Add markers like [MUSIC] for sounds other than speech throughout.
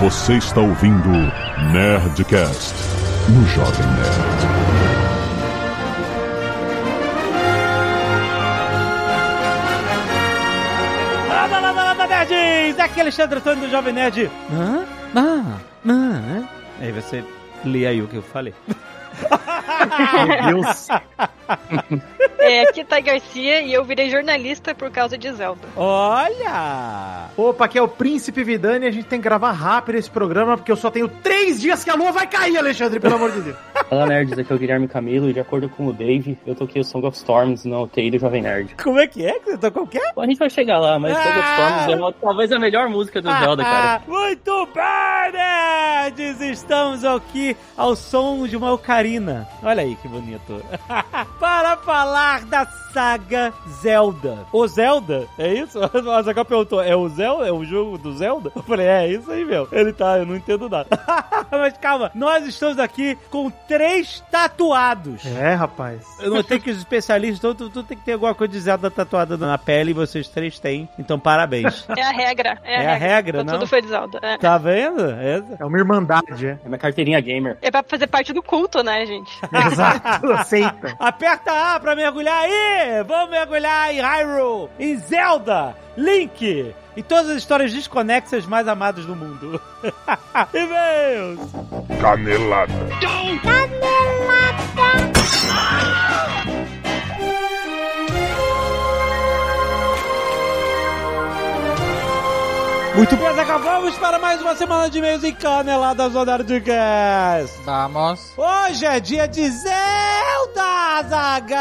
Você está ouvindo Nerdcast no Jovem Nerd. Lada, lada, lada, nerds! Aqui é Alexandre Antônio do Jovem Nerd. Hã? Ah, ah, Aí você lê aí o que eu falei. [LAUGHS] Meu Deus. [LAUGHS] É, aqui tá Garcia e eu virei jornalista por causa de Zelda. Olha! Opa, aqui é o Príncipe Vidani e a gente tem que gravar rápido esse programa porque eu só tenho três dias que a lua vai cair, Alexandre, pelo amor de Deus. [LAUGHS] Fala nerds, aqui é o Guilherme Camilo e de acordo com o Dave, eu toquei o Song of Storms no TI do Jovem Nerd. Como é que é que você tocou o quê? Bom, a gente vai chegar lá, mas Song of Ah! Storms é uma- talvez a melhor música do Zelda, cara. Ah, Muito bem, nerds! Estamos aqui ao som de uma ocarina. Olha aí que bonito. [LAUGHS] Para falar da saga Zelda. O Zelda? É isso? [LAUGHS] O Azaghal perguntou, é o Zelda? É o jogo do Zelda? Eu falei, é, é isso aí, meu. Ele tá, eu não entendo nada. [LAUGHS] Mas calma, nós estamos aqui com três tatuados. É, rapaz. Eu notei que os especialistas, então tu, tu tem que ter alguma coisa de Zelda tatuada na pele e vocês três têm. Então, parabéns. [LAUGHS] É a regra. É a, É a regra, Então, não? Tudo foi de Zelda. É. Tá vendo? Essa. É uma irmandade, é. É minha carteirinha gamer. É pra fazer parte do culto, né, gente? Exato, aceita. Aperta A pra mergulhar aí! Vamos mergulhar em Hyrule, em Zelda, Link e todas as histórias desconexas mais amadas do mundo. [LAUGHS] E-mails! Canelada. Muito bem, acabamos para mais uma semana de e-mails em Caneladas do Nerdcast. Vamos. Hoje é dia de Zelda, Zagal!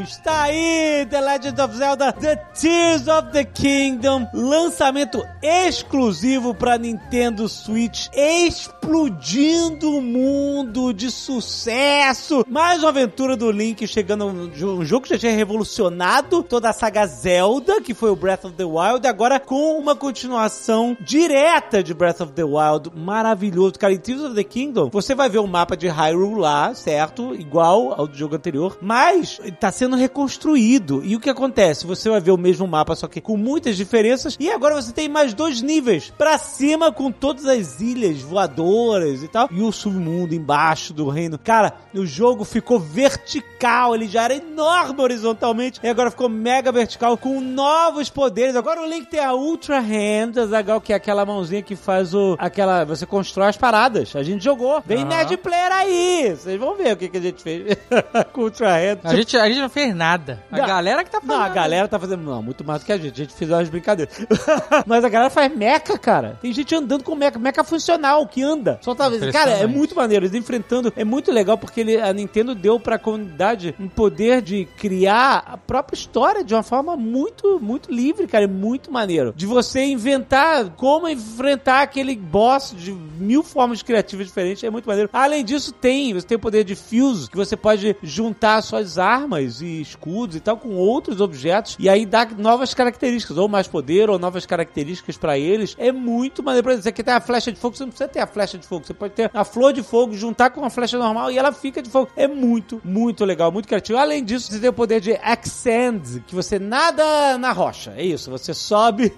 Está aí The Legend of Zelda The Tears of the Kingdom, lançamento exclusivo para Nintendo Switch, explodindo o mundo de sucesso. Mais uma aventura do Link chegando um jo- um jogo que já tinha revolucionado toda a saga Zelda, que foi o Breath of the Wild, e agora com uma continuação direta de Breath of the Wild, maravilhoso. Cara, em Tears of the Kingdom, você vai ver o mapa de Hyrule lá, certo? Igual ao do jogo anterior, mas tá sendo reconstruído. E o que acontece? Você vai ver o mesmo mapa, só que com muitas diferenças, e agora você tem mais dois níveis pra cima com todas as ilhas voadoras e tal, e o submundo embaixo do reino. Cara, o jogo ficou vertical, ele já era enorme horizontalmente, e agora ficou mega vertical com novos poderes. Agora o Link tem a Ultra Hand, Azaghal, que é aquela mãozinha que faz o. aquela. Você constrói as paradas. A gente jogou. Vem Aham. Nerd Player aí! Vocês vão ver o que, que a gente fez [LAUGHS] com o Ultra Hand. A gente, a gente não fez nada. A galera que tá fazendo. Não, a galera tá fazendo. Não, muito mais do que a gente. A gente fez umas brincadeiras. [LAUGHS] Mas a galera faz meca, cara. Tem gente andando com meca. Meca funcional, que anda. Só tá. Cara, é muito maneiro. Eles enfrentando. É muito legal porque ele, a Nintendo deu pra comunidade um poder de criar a própria história de uma forma muito, muito livre, cara. É muito maneiro. De você inventar como enfrentar aquele boss de mil formas criativas diferentes. É muito maneiro. Além disso, tem. Você tem o poder de fuse, que você pode juntar suas armas e escudos e tal com outros objetos. E aí dá novas características. Ou mais poder, ou novas características pra eles. É muito maneiro. Por exemplo, aqui tem a flecha de fogo. Você não precisa ter a flecha de fogo. Você pode ter a flor de fogo, juntar com a flecha normal e ela fica de fogo. É muito, muito legal. Muito criativo. Além disso, você tem o poder de Ascend, que você nada na rocha. É isso. Você sobe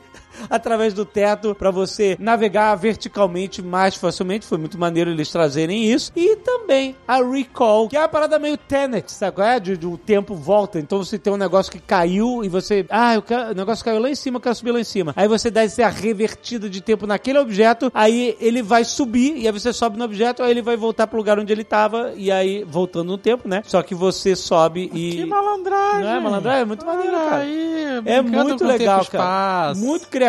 através do teto pra você navegar verticalmente mais facilmente. Foi muito maneiro eles trazerem isso. E também a Recall, que é uma parada meio Tenet, sabe? qual É? De, de o tempo volta. Então você tem um negócio que caiu e você. Ah, quero, o negócio caiu lá em cima, eu quero subir lá em cima. Aí você dá essa revertida de tempo naquele objeto, aí ele vai subir, e aí você sobe no objeto, aí ele vai voltar pro lugar onde ele tava, e aí voltando no tempo, né? Só que você sobe e. Que malandragem. Não é malandragem? É muito maneiro, Olha cara. Aí, É muito legal, cara. Muito criativo.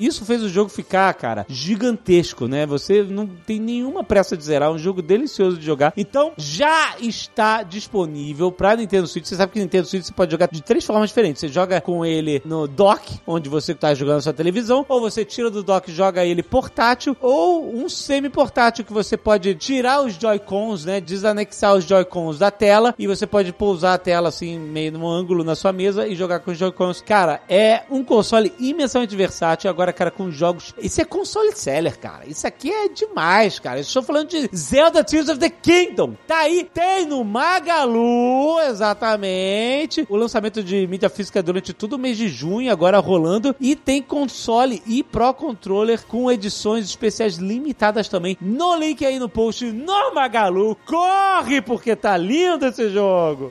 Isso fez o jogo ficar, cara, gigantesco, né? Você não tem nenhuma pressa de zerar. É um jogo delicioso de jogar. Então, já está disponível pra Nintendo Switch. Você sabe que Nintendo Switch você pode jogar de três formas diferentes. Você joga com ele no dock, onde você tá jogando a sua televisão, ou você tira do dock e joga ele portátil, ou um semi-portátil que você pode tirar os Joy-Cons, né? Desanexar os Joy-Cons da tela e você pode pousar a tela assim, meio num ângulo na sua mesa e jogar com os Joy-Cons. Cara, é um console imensamente versátil. Agora, cara, com jogos. Isso é console seller, cara. Isso aqui é demais, cara. Estou falando de Zelda Tears of the Kingdom. Tá aí, tem no Magalu, exatamente. O lançamento de mídia física durante todo o mês de junho, agora rolando. E tem console e Pro Controller com edições especiais limitadas também. No link aí no post no Magalu. Corre, porque tá lindo esse jogo.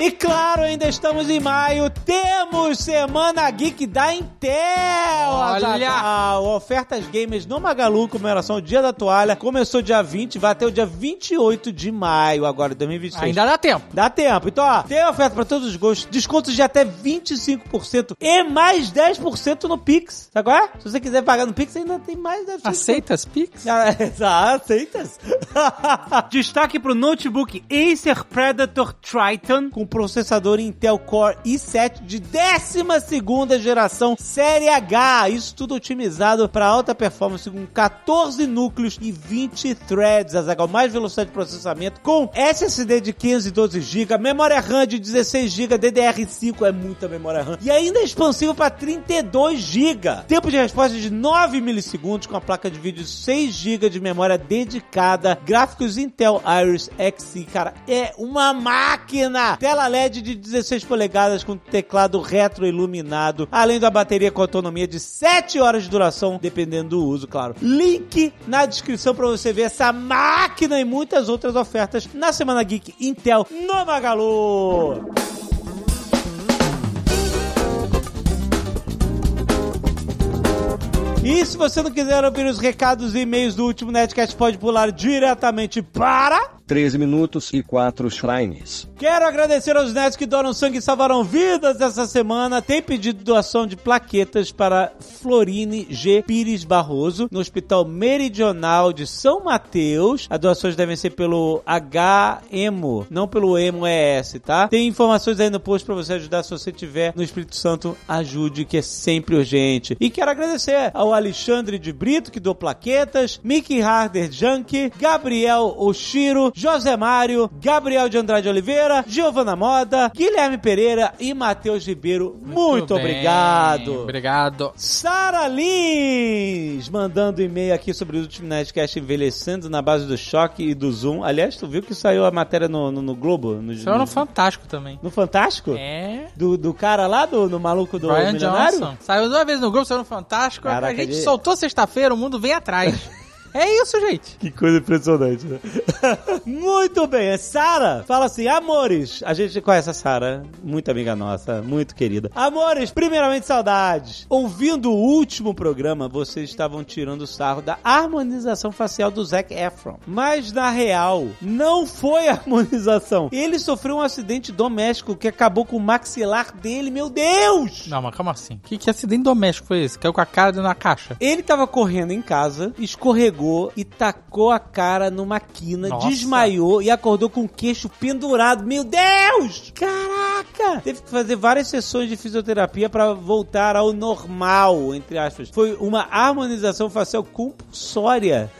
E claro, ainda estamos em maio, temos Semana Geek da Intel! Olha! Azaghal. Ofertas gamers no Magalu, comemoração do Dia da Toalha, começou dia 20, vai até o dia 28 de maio agora, de 2026. Ainda dá tempo. Dá tempo. Então, ó, tem oferta pra todos os gostos, descontos de até 25% e mais 10% no Pix. Sabe qual é? Se você quiser pagar no Pix, ainda tem mais 10%. Aceitas Pix? [LAUGHS] Ah, Exato, aceitas? [LAUGHS] Destaque pro notebook Acer Predator Triton. com processador Intel Core i7 de 12ª geração Série H. Isso tudo otimizado para alta performance com 14 núcleos e 20 threads. Azaghal, mais velocidade de processamento com SSD de 512 GB, memória RAM de 16 GB, DDR5 é muita memória RAM e ainda é expansível para 32 GB. Tempo de resposta de 9 milissegundos com a placa de vídeo de 6 GB de memória dedicada. Gráficos Intel Iris Xe, cara, é uma máquina. Tela LED de 16 polegadas com teclado retroiluminado, além da bateria com autonomia de 7 horas de duração, dependendo do uso, claro. Link na descrição para você ver essa máquina e muitas outras ofertas na Semana Geek Intel no Magalu. E se você não quiser ouvir os recados e e-mails do último Netcast, pode pular diretamente para 13 minutos e 4 shrines. Quero agradecer aos netos que doam sangue e salvaram vidas essa semana. Tem pedido doação de plaquetas para Florine G. Pires Barroso, no Hospital Meridional de São Mateus. As doações devem ser pelo HEMO, não pelo EMO ES, tá? Tem informações aí no post para você ajudar. Se você tiver no Espírito Santo, ajude, que é sempre urgente. E quero agradecer ao Alexandre de Brito, que doou plaquetas, Mickey Harder Junk, Gabriel Oshiro, José Mário, Gabriel de Andrade Oliveira, Giovana Moda, Guilherme Pereira e Matheus Ribeiro. Muito, bem. obrigado. Obrigado. Sara Lins, mandando e-mail aqui sobre o último Nerdcast envelhecendo na base do choque e do zoom. Aliás, tu viu que saiu a matéria no, no, no Globo? No, Saiu no Fantástico também. no Fantástico? É. Do, do cara lá, do, do maluco do Brian milionário? Johnson. Saiu duas vezes no grupo, saiu no Fantástico. Caraca, a gente ele- soltou sexta-feira, o mundo vem atrás. [LAUGHS] é isso, gente. Que coisa impressionante, né? [LAUGHS] muito bem, é Sara. Fala assim, amores. A gente conhece a Sara, muito amiga nossa, muito querida. Amores, primeiramente saudades. Ouvindo o último programa, vocês estavam tirando sarro da harmonização facial do Zac Efron. Mas na real, não foi harmonização. Ele sofreu um acidente doméstico que acabou com o maxilar dele, meu Deus! Não, mas calma assim. Que, que acidente doméstico foi esse? Caiu com a cara dentro da caixa. Ele tava correndo em casa, escorregou e tacou a cara numa quina, Nossa. desmaiou e acordou com o queixo pendurado. Meu Deus! Caraca! Teve que fazer várias sessões de fisioterapia pra voltar ao normal, entre aspas. Foi uma harmonização facial compulsória.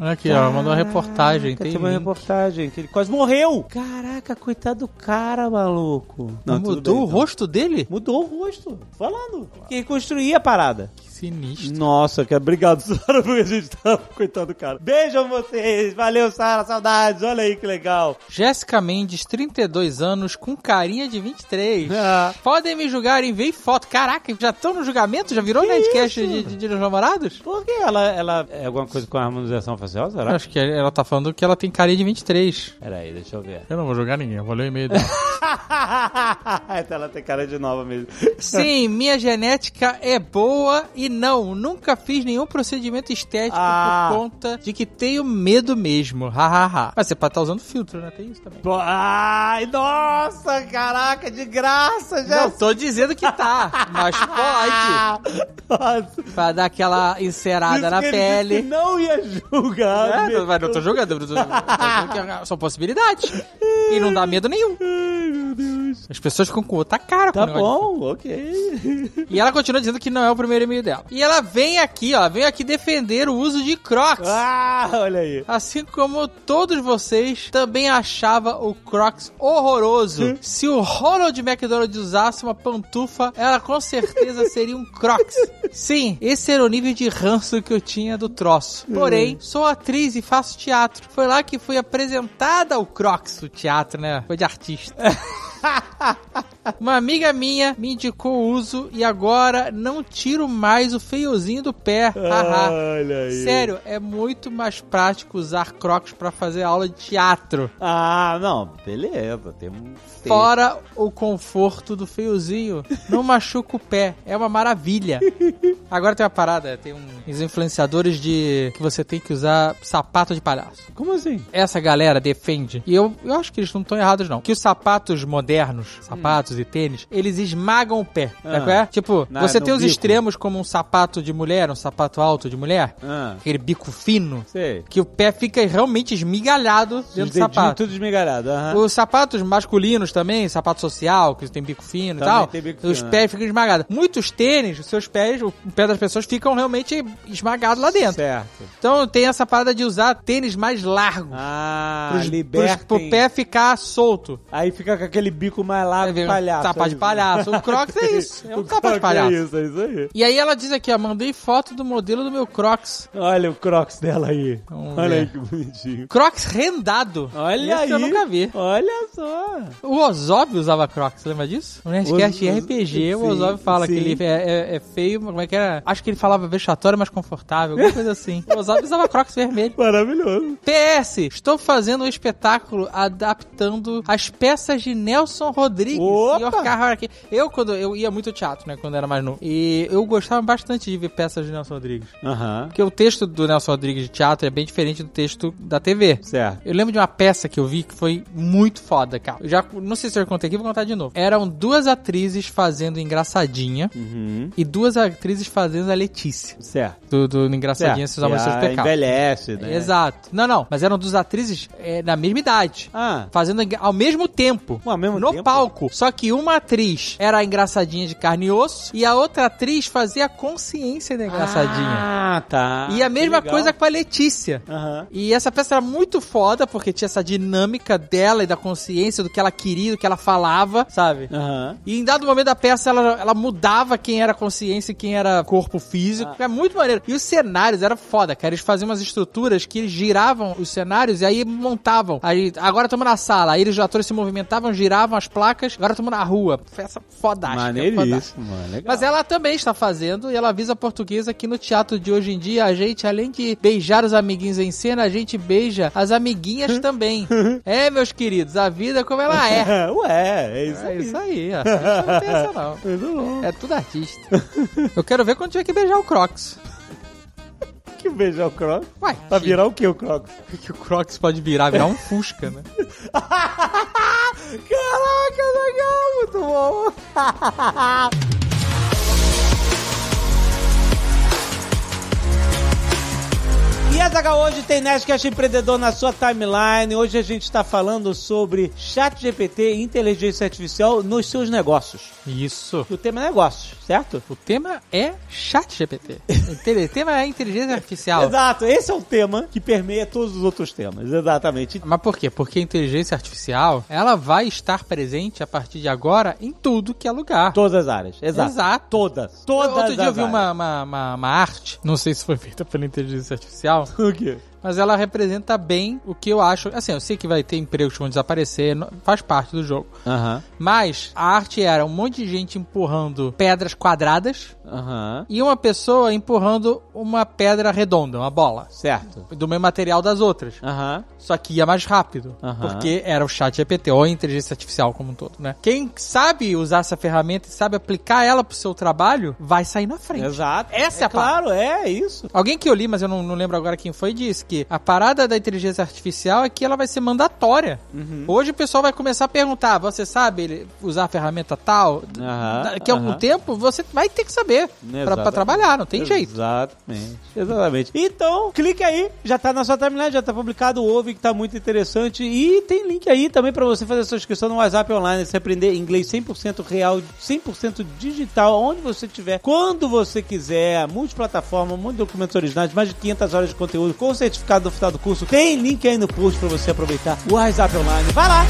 Olha aqui, ó. Mandou uma reportagem. Caraca, Tem tem uma link. reportagem que ele quase morreu. Caraca, coitado do cara, maluco. tudo Mudou bem, o então. rosto dele? Mudou o rosto. Falando. Que reconstruir a parada. Que sinistro. Nossa, cara, obrigado, [LAUGHS] Sara, porque a gente tá. Coitado do cara. Beijam vocês. Valeu, Sara, saudades. Olha aí que legal. Jéssica Mendes, 32 anos, com carinha de 23. [LAUGHS] Ah. Podem me julgar, enviei foto. Caraca, já estão no julgamento? Já virou Nerdcast de, de, de dos namorados? Por que ela, ela é alguma coisa com a harmonização facial, será? Acho que ela tá falando que ela tem carinha de 23. Peraí, deixa eu ver. Eu não vou julgar ninguém, eu vou ler o e-mail dela. [LAUGHS] então ela tem cara de nova mesmo. Sim, minha genética é boa e não, nunca fiz nenhum procedimento estético Ah. por conta de que tenho medo mesmo. Hahaha. Mas você pode estar usando filtro, né? Tem isso também. Ai, nossa, caraca, de graça, já. Não tô dizendo que tá, mas [LAUGHS] pode. Nossa. Pra dar aquela encerada Isso na pele. que Não ia julgar. É, mas não tô jogando, eu tô- tô são possibilidades. E não dá medo nenhum. Ai, meu Deus. As pessoas ficam com outra cara Tá o negócio de bom, ok. E ela continua dizendo que não é o primeiro e-mail dela. E ela vem aqui, ó, vem aqui defender o uso de Crocs. Ah, olha aí. Assim como todos vocês também achava o Crocs horroroso. Se o Ronald McDonald usasse uma pantufa, ela com certeza seria um Crocs. Sim, esse era o nível de ranço que eu tinha do troço. Porém, sou atriz e faço teatro. Foi lá que fui apresentada ao Crocs, o teatro, né? Foi de artista. [LAUGHS] [LAUGHS] Uma amiga minha me indicou o uso e agora não tiro mais o feiozinho do pé. [LAUGHS] Olha aí. Sério, é muito mais prático usar crocs pra fazer aula de teatro. Ah, não, beleza. Tem um. Tem- Fora o conforto do feiozinho. Não [LAUGHS] machuca o pé. É uma maravilha. Agora tem uma parada, tem uns influenciadores de que você tem que usar sapato de palhaço. Como assim? Essa galera defende, e eu, eu acho que eles não estão errados não, que os sapatos modernos, sapatos e tênis, eles esmagam o pé. Ah. Sabe qual é? Tipo, Na- você no tem os bico. extremos como um sapato de mulher, um sapato alto de mulher, Ah, aquele bico fino, sei. que o pé fica realmente esmigalhado Os dentro do dedinhos sapato. tudo esmigalhado. aham. Os sapatos masculinos também, sapato social, que tem bico fino Também e tal, tem bico os fino, pés ficam esmagados. Muitos tênis, os seus pés, o pé das pessoas ficam realmente esmagados lá dentro. Certo. Então tem essa parada de usar tênis mais largos. Ah, pros, libertem. pros, pro pé ficar solto. Aí fica com aquele bico mais largo de palhaço. Sapato de é palhaço. O Crocs é [LAUGHS] isso. É um sapato de Crocs palhaço. É isso, é isso aí. E aí ela diz aqui, ó, mandei foto do modelo do meu Crocs. Olha o Crocs dela aí. Vamos Olha ver. aí que bonitinho. Crocs rendado. Olha Esse aí. eu nunca vi. Olha só. O Ozob usava Crocs, lembra disso? No Nerdcast Os- RPG, o Ozob fala sim. que ele é, é- é feio, como é que era? Acho que ele falava vexatório, mas confortável, alguma coisa assim. O Ozob usava Crocs vermelho. Maravilhoso. PS, estou fazendo um espetáculo adaptando as peças de Nelson Rodrigues. Opa! Carrara aqui. Eu, quando eu ia muito ao teatro, né, quando era mais novo. E eu gostava bastante de ver peças de Nelson Rodrigues. Aham. Porque o texto do Nelson Rodrigues de teatro é bem diferente do texto da TV. Certo. Eu lembro de uma peça que eu vi que foi muito foda, cara. Eu já não sei se eu contei aqui, vou contar de novo. Eram duas atrizes fazendo engraçadinha Uhum. e duas atrizes fazendo a Letícia. Certo. Do, do engraçadinha, certo. seus amores E seus pecados. envelhece, né? Exato. Não, não, mas eram duas atrizes é, da mesma idade. Ah, Fazendo ao mesmo tempo. Ao mesmo no tempo? palco. Só que uma atriz era a engraçadinha de carne e osso e a outra atriz fazia a consciência da engraçadinha. Ah, tá. e a mesma coisa com a Letícia. Aham. E essa peça era muito foda, porque tinha essa dinâmica dela e da consciência, do que ela queria, do que ela falava, sabe? Aham. E em dado momento da peça, ela, ela mudava quem era consciência e quem era corpo físico. É muito maneiro. E os cenários era foda, cara. Eles faziam umas estruturas que eles giravam os cenários e aí montavam. Aí, agora estamos na sala. Aí os atores se movimentavam, giravam as placas. Agora estamos na rua. Peça fodástica. fodástica. Maneiríssimo, mano. Legal. Mas ela também está fazendo e ela avisa a portuguesa que no teatro de hoje em dia a gente, além de beijar os amiguinhos em cena, a gente beija as amiguinhas [LAUGHS] também. é, meus queridos, a vida como ela é. [LAUGHS] Ué, é isso É aí. isso aí, ó. Não pensa não. Muito bom. É tudo artista. Eu quero ver quando tiver que beijar o Crocs. [LAUGHS] Que beijar o Crocs? Uai, Pra que- virar o que o Crocs? [LAUGHS] que o Crocs pode virar, virar um Fusca, né? Caraca, legal, muito bom. E Azaga, hoje tem Nerdcast Empreendedor na sua timeline. Hoje a gente está falando sobre chat GPT e inteligência artificial nos seus negócios. Isso. O tema é negócios, certo? O tema é chat GPT. O tema é inteligência artificial. [LAUGHS] Exato, esse é o tema que permeia todos os outros temas, exatamente. Mas por quê? Porque a inteligência artificial, ela vai estar presente a partir de agora em tudo que é lugar. Todas as áreas, exato. Exato. Todas, todas Outro dia eu vi uma, uma, uma, uma arte, não sei se foi feita pela inteligência artificial, O quê? Mas ela representa bem o que eu acho. Assim, eu sei que vai ter empregos que vão desaparecer, faz parte do jogo. Aham, Mas a arte era um monte de gente empurrando pedras quadradas aham, e uma pessoa empurrando uma pedra redonda, uma bola. certo. Do mesmo material das outras. Aham, Só que ia mais rápido. Porque era o chat GPT ou a inteligência artificial como um todo, né? Quem sabe usar essa ferramenta e sabe aplicar ela pro seu trabalho, vai sair na frente. exato. Essa é a Claro, é isso. Alguém que eu li, mas eu não, não lembro agora quem foi, disse A parada da inteligência artificial é que ela vai ser mandatória. Hoje o pessoal vai começar a perguntar: você sabe usar a ferramenta tal? Daqui a algum tempo você vai ter que saber Exatamente. trabalhar, não tem jeito. Exatamente. Exatamente. Então, clique aí, já tá na sua timeline, já tá publicado, ouve que tá muito interessante. E tem link aí também pra você fazer sua inscrição no WhatsApp Online, você aprender inglês 100% real, 100% digital, onde você estiver, quando você quiser, multiplataforma, muitos documentos originais, mais de 500 horas de conteúdo, com certificado no final do curso. Tem link aí no post pra você aproveitar o WhatsApp Online. Vai lá!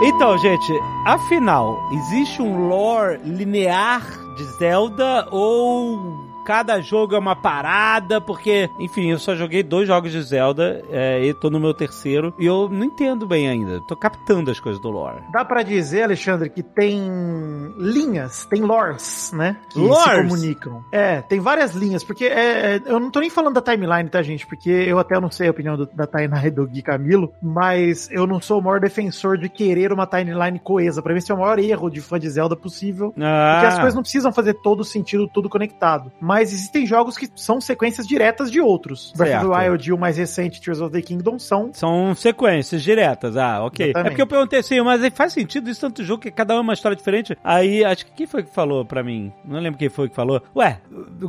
Então, gente, afinal, existe um lore linear de Zelda ou cada jogo é uma parada? Porque, enfim, eu só joguei dois jogos de Zelda é, e tô no meu terceiro e eu não entendo bem ainda. Tô captando as coisas do lore. Dá pra dizer, Alexandre, que tem linhas, tem lores, né? Que Lores? se comunicam. É, tem várias linhas, porque é, é, eu não tô nem falando da timeline, tá, gente? Porque eu até não sei a opinião do- da timeline do Gui Camilo, mas eu não sou o maior defensor de querer uma timeline coesa. Pra mim, esse é o maior erro de fã de Zelda possível. Ah, Porque as coisas não precisam fazer todo sentido, tudo conectado. Mas existem jogos que são sequências diretas de outros. Breath of the. Wild e o mais recente, Tears of the Kingdom, são São sequências diretas, ah, ok. Exatamente. É porque eu perguntei assim, mas faz sentido isso tanto jogo que cada um é uma história diferente? Aí, acho que quem foi que falou pra mim? Não lembro quem foi que falou. Ué,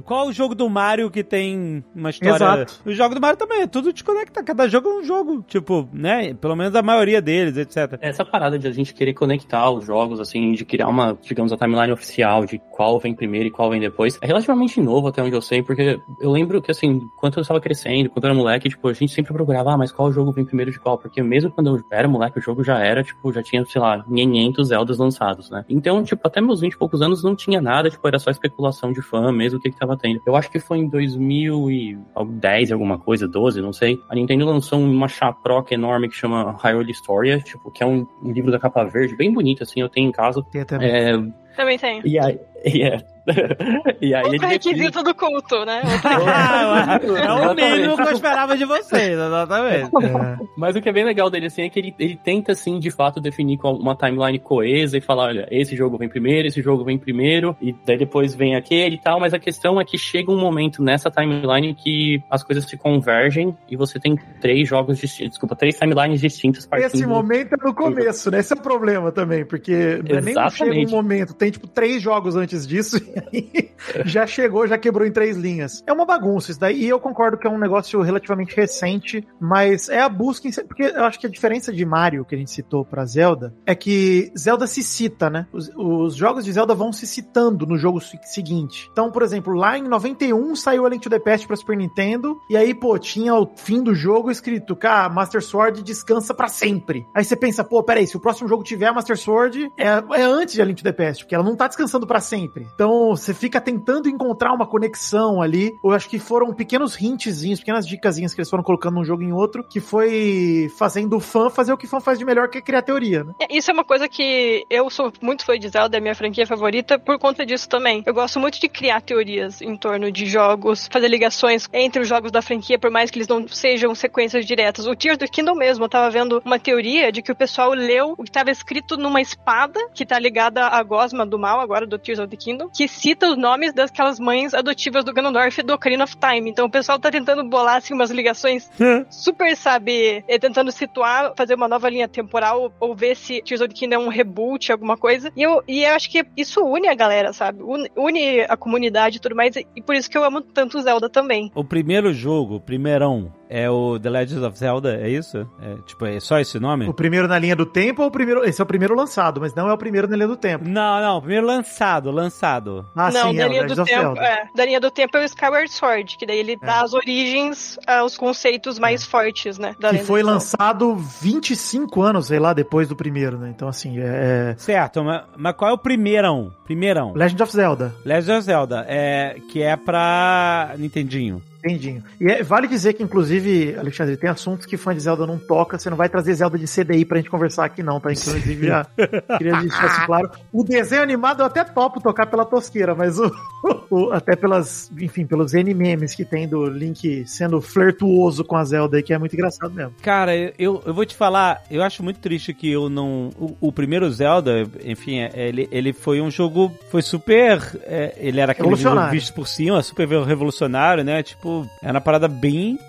qual o jogo do Mario que tem uma história... Exato. O jogo do Mario também, tudo te conecta, cada jogo é um jogo, tipo, né? Pelo menos a maioria deles, etc. Essa parada de a gente querer conectar os jogos, assim, de criar uma, digamos, a timeline oficial de qual vem primeiro e qual vem depois, é relativamente novo até onde eu sei, porque eu lembro que, assim, quando eu estava crescendo, quando eu era moleque, tipo, a gente sempre procurava, ah, mas qual jogo vem primeiro de qual? Porque mesmo quando eu era moleque, o jogo já era, tipo, já tinha, sei lá, 500 Zeldas lançados, né? Então, tipo, até meus 20 e poucos anos não tinha nada, tipo, era só especulação de fã mesmo, o que que tava tendo. Eu acho que foi em 2010, alguma coisa, 12, não sei. A Nintendo lançou uma chaproca enorme que chama Hyrule Historia, tipo, que é um, um livro da capa verde, bem bonito, assim, eu tenho em casa. tem até É, Também tem. e aí, [LAUGHS] e é. [LAUGHS] e aí Outro ele requisito do culto, né? Ah, [LAUGHS] é o mínimo que eu esperava de vocês, exatamente. É. [LAUGHS] Mas o que é bem legal dele, assim, é que ele, ele tenta, assim, de fato, definir uma timeline coesa e falar, olha, esse jogo vem primeiro, esse jogo vem primeiro, e daí depois vem aquele e tal, mas a questão é que chega um momento nessa timeline que as coisas se convergem e você tem três jogos distintos, desculpa, três timelines distintas partindo... Esse momento é no começo, né? Esse é o problema também, porque não é nem que chega um Exatamente. momento, tem tipo três jogos antes disso e [LAUGHS] já chegou, já quebrou em três linhas. É uma bagunça isso daí, e eu concordo que é um negócio relativamente recente, mas é a busca em... Porque eu acho que a diferença de Mario, que a gente citou pra Zelda, é que Zelda se cita, né? Os, os jogos de Zelda vão se citando no jogo se- seguinte. Então, por exemplo, lá em 91 saiu a Link to the Past pra Super Nintendo, e aí, pô, tinha o fim do jogo escrito, cara, Master Sword descansa pra sempre. Aí você pensa, pô, peraí, se o próximo jogo tiver Master Sword, é, é antes de a Link to the Past, porque ela não tá descansando pra sempre. Então, você fica tentando encontrar uma conexão ali. Eu acho que foram pequenos hintzinhos, pequenas dicasinhas que eles foram colocando num jogo em outro, que foi fazendo o fã fazer o que o fã faz de melhor, que é criar teoria, né? É, Isso é uma coisa que eu sou muito fã de Zelda, é minha franquia favorita, por conta disso também. Eu gosto muito de criar teorias em torno de jogos, fazer ligações entre os jogos da franquia, por mais que eles não sejam sequências diretas. O Tears the Kingdom mesmo, eu tava vendo uma teoria de que o pessoal leu o que tava escrito numa espada, que tá ligada à gosma do mal, agora do Tears of the Kingdom, que cita os nomes daquelas mães adotivas do Ganondorf e do Ocarina of Time. Então o pessoal tá tentando bolar, assim, umas ligações super, sabe, é, tentando situar, fazer uma nova linha temporal, ou ver se Tears of the Kingdom é um reboot, alguma coisa. E eu, e eu acho que isso une a galera, sabe? Une, une a comunidade e tudo mais, e por isso que eu amo tanto o Zelda também. O primeiro jogo, o primeirão, é o The Legend of Zelda, é isso? É, tipo, é só esse nome? O primeiro na linha do tempo ou o primeiro. Esse é o primeiro lançado, mas não é o primeiro na linha do tempo. Não, não, o primeiro lançado, lançado. Ah, não, sim, da é linha do of tempo, Zelda. é, da linha do tempo é o Skyward Sword, que daí ele dá as origens aos conceitos mais fortes, né? Da Que foi lançado 25 anos, sei lá, depois do primeiro, né? Então, assim, é. Certo, mas, mas qual é o primeirão? Primeirão. é Legend of Zelda. Legend of Zelda, é, que é pra Nintendinho. Nintendinho. E é- vale dizer que, inclusive, Alexandre, tem assuntos que fã de Zelda não toca. Você não vai trazer Zelda de CDI pra gente conversar aqui, não, tá? Inclusive, já [LAUGHS] queria deixar isso claro. O desenho animado eu até topo tocar pela tosqueira, mas o, [LAUGHS] o- até pelas, enfim, pelos N-memes que tem do Link sendo flirtuoso com a Zelda aí, que é muito engraçado mesmo. Cara, eu, eu vou te falar, eu acho muito triste que eu não. O, o primeiro Zelda, enfim, é- ele, ele foi um jogo. Foi super. é, ele era aquele jogo visto por cima, super revolucionário, né? Tipo, era uma parada bem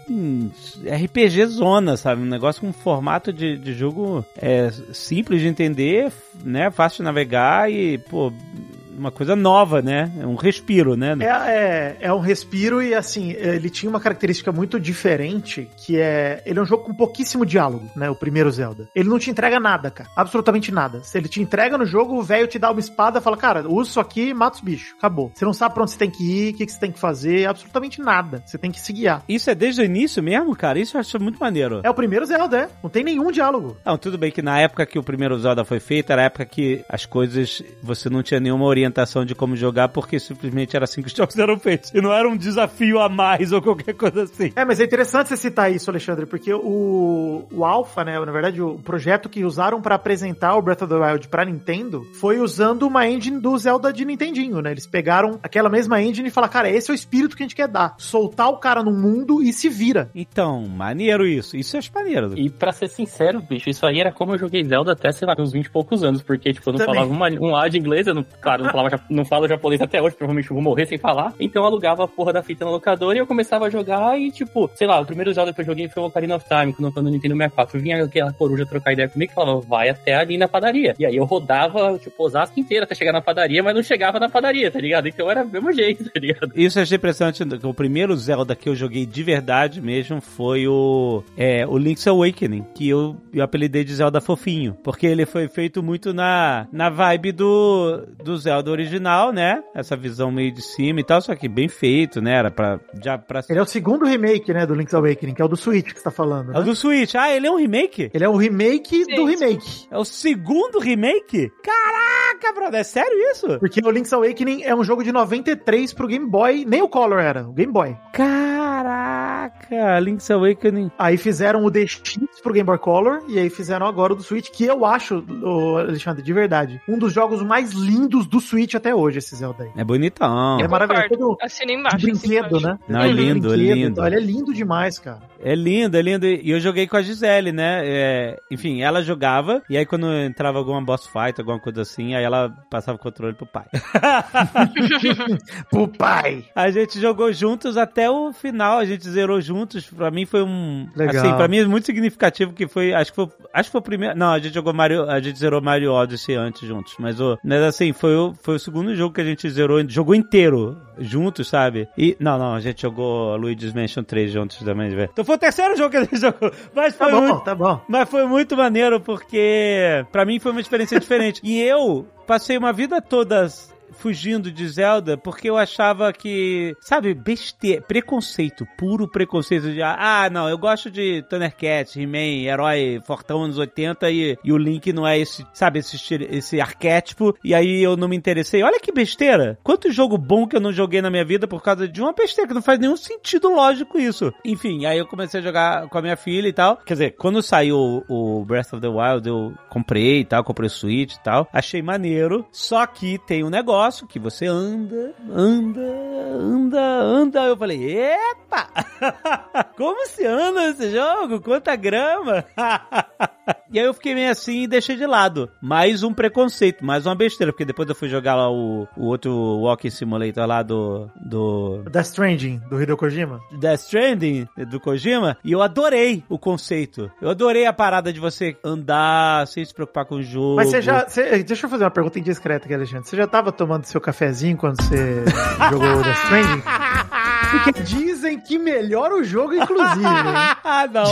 RPG zona, sabe? Um negócio com formato de, de jogo é, simples de entender, né? Fácil de navegar e, pô. Uma coisa nova, né? É um respiro, né? É, é, é um respiro e assim, ele tinha uma característica muito diferente, que é. Ele é um jogo com pouquíssimo diálogo, né? O primeiro Zelda. Ele não te entrega nada, cara. Absolutamente nada. Se ele te entrega no jogo, o velho te dá uma espada e fala, cara, usa isso aqui e mata os bichos. Acabou. Você não sabe pra onde você tem que ir, o que, que você tem que fazer, absolutamente nada. Você tem que se guiar. Isso é desde o início mesmo, cara? Isso eu acho muito maneiro. É o primeiro Zelda, é. Não tem nenhum diálogo. Não, tudo bem que na época que o primeiro Zelda foi feito, era a época que as coisas, você não tinha nenhuma orientação de como jogar, porque simplesmente era assim que os [LAUGHS] jogos eram feitos. E não era um desafio a mais ou qualquer coisa assim. É, mas é interessante você citar isso, Alexandre, porque o, o Alpha, né, na verdade, o projeto que usaram pra apresentar o Breath of the Wild pra Nintendo foi usando uma engine do Zelda de Nintendinho, né? Eles pegaram aquela mesma engine e falaram, cara, esse é o espírito que a gente quer dar. Soltar o cara no mundo e se vira. Então, maneiro isso. Isso eu acho maneiro. E pra ser sincero, bicho, isso aí era como eu joguei Zelda até, sei lá, uns 20 e poucos anos, porque, tipo, eu não Também. falava uma, um A de inglês, eu não, claro, não, falava, não falo japonês até hoje, provavelmente vou morrer sem falar. Então eu alugava a porra da fita na locadora e eu começava a jogar e, tipo, sei lá, o primeiro Zelda que eu joguei foi o Ocarina of Time, quando eu no Nintendo 64. Vinha aquela coruja trocar ideia comigo e falava, vai até ali na padaria. E aí eu rodava, tipo, Osasco inteira até chegar na padaria, mas não chegava na padaria, tá ligado? Então era do mesmo jeito, tá ligado? Isso eu achei impressionante. O primeiro Zelda que eu joguei de verdade mesmo foi o, é, o Link's Awakening, que eu, eu apelidei de Zelda Fofinho, porque ele foi feito muito na, na vibe do, do Zelda original, né? Essa visão meio de cima e tal, só que bem feito, né? Era pra, já pra... Ele é o segundo remake, né, do Link's Awakening, que é o do Switch que você tá falando, É o né? do Switch. Ah, ele é um remake? Ele é o remake Sim, do remake. É o segundo remake? Caraca, brother, é sério isso? Porque o Link's Awakening é um jogo de 93 pro Game Boy, nem o Color era, o Game Boy. Caraca, Link's Awakening. Aí fizeram o DX pro Game Boy Color e aí fizeram agora o do Switch, que eu acho, ô, Alexandre, de verdade, um dos jogos mais lindos do Switch até hoje, esse Zelda aí. É bonitão. É maravilhoso. Todo Assina de embaixo. assina brinquedo, né? Não, é de lindo, é brinquedo, lindo. então, Ele é lindo demais, cara. É lindo, é lindo. E eu joguei com a Gisele, né? É, enfim, ela jogava, e aí quando entrava alguma boss fight, alguma coisa assim, aí ela passava o controle pro pai. [LAUGHS] Pro pai. a gente jogou juntos até o final, a gente zerou juntos. Pra mim foi um. Legal. Assim, pra mim é muito significativo que foi. Acho que foi. Acho que foi o primeiro. Não, a gente jogou Mario. A gente zerou Mario Odyssey antes juntos. Mas, o, mas assim, foi o, foi o segundo jogo que a gente zerou, jogou inteiro juntos, sabe? E. Não, não, a gente jogou Luigi's Mansion 3 juntos também, velho. Então foi o terceiro jogo que a gente [LAUGHS] jogou. Mas Tá foi bom, muito. tá bom. Mas foi muito maneiro porque pra mim foi uma experiência [LAUGHS] diferente. E eu passei uma vida toda fugindo de Zelda porque eu achava que, sabe, besteira, preconceito, puro preconceito de, ah, não, eu gosto de Thundercats, He-Man, herói fortão anos 80 e, e o Link não é esse, sabe, esse, esse arquétipo e aí eu não me interessei. Olha que besteira. Quanto jogo bom que eu não joguei na minha vida por causa de uma besteira que não faz nenhum sentido lógico isso. Enfim, aí eu comecei a jogar com a minha filha e tal. Quer dizer, quando saiu o Breath of the Wild, eu comprei e tal, comprei o Switch e tal. Achei maneiro. Só que tem um negócio que você anda, anda, anda, anda. Eu falei, epa! [LAUGHS] Como se anda esse jogo? Quanta grama! [LAUGHS] E aí eu fiquei meio assim e deixei de lado. Mais um preconceito, mais uma besteira, porque depois eu fui jogar lá o, o outro Walking Simulator lá do, do Death Stranding, do Hideo Kojima. Death Stranding, do Kojima, e eu adorei o conceito. Eu adorei a parada de você andar sem se preocupar com o jogo. Mas você já. você- deixa eu fazer uma pergunta indiscreta aqui, Alexandre. Você já tava tomando seu cafezinho quando você jogou Death Stranding? [LAUGHS] Porque dizem que melhora o jogo, inclusive. [LAUGHS] ah, não.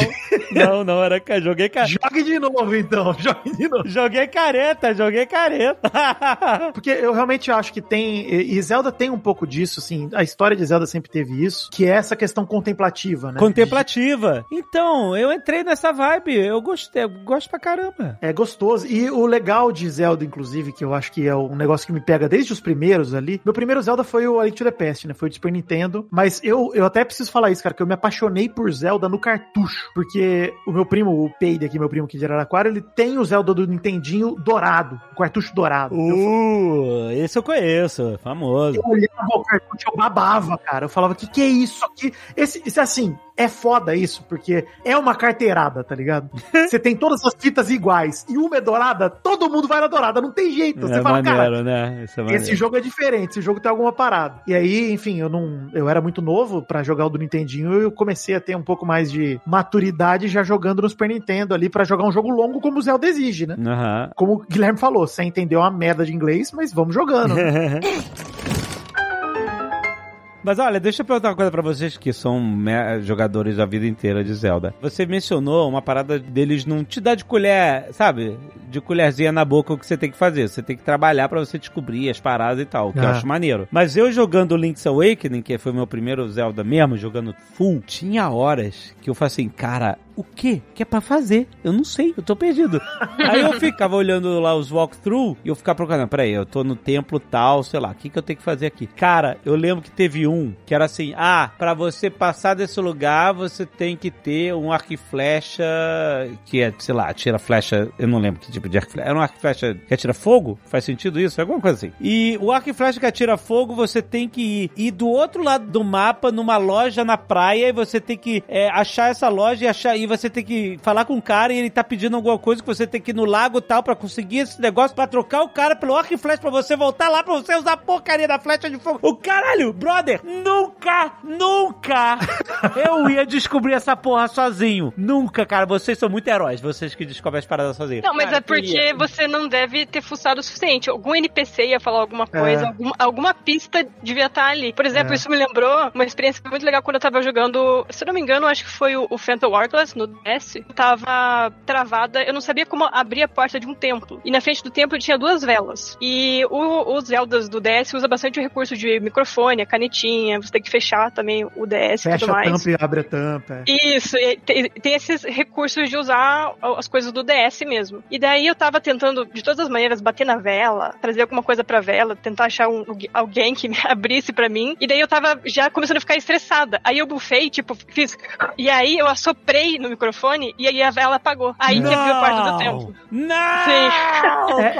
Não, não, era. ca- Joguei careta. Jogue de novo, então. [LAUGHS] Jogue de novo. Joguei careta, joguei careta. [LAUGHS] Porque eu realmente acho que tem. E e Zelda tem um pouco disso, assim. A história de Zelda sempre teve isso, que é essa questão contemplativa, né? Contemplativa. Então, eu entrei nessa vibe. Eu gostei, eu gosto pra caramba. É gostoso. E o legal de Zelda, inclusive, que eu acho que é um negócio que me pega desde os primeiros ali. Meu primeiro Zelda foi o A Link to the Past, né? Foi o de Super Nintendo. Mas eu, eu até preciso falar isso, cara, que eu me apaixonei por Zelda no cartucho. Porque o meu primo, o Peide aqui, meu primo aqui de Araraquara, ele tem o Zelda do Nintendinho dourado. O cartucho dourado. Eu Uh, esse eu conheço, famoso. Eu olhava o cartucho, eu babava, cara. Eu falava, que que é isso aqui? Esse, esse assim, é foda isso, porque é uma carteirada, tá ligado? [LAUGHS] Você tem todas as fitas iguais e uma é dourada, todo mundo vai na dourada, não tem jeito. Você é fala, cara, maneiro, né? Esse é esse jogo é diferente, esse jogo tem alguma parada. E aí, enfim, eu não, eu era muito novo pra jogar o do Nintendinho, eu comecei a ter um pouco mais de maturidade já jogando no Super Nintendo ali pra jogar um jogo longo como o Zelda exige, né? Aham. Como o Guilherme falou, você entendeu uma merda de inglês, mas vamos jogando. [LAUGHS] Mas olha, deixa eu perguntar uma coisa pra vocês que são jogadores da vida inteira de Zelda. Você mencionou uma parada deles não te dar de colher, sabe? De colherzinha na boca o que você tem que fazer. Você tem que trabalhar pra você descobrir as paradas e tal, que eu Ah. acho maneiro. Mas eu jogando Link's Awakening, que foi meu primeiro Zelda mesmo, jogando full, tinha horas que eu falei assim, cara, o que que é pra fazer? Eu não sei, eu tô perdido. [LAUGHS] Aí eu ficava olhando lá os walkthrough e eu ficava procurando, peraí, eu tô no templo tal, sei lá, o que que eu tenho que fazer aqui? Cara, eu lembro que teve um que era assim, ah, pra você passar desse lugar, você tem que ter um arco e flecha que é, sei lá, atira flecha, eu não lembro que tipo de arco e flecha, era um arco e flecha que atira fogo? Faz sentido isso? Alguma coisa assim. E o arco e flecha que atira fogo, você tem que ir, ir do outro lado do mapa, numa loja na praia, e você tem que é, achar essa loja e achar, e você tem que falar com o cara e ele tá pedindo alguma coisa que você tem que ir no lago e tal pra conseguir esse negócio, pra trocar o cara pelo arco e flecha pra você voltar lá pra você usar a porcaria da flecha de fogo. O caralho, brother, nunca, nunca [LAUGHS] eu ia descobrir essa porra sozinho. Nunca, cara, vocês são muito heróis, vocês que descobrem as paradas sozinhos. Não, mas Cara, é porque queria. você não deve ter fuçado o suficiente. Algum NPC ia falar alguma coisa, É. alguma, alguma pista devia estar ali. Por exemplo, É. isso me lembrou uma experiência muito legal quando eu tava jogando, se eu não me engano, acho que foi o, o Phantom Hourglass no DS. Tava travada, eu não sabia como abrir a porta de um templo. E na frente do templo tinha duas velas. E o, os Zeldas do DS usa bastante o recurso de microfone, a canetinha, você tem que fechar também o DS e Fecha tudo a mais. tampa e abre a tampa. é. Isso, e tem, tem esses recursos de usar as coisas do DS mesmo. E daí eu tava tentando, de todas as maneiras, bater na vela, trazer alguma coisa pra vela, tentar achar um- alguém que [LAUGHS] me abrisse pra mim. E daí eu tava já começando a ficar estressada. Aí eu bufei, tipo, fiz. E aí eu assoprei no microfone e aí a vela apagou. Aí que abriu a porta do templo. Não! Sim. É, é.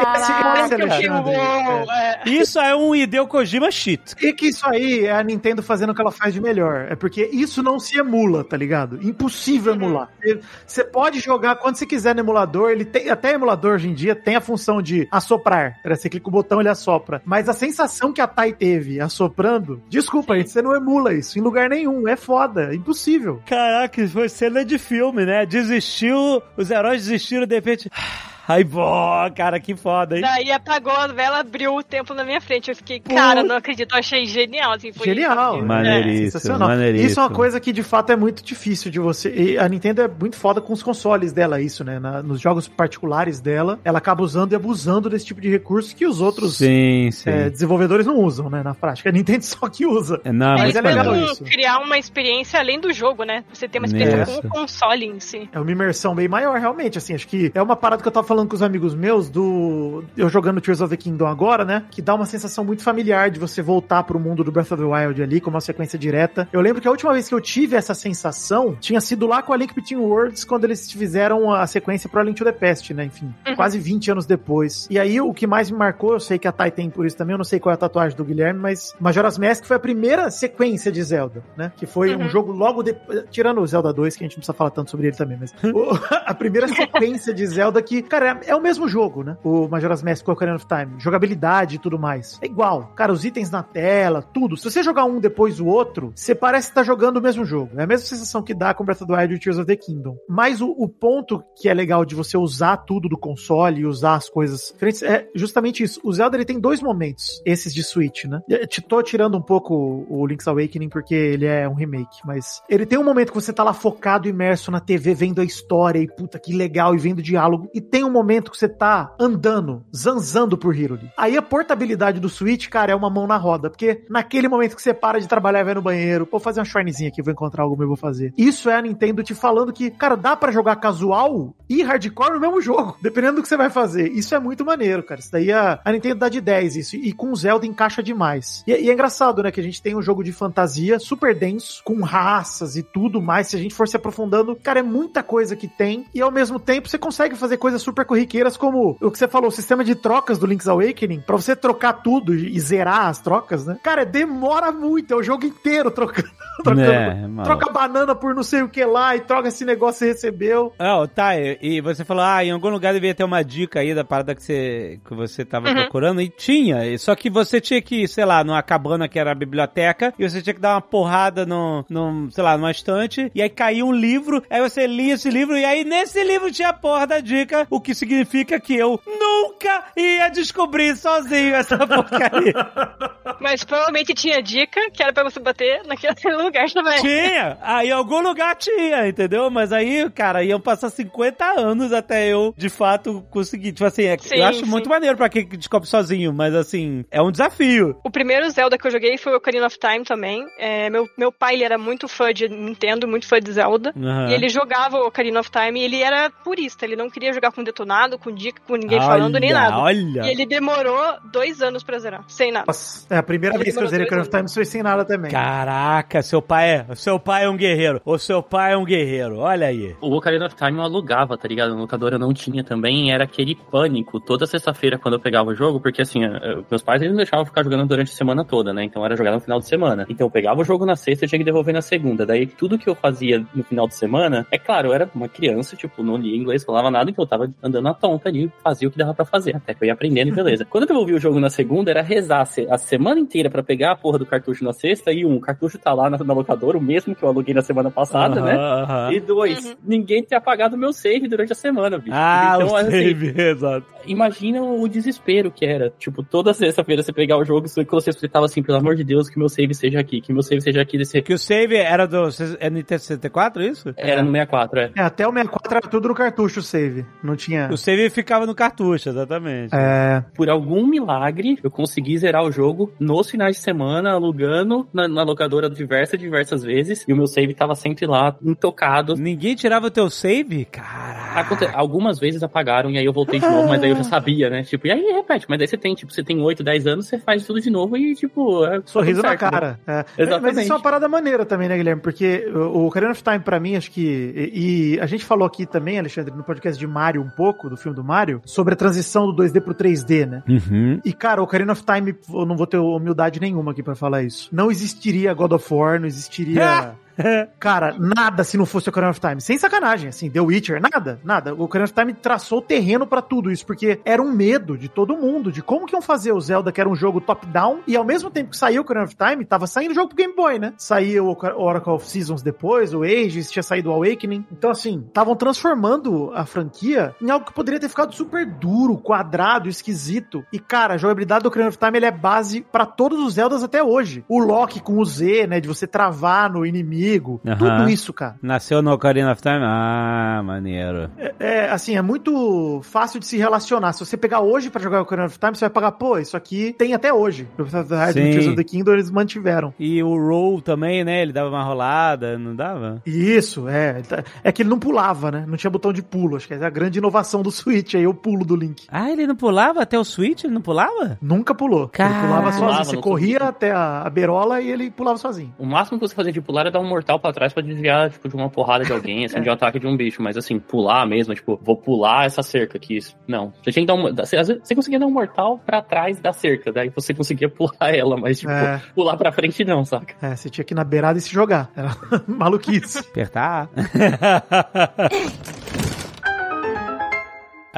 [LAUGHS] é. Isso é um Hideo Kojima shit. E que isso aí é a Nintendo fazendo o que ela faz de melhor. É porque isso não se emula, tá ligado? Impossível emular. Você pode jogar quando você quiser no emulador. Ele tem até emulador hoje em dia tem a função de assoprar. Você clica o botão ele assopra. Mas a sensação que a Tai teve assoprando, desculpa, gente, você não emula isso em lugar nenhum. É foda, é impossível. Caraca, foi cena de filme, né? Desistiu, os heróis desistiram, de repente. Ai, bó, cara, que foda, hein? Daí apagou a vela, abriu o templo na minha frente. Eu fiquei, cara, não acredito, eu achei genial. Assim, foi Genial. Maneiríssimo, Sensacional. maneiríssimo. Isso é uma coisa que de fato é muito difícil de você. E a Nintendo é muito foda com os consoles dela, isso, né? Na- nos jogos particulares dela, ela acaba usando e abusando desse tipo de recurso que os outros Sim, sim. é, desenvolvedores não usam, né? Na prática. A Nintendo [LAUGHS] só que usa. É, não, É, Mas é legal isso. criar uma experiência além do jogo, né? Você tem uma experiência Isso. com o console em si. É uma imersão bem maior, realmente. Assim, acho que é uma parada que eu tava falando com os amigos meus do. Eu jogando Tears of the Kingdom agora, né? Que dá uma sensação muito familiar de você voltar pro mundo do Breath of the Wild ali, com uma sequência direta. Eu lembro que a última vez que eu tive essa sensação tinha sido lá com a Link Between Worlds, quando eles fizeram a sequência pro A Link to the Past, né? Enfim, Uhum. quase 20 anos depois. E aí o que mais me marcou, eu sei que a Tai tem por isso também, eu não sei qual é a tatuagem do Guilherme, mas Majora's Mask foi a primeira sequência de Zelda, né? Que foi um Uhum. jogo logo depois. Tirando o Zelda 2, que a gente não precisa falar tanto sobre ele também, mas [LAUGHS] a primeira sequência de Zelda que, cara, é, é o mesmo jogo, né? O Majora's Mask com o Ocarina of Time. Jogabilidade e tudo mais. É igual. Cara, os itens na tela, tudo. Se você jogar um depois do outro, você parece estar jogando o mesmo jogo. É a mesma sensação que dá com Breath of the Wild e Tears of the Kingdom. Mas o, o ponto que é legal de você usar tudo do console e usar as coisas diferentes é justamente isso. O Zelda ele tem dois momentos, esses de Switch, né? Eu tô tirando um pouco o Link's Awakening porque ele é um remake, mas ele tem um momento que você tá lá focado, imerso na TV, vendo a história e puta que legal e vendo diálogo, e tem um momento que você tá andando, zanzando por Hyrule. Aí a portabilidade do Switch, cara, é uma mão na roda, porque naquele momento que você para de trabalhar e vai no banheiro, pô, fazer uma shrinezinha aqui, vou encontrar algo eu vou fazer. Isso é a Nintendo te falando que, cara, dá para jogar casual e hardcore no mesmo jogo, [LAUGHS] dependendo do que você vai fazer. Isso é muito maneiro, cara. Isso daí a, a Nintendo dá de 10 isso, e com o Zelda encaixa demais. E, e é engraçado, né, que a gente tem um jogo de fantasia super denso, com raças e tudo mais, se a gente for se aprofundando, cara, é muita coisa que tem, e ao mesmo tempo você consegue fazer coisas super corriqueiras, como o que você falou, o sistema de trocas do Link's Awakening, pra você trocar tudo e zerar as trocas, né? Cara, demora muito, é o jogo inteiro trocando. [LAUGHS] trocando É, troca banana por não sei o que lá e troca esse negócio que você recebeu. Não, tá, e e você falou, ah, em algum lugar devia ter uma dica aí da parada que você, que você tava procurando, e tinha, e só que você tinha que, sei lá, numa cabana que era a biblioteca, e você tinha que dar uma porrada no, no sei lá, numa estante, e aí caía um livro, aí você lia esse livro, e aí nesse livro tinha a porra da dica, o que significa que eu nunca ia descobrir sozinho essa [LAUGHS] porcaria. Mas provavelmente tinha dica que era pra você bater naquele [LAUGHS] lugar também. Tinha! Aí em algum lugar tinha, entendeu? Mas aí, cara, iam passar 50 anos até eu, de fato, conseguir. Tipo assim, é- Sim, eu acho sim. muito maneiro pra quem descobre sozinho, mas assim, é um desafio. O primeiro Zelda que eu joguei foi o Ocarina of Time também. É, meu, meu pai, ele era muito fã de Nintendo, muito fã de Zelda. Aham. E ele jogava o Ocarina of Time e ele era purista. Ele não queria jogar com detonado, com dica, com ninguém falando, nem Olha, nada. Olha! E ele demorou dois anos pra zerar, sem nada. Nossa, é a primeira Ele vez que eu zerei Ocarina of Time foi sem nada também. Caraca, seu pai é. Seu pai é um guerreiro. O seu pai é um guerreiro. Olha aí. O Ocarina of Time eu alugava, tá ligado? No locador eu não tinha também. Era aquele pânico toda sexta-feira quando eu pegava o jogo, porque assim, eh, meus pais eles não deixavam eu ficar jogando durante a semana toda, né? Então era jogar no final de semana. Então eu pegava o jogo na sexta e tinha que devolver na segunda. Daí tudo que eu fazia no final de semana, é claro, eu era uma criança, tipo, não lia inglês, falava nada, então eu tava andando na tonta ali, fazia o que dava pra fazer, até que eu ia aprendendo e beleza. quando eu devolvi o jogo na segunda, era rezar a semana inteira pra pegar a porra do cartucho na sexta, e um, o cartucho tá lá na, na locadora, o mesmo que eu aluguei na semana passada, né? E dois, Uhum. ninguém tinha apagado meu save durante a semana, bicho. Ah, então, o assim, save, [LAUGHS] exato. imagina o desespero que era. Tipo, toda sexta-feira você pegar o jogo e você tava assim, pelo amor de Deus, que meu save seja aqui, que meu save seja aqui desse. Que o save era do é Nintendo 64, isso? Era no 64, é. É, até o 64 era tudo no cartucho o save. Não tinha. O save ficava no cartucho, exatamente. É. Por algum milagre, eu consegui zerar o jogo nos finais de semana, alugando na, na locadora diversas, diversas vezes. E o meu save tava sempre lá, intocado. Ninguém tirava o teu save? Caraca. Aconte- Algumas vezes apagaram e aí eu voltei de novo, mas daí eu já sabia, né? Tipo, e aí repete, mas daí você tem, tipo, você tem 8, 10 anos, você faz tudo de novo e, tipo, é Sorriso tudo na certo, né? cara. É. Exatamente. Mas isso é uma parada maneira também, né, Guilherme? Porque o o Ocarina of Time, pra mim, acho que. E, e a gente falou aqui também, Alexandre, no podcast de Mario, um pouco, do filme do Mario, sobre a transição do 2D pro 3D, né? Uhum. E, cara, o Ocarina of Time, eu não vou ter humildade nenhuma aqui pra falar isso. Não existiria God of War, não existiria. [LAUGHS] [LAUGHS] Cara, nada se não fosse o Ocarina of Time. Sem sacanagem, assim, The Witcher, nada, nada. O Ocarina of Time traçou o terreno pra tudo isso, porque era um medo de todo mundo, de como que iam fazer o Zelda, que era um jogo top-down, e ao mesmo tempo que saiu o Ocarina of Time, tava saindo o jogo pro Game Boy, né? Saiu o Oracle of Seasons depois, o Ages, tinha saído o Awakening. Então, assim, estavam transformando a franquia em algo que poderia ter ficado super duro, quadrado, esquisito. E, cara, a jogabilidade do Ocarina of Time, ele é base pra todos os Zeldas até hoje. O lock com o Z, né, de você travar no inimigo, Aham. tudo isso, cara. Nasceu no Ocarina of Time? Ah, maneiro. É, assim, é muito fácil de se relacionar. Se você pegar hoje pra jogar o Ocarina of Time, você vai pagar, pô, isso aqui tem até hoje. O Breath of the. Tears of Kingdom, eles mantiveram. E o roll também, né? Ele dava uma rolada, não dava? Isso, é. É que ele não pulava, né? Não tinha botão de pulo. Acho que é a grande inovação do Switch aí, o pulo do Link. Ah, ele não pulava até o Switch? Ele não pulava? Nunca pulou. Cara. Ele pulava sozinho. Pulava, Você corria até a, a berola e ele pulava sozinho. O máximo que você fazia de pular era dar um mortal pra trás pra desviar, tipo, de uma porrada de alguém, assim, [LAUGHS] de um ataque de um bicho. Mas assim, pular mesmo, tipo, vou pular essa cerca aqui. Isso. Não. Você tinha que dar um. Você, conseguia dar um mortal pra trás da cerca, daí você conseguia [LAUGHS] pular ela, mas, tipo, É. pular pra frente não, saca? É, você tinha que ir na beirada e se jogar. Era [LAUGHS] maluquice. Apertar.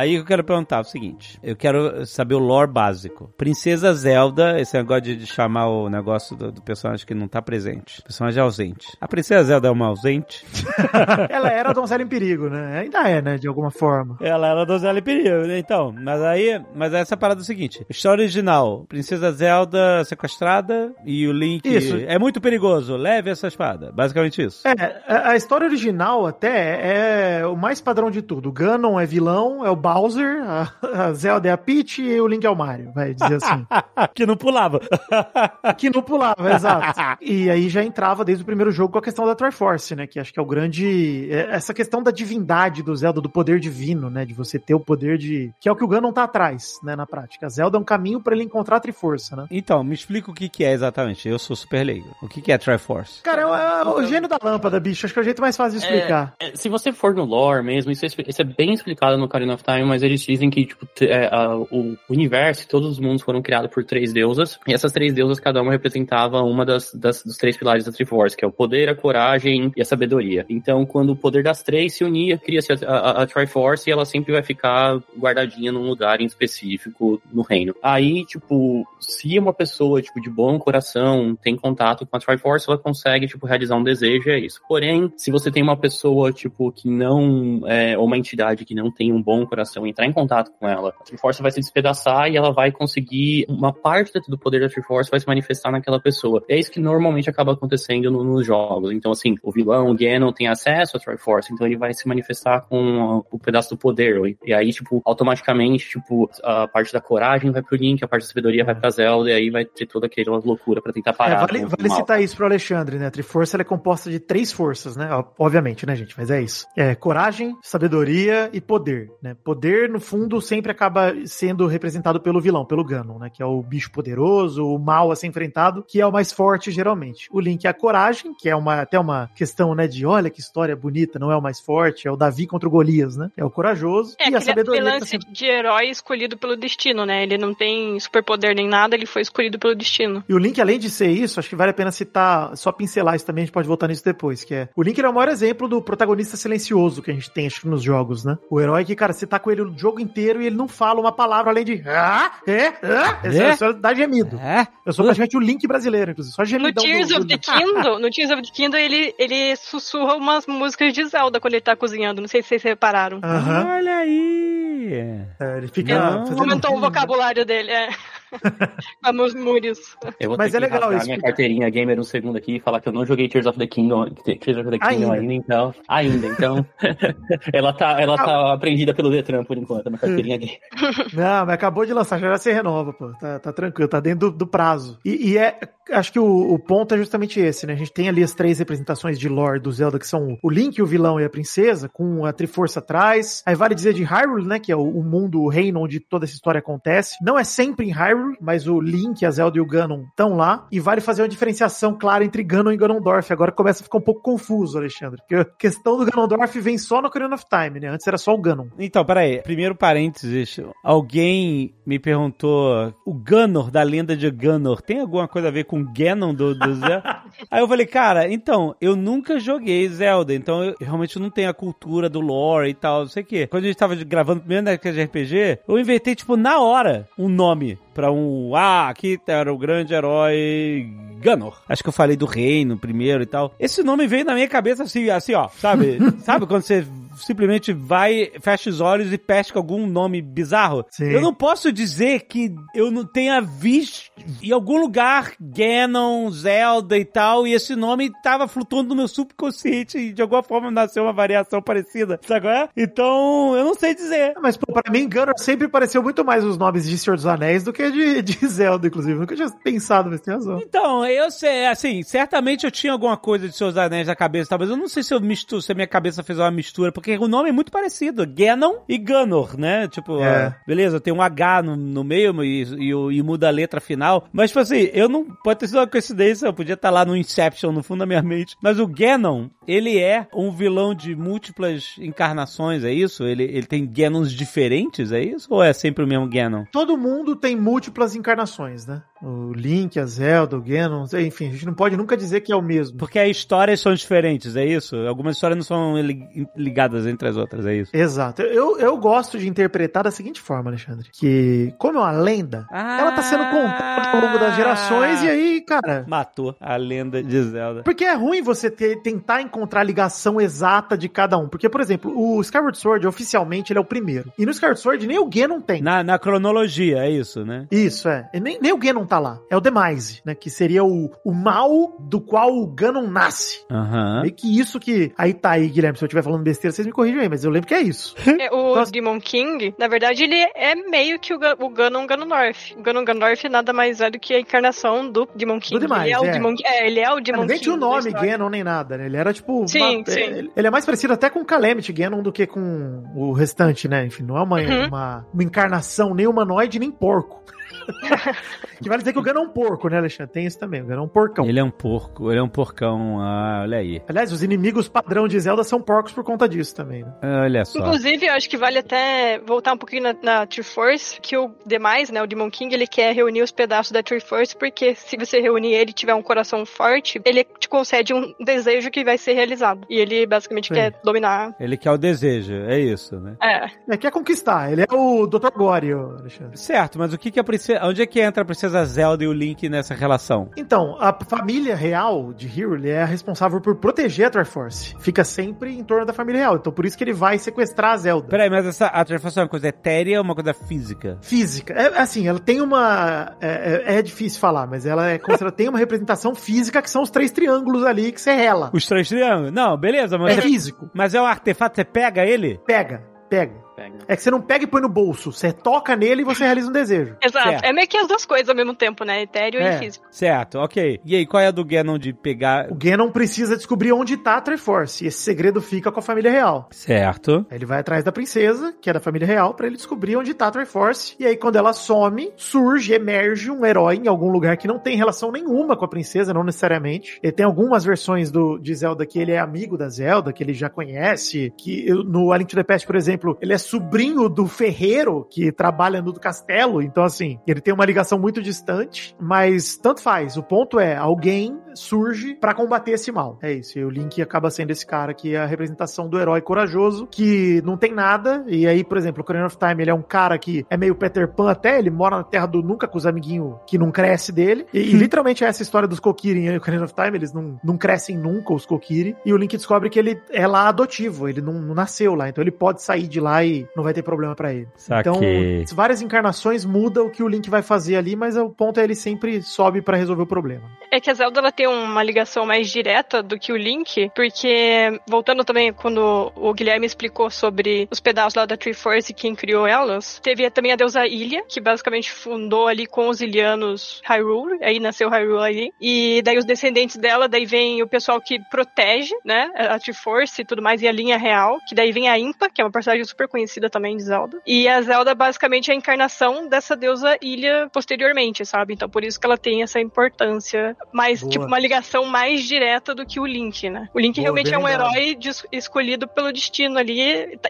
Aí eu quero perguntar o seguinte: eu quero saber o lore básico. Princesa Zelda, esse negócio de, de chamar o negócio do, do personagem que não tá presente. Personagem ausente. A Princesa Zelda é uma ausente? [LAUGHS] Ela era a donzela em perigo, né? Ainda é, né? De alguma forma. Ela era donzela em perigo, né? Então, mas aí, mas essa parada é o seguinte: história original, Princesa Zelda sequestrada e o Link Isso. é muito perigoso, leve essa espada. Basicamente isso. É, a, a história original até é o mais padrão de tudo. O Ganon é vilão, é o Bowser, a, a Zelda é a Peach e o Link é o Mario, vai dizer assim. [LAUGHS] que não pulava. [LAUGHS] que não pulava, exato. E aí já entrava desde o primeiro jogo com a questão da Triforce, né? Que acho que é o grande. é Essa questão da divindade do Zelda, do poder divino, né? De você ter o poder de. Que é o que o Ganon tá atrás, né? Na prática. A Zelda é um caminho pra ele encontrar a Triforça, né? Então, me explica o que, que é exatamente. Eu sou super leigo. O que, que é Triforce? Cara, é o, é o gênio da lâmpada, bicho. Acho que é o jeito mais fácil de explicar. É, se você for no lore mesmo, isso é, isso é bem explicado no Ocarina of Time, mas eles dizem que tipo, é, a- o universo, todos os mundos foram criados por três deusas, e essas três deusas, cada uma representava uma das, das- dos três pilares da Triforce, que é o poder, a coragem e a sabedoria. Então, quando o poder das três se unia, cria-se a, a- a Triforce e ela sempre vai ficar guardadinha num lugar em específico no reino. Aí, tipo, se uma pessoa, tipo, de bom coração tem contato com a Triforce, ela consegue, tipo, realizar um desejo, é isso. Porém, se você tem uma pessoa, tipo, que não, é, ou uma entidade que não tem um bom coração entrar em contato com ela, a Triforce vai se despedaçar e ela vai conseguir, uma parte do poder da Triforce vai se manifestar naquela pessoa. É isso que normalmente acaba acontecendo no- nos jogos. Então, assim, o vilão, o Ganon, tem acesso à Triforce, então ele vai se manifestar com o pedaço do poder. E aí, tipo, automaticamente, tipo, a parte da coragem vai pro Link, a parte da sabedoria vai pra Zelda, e aí vai ter toda aquela loucura pra tentar É, parar. vale o vale mal. citar isso pro Alexandre, né? A Triforça ela é composta de três forças, né? Obviamente, né, gente? Mas é isso. É coragem, sabedoria e poder, né? Poder, no fundo, sempre acaba sendo representado pelo vilão, pelo Ganon, né? Que é o bicho poderoso, o mal a ser enfrentado, que é o mais forte, geralmente. O Link é a coragem, que é uma, até uma questão, né? De olha que história bonita, não é o mais forte, é o Davi contra o Golias, né? É o corajoso. É, e a sabedoria. tá lance sempre- de herói escolhido pelo destino, né? Ele não tem superpoder nem nada, ele foi escolhido pelo destino. E o Link, além de ser isso, acho que vale a pena citar, só pincelar isso também, a gente pode voltar nisso depois, que é... O Link é o maior exemplo do protagonista silencioso que a gente tem, acho que nos jogos, né? O herói que, cara, você tá com ele o jogo inteiro e ele não fala uma palavra além de... Ah, é, ah, é, É? só dá gemido. É? Eu sou praticamente o Link brasileiro, inclusive, só No gemidão Tears do, of the Kingdom, [LAUGHS] no Tears of the Kingdom, ele, ele sussurra umas músicas de Zelda quando ele tá cozinhando. Não sei se vocês repararam. Olha aí. é, ele fica... Não. fazendo- Aumentou o vocabulário dele, é. [LAUGHS] Com múrios. Eu vou Mas ter é que legal isso, minha carteirinha gamer um segundo aqui e falar que eu não joguei Tears of the Kingdom, Tears of the Kingdom Ainda. ainda, então. Ainda, então. [LAUGHS] ela tá, ela tá aprendida pelo Detran por enquanto, a minha carteirinha gamer. [LAUGHS] Não, mas acabou de lançar, já se renova, pô. Tá, tá tranquilo, tá dentro do, do prazo. E, e é. Acho que o, o ponto é justamente esse, né? A gente tem ali as três representações de lore do Zelda, que são o Link, o vilão e a princesa, com a Triforça atrás. Aí vale dizer de Hyrule, né? Que é o, o mundo, o reino onde toda essa história acontece. Não é sempre em Hyrule, mas o Link, a Zelda e o Ganon estão lá. E vale fazer uma diferenciação clara entre Ganon e Ganondorf. Agora começa a ficar um pouco confuso, Alexandre. Porque a questão do Ganondorf vem só no Ocarina of Time, né? Antes era só o Ganon. Então, peraí. Primeiro parênteses. Alguém me perguntou: o Ganor da lenda de Ganor tem alguma coisa a ver com Ganon do, do Zelda? [LAUGHS] Aí eu falei, cara, então, eu nunca joguei Zelda, então eu realmente não tenho a cultura do lore e tal, não sei o quê. Quando a gente tava gravando primeiro Nerdcast de RPG, eu inventei, tipo, na hora, um nome pra um. Ah, aqui era o grande herói Ganor. Acho que eu falei do reino primeiro e tal. Esse nome veio na minha cabeça assim, assim, ó, sabe? [LAUGHS] sabe quando você simplesmente vai, fecha os olhos e pesca algum nome bizarro? Sim. Eu não posso dizer que eu não tenha visto em algum lugar Ganon, Zelda e tal, e esse nome tava flutuando no meu subconsciente e de alguma forma nasceu uma variação parecida, sabe qual é? Então, eu não sei dizer. Mas, pô, pra mim, Ganon sempre pareceu muito mais os nomes de Senhor dos Anéis do que de, de Zelda, inclusive. Nunca tinha pensado, mas tem razão. Então, eu sei, assim, certamente eu tinha alguma coisa de seus anéis na cabeça, tá? mas eu não sei se eu misturo, se a minha cabeça fez uma mistura, porque o nome é muito parecido, Ganon e Ganor, né? Tipo, É. ah, beleza, tem um H no, no meio e, e, e muda a letra final, mas tipo assim, eu não, pode ter sido uma coincidência, eu podia estar lá no Inception, no fundo da minha mente, mas o Ganon, ele é um vilão de múltiplas encarnações, é isso? Ele, ele tem Ganons diferentes, é isso? Ou é sempre o mesmo Ganon? Todo mundo tem múltiplas encarnações, né? O Link, a Zelda, o Ganon, enfim, a gente não pode nunca dizer que é o mesmo. Porque as histórias são diferentes, é isso? Algumas histórias não são li- ligadas entre as outras, é isso? Exato. Eu, eu gosto de interpretar da seguinte forma, Alexandre. Que, como é uma lenda, ela tá sendo contada ao longo das gerações e aí, cara. Matou a lenda de Zelda. Porque é ruim você ter- tentar encontrar a ligação exata de cada um. Porque, por exemplo, o Skyward Sword, oficialmente, ele é o primeiro. E no Skyward Sword, nem o Ganon tem. Na, na cronologia, é isso, né? Isso, é. E Nem, nem o Ganon tá lá. É o Demise, né? Que seria o, o mal do qual o Ganon nasce. Aham. Meio que isso que. Aí tá aí, Guilherme. Se eu estiver falando besteira, vocês me corrigem aí, mas eu lembro que é isso. É, o Nossa. Demon King, na verdade, ele é meio que o, o Ganon Ganondorf. O Ganon Ganondorf nada mais é do que a encarnação do Demon King. Demais, ele é, o é. Demon, é, ele é o Demon nem King. tinha o nome. Ganon nem nada, né? Ele era tipo. Sim, uma- sim. Ele, ele é mais parecido até com o Calamity Ganon do que com o restante, né? Enfim, não é uma, Uhum. uma, uma encarnação nem humanoide nem porco. [LAUGHS] que vale dizer que o Ganon é um porco, né, Alexandre? Tem isso também. O Ganon é um porcão. Ele é um porco, ele é um porcão. Ah, olha aí. Aliás, os inimigos padrão de Zelda são porcos por conta disso também, né? Olha só. Inclusive, eu acho que vale até voltar um pouquinho na, na Triforce, que o demais, né, o Demon King, ele quer reunir os pedaços da Triforce, porque se você reunir ele e tiver um coração forte, ele te concede um desejo que vai ser realizado. E ele basicamente Sim. quer dominar. Ele quer o desejo, é isso, né? É, É, quer conquistar. Ele é o Dr. Gore, ô, Alexandre. Certo, mas o que que a princesa. Onde é que entra a princesa Zelda e o Link nessa relação? Então, a família real de Hyrule é a responsável por proteger a Triforce. Fica sempre em torno da família real. Então, por isso que ele vai sequestrar a Zelda. Peraí, mas essa a transformação é uma coisa etérea ou uma coisa física? Física. É assim, ela tem uma. É, é- é difícil falar, mas ela é como se ela tem uma representação física que são os três triângulos ali que você rela. Os três triângulos? Não, beleza, mas, É você- físico. mas é um artefato, você pega ele? Pega, pega. Pega. É que você não pega e põe no bolso. Você toca nele e você realiza um desejo. exato. Certo. É meio que as duas coisas ao mesmo tempo, né? Etéreo É. e físico. Certo, ok. E aí, qual é a do Ganon de pegar. O Ganon precisa descobrir onde tá a Triforce. E esse segredo fica com a família real. Certo. Aí ele vai atrás da princesa, que é da família real, pra ele descobrir onde tá a Triforce. E aí, quando ela some, surge, emerge um herói em algum lugar que não tem relação nenhuma com a princesa, não necessariamente. E tem algumas versões do, de Zelda que ele é amigo da Zelda, que ele já conhece. Que no A Link to the Past, por exemplo, ele é sobrinho do ferreiro que trabalha no do castelo. Então, assim, ele tem uma ligação muito distante. Mas tanto faz. O ponto é, alguém surge pra combater esse mal. É isso. E o Link acaba sendo esse cara que é a representação do herói corajoso, que não tem nada. E aí, por exemplo, o Ocarina of Time, ele é um cara que é meio Peter Pan até, ele mora na Terra do Nunca com os amiguinhos que não cresce dele. E, e literalmente é essa história dos Kokiri em Ocarina of Time, eles não, não crescem nunca, os Kokiri. E o Link descobre que ele é lá adotivo, ele não, não nasceu lá, então ele pode sair de lá e não vai ter problema pra ele. Então, Saquei. várias encarnações mudam o que o Link vai fazer ali, mas o ponto é ele sempre sobe pra resolver o problema. É que a Zelda ela tem uma ligação mais direta do que o Link, porque, voltando também quando o Guilherme explicou sobre os pedaços lá da Triforce e quem criou elas, teve também a deusa Ilha, que basicamente fundou ali com os Ilianos Hyrule, aí nasceu Hyrule ali, e daí os descendentes dela, daí vem o pessoal que protege, né, a Triforce e tudo mais, e a linha real, que daí vem a Impa, que é uma personagem super conhecida também de Zelda, e a Zelda basicamente é a encarnação dessa deusa Ilha posteriormente, sabe? Então por isso que ela tem essa importância mais, tipo, uma ligação mais direta do que o Link, né? O Link realmente é um herói dis- escolhido pelo destino ali.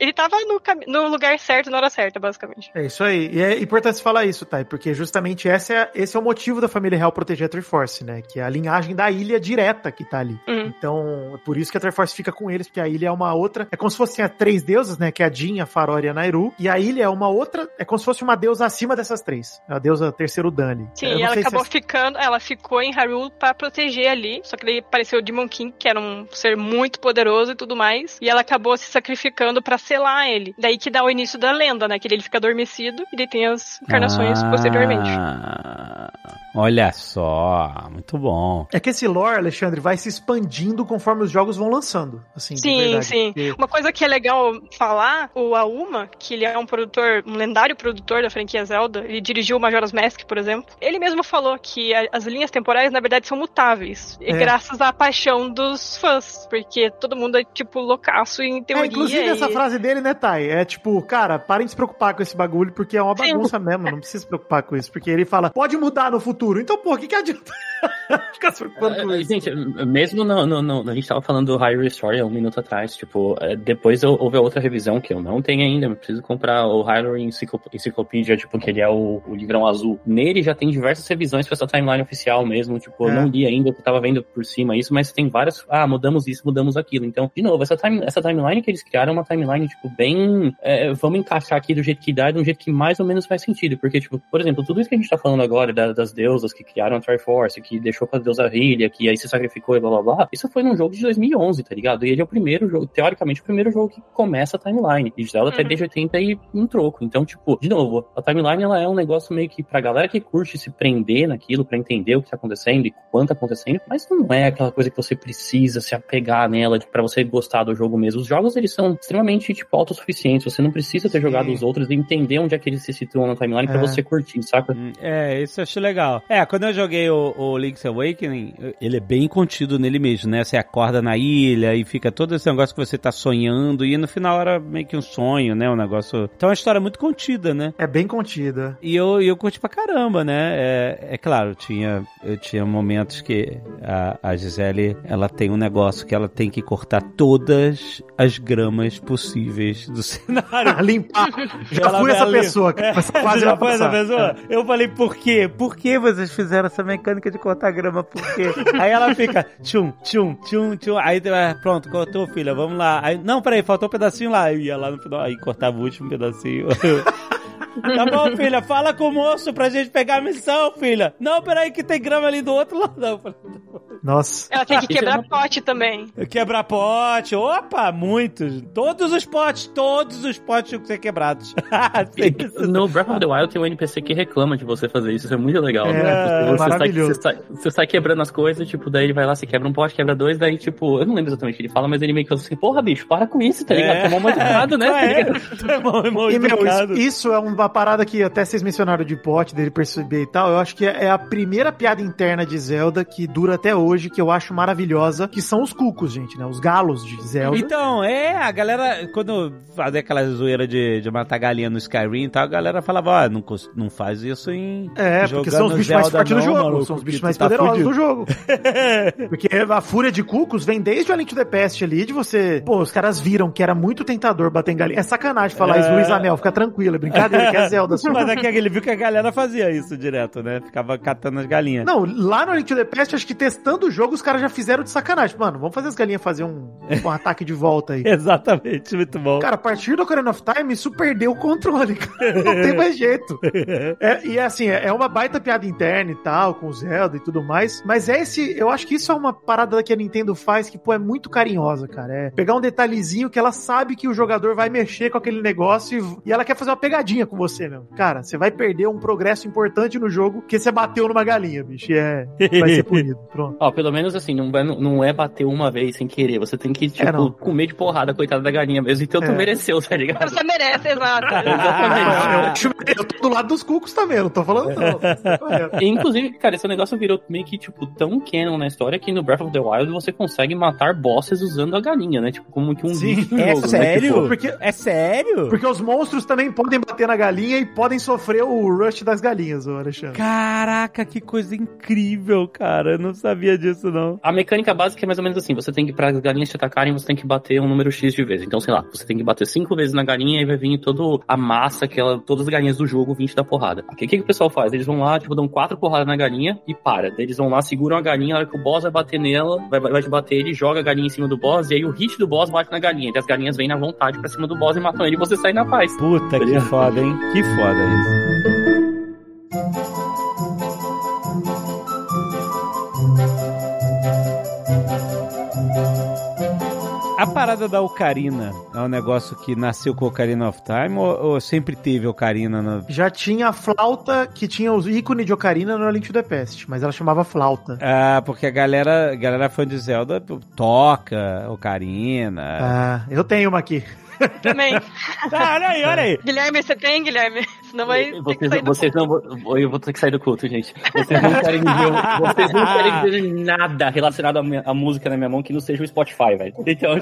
Ele tava no, no lugar certo na hora certa, basicamente. É isso aí. E é importante falar isso, Thay, porque justamente esse é, esse é o motivo da família real proteger a Triforce, né? Que é a linhagem da ilha direta que tá ali. Uhum. Então, é por isso que a Triforce fica com eles, porque a ilha é uma outra. É como se fossem as três deusas, né? Que é a Jin, a Farore e a Nairu. E a ilha é uma outra. É como se fosse uma deusa acima dessas três. A deusa terceiro Dani. Sim, e ela sei se acabou é- ficando, ela ficou em Hyrule pra proteger ali, só que daí apareceu o Demon King, que era um ser muito poderoso e tudo mais, e ela acabou se sacrificando pra selar ele. Daí que dá o início da lenda, né, que ele fica adormecido e daí tem as encarnações posteriormente. Olha só, muito bom. É que esse lore, Alexandre, vai se expandindo conforme os jogos vão lançando. Assim, de Sim, verdade. sim. Porque- Uma coisa que é legal falar, o Auma, que ele é um produtor, um lendário produtor da franquia Zelda, ele dirigiu o Majora's Mask, por exemplo. Ele mesmo falou que a- as linhas temporais, na verdade, são mutáveis. E É. graças à paixão dos fãs. Porque todo mundo é, tipo, loucaço em É, teoria. inclusive e- essa frase dele, né, Thay? É tipo, cara, parem de se preocupar com esse bagulho, porque é uma Sim. bagunça mesmo, não precisa se preocupar com isso. Porque ele fala, pode mudar no futuro futuro. Então, pô, o que, que adianta [LAUGHS] ficar se preocupando com É, isso? Gente, mesmo no, no, no- A gente tava falando do Hyrule Story há um minuto atrás. Tipo, é, depois eu- houve a outra revisão que eu não tenho ainda. Eu preciso comprar o Hyrule Encyclop- Encyclopedia, tipo, que ele é o, o livrão azul. Nele já tem diversas revisões pra essa timeline oficial mesmo. Tipo, eu É. não li ainda, eu tava vendo por cima isso, mas tem várias. Ah, mudamos isso, mudamos aquilo. Então, de novo, essa, time, essa timeline que eles criaram é uma timeline, tipo, bem. é, vamos encaixar aqui do jeito que dá de um jeito que mais ou menos faz sentido. Porque, tipo, por exemplo, tudo isso que a gente tá falando agora da- das deusas que criaram a Triforce, que deixou com a deusa Hylia, que aí se sacrificou e blá blá blá. Isso foi num jogo de 2011, tá ligado? E ele é o primeiro jogo, teoricamente, o primeiro jogo que começa a timeline. E Zelda até Uhum. desde 80 e um troco. Então, tipo, de novo, a timeline ela é um negócio meio que pra galera que curte se prender naquilo, pra entender o que tá acontecendo e quanto tá acontecendo, mas não é aquela coisa que você precisa se apegar nela de- pra você gostar do jogo mesmo. Os jogos, eles são extremamente, tipo, autossuficientes. Você não precisa ter Sim. jogado os outros e entender onde é que eles se situam na timeline pra É. você curtir, saca? Hum, É, isso eu acho legal. É, quando eu joguei o, o Link's Awakening, ele é bem contido nele mesmo, né? Você acorda na ilha e fica todo esse negócio que você tá sonhando e no final era meio que um sonho, né? Um negócio... Então é uma história muito contida, né? É bem contida. E eu, eu curti pra caramba, né? É, é claro, tinha, eu tinha momentos que a, a Gisele, ela tem um negócio que ela tem que cortar todas as gramas possíveis do [LAUGHS] cenário. Limpar. [LAUGHS] Já Ela fui essa pessoa. Você fase já foi essa pessoa? Eu falei, por quê? Por que vocês fizeram essa mecânica de cortar grama? Por quê? [LAUGHS] Aí ela fica, tchum, tchum, tchum, tchum. Aí, ah, pronto, cortou, filha, vamos lá. Aí, não, peraí, faltou um pedacinho lá. Eu ia lá no final, aí cortava o último pedacinho. [LAUGHS] Tá bom, filha, fala com o moço pra gente pegar a missão, filha. Não, peraí, que tem grama ali do outro lado. Falei, Nossa. Ela tem que Isso é quebrar pote também. Quebrar pote, opa, muitos. Todos os potes, todos os potes tinham que ser quebrados. [LAUGHS] No Breath of the Wild tem um NPC que reclama de você fazer isso. Isso é muito legal. É, né? Você, sai, maravilhoso. você, sai, você sai quebrando as coisas, tipo, daí ele vai lá, você quebra um pote, quebra dois, daí, tipo, eu não lembro exatamente o que ele fala, mas ele meio que fala assim, porra, bicho, para com isso, tá ligado? É. Tá mal educado, né? tá [LAUGHS] É, tá mal- mal E, meu, isso, isso é uma parada que até vocês mencionaram de pote, dele perceber e tal. Eu acho que é é a primeira piada interna de Zelda que dura até hoje, que eu acho maravilhosa, que são os cucos, gente, né? Os galos de Zelda. Então, é, a galera, quando fazia aquela zoeira de, de matar galinha no Skyrim e tal, a galera falava, ó, não, cons- não faz isso em. É, porque são os bichos mais Zelda fortes do não, jogo, maluco, são os bichos mais tá poderosos fudido. do jogo. [LAUGHS] Porque a fúria de cucos vem desde o A Link to the Past ali, de você... Pô, os caras viram que era muito tentador bater em galinha. É sacanagem falar É. isso, Luiz Anel, fica tranquilo, é brincadeira, que é Zelda. só. Mas aqui ele viu que a galera fazia isso direto, né? Ficava catando as galinhas. Não, lá no Link to the Past, acho que testando o jogo, os caras já fizeram de sacanagem. Mano, vamos fazer as galinhas fazer um, um ataque de volta aí. [LAUGHS] Exatamente, muito bom. Cara, a partir do Ocarina of Time, isso perdeu o controle, cara. Não tem mais jeito. [LAUGHS] É, e assim, é é uma baita piada interna e tal, com o Zelda e tudo mais. Mas é esse, eu acho que isso é uma parada que a Nintendo faz que, pô, é muito carinhosa, cara. É pegar um detalhezinho que ela sabe que o jogador vai mexer com aquele negócio e, e ela quer fazer uma pegadinha com você, meu. Cara, você vai perder um progresso importante no jogo que você bateu numa galinha, bicho. E é, vai ser [LAUGHS] punido. Pronto. Ó, pelo menos assim, não, vai- não é bater uma vez sem querer. Você tem que, tipo, É, comer de porrada, coitada da galinha mesmo. Então tu É. mereceu, tá ligado? Você merece, exato. [LAUGHS] Exatamente. Eu, eu tô do lado dos cucos também, eu não tô falando não. E, [LAUGHS] Inclusive, cara, esse negócio virou meio que, tipo, tão canon na história que no Breath of the Wild você consegue matar bosses usando a galinha, né? Tipo, como que um Sim. bicho É jogo, né? sério? Tipo, Porque É sério? Porque os monstros também podem bater na galinha e podem sofrer o rush das galinhas, ô Alexandre. Caraca, que coisa incrível, cara. Eu não sabia disso, não. A mecânica básica é mais ou menos assim: você tem que, para as galinhas te atacarem, você tem que bater um número X de vezes. Então, sei lá, você tem que bater cinco vezes na galinha e vai vir toda a massa, aquela, todas as galinhas do jogo, 20 da porrada. O que, que, que o pessoal faz? Eles vão lá, tipo, dão quatro porradas na galinha e para. Eles vão lá, seguram a galinha, na hora que o boss vai bater nela, vai, vai, vai te bater, ele joga a galinha em cima do boss, e aí o hit do boss bate na galinha. E as galinhas vêm na vontade pra cima do boss e matam ele e você sai na paz. Puta que foda, hein? Que foda isso. A parada da Ocarina é um negócio que nasceu com o Ocarina of Time ou, ou sempre teve Ocarina. Já tinha a flauta que tinha os ícones de Ocarina no Link to the Past, mas ela chamava flauta. Ah, porque a galera, a galera fã de Zelda toca Ocarina. Ah, eu tenho uma aqui. Também. Ah, olha aí, olha aí. Guilherme, você tem, Guilherme? Senão vai ter que Vocês, vocês não vou- eu vou ter que sair do culto, gente. Vocês não querem ver, vocês não querem ver nada relacionado à, minha- à música na minha mão que não seja o Spotify, velho. Então,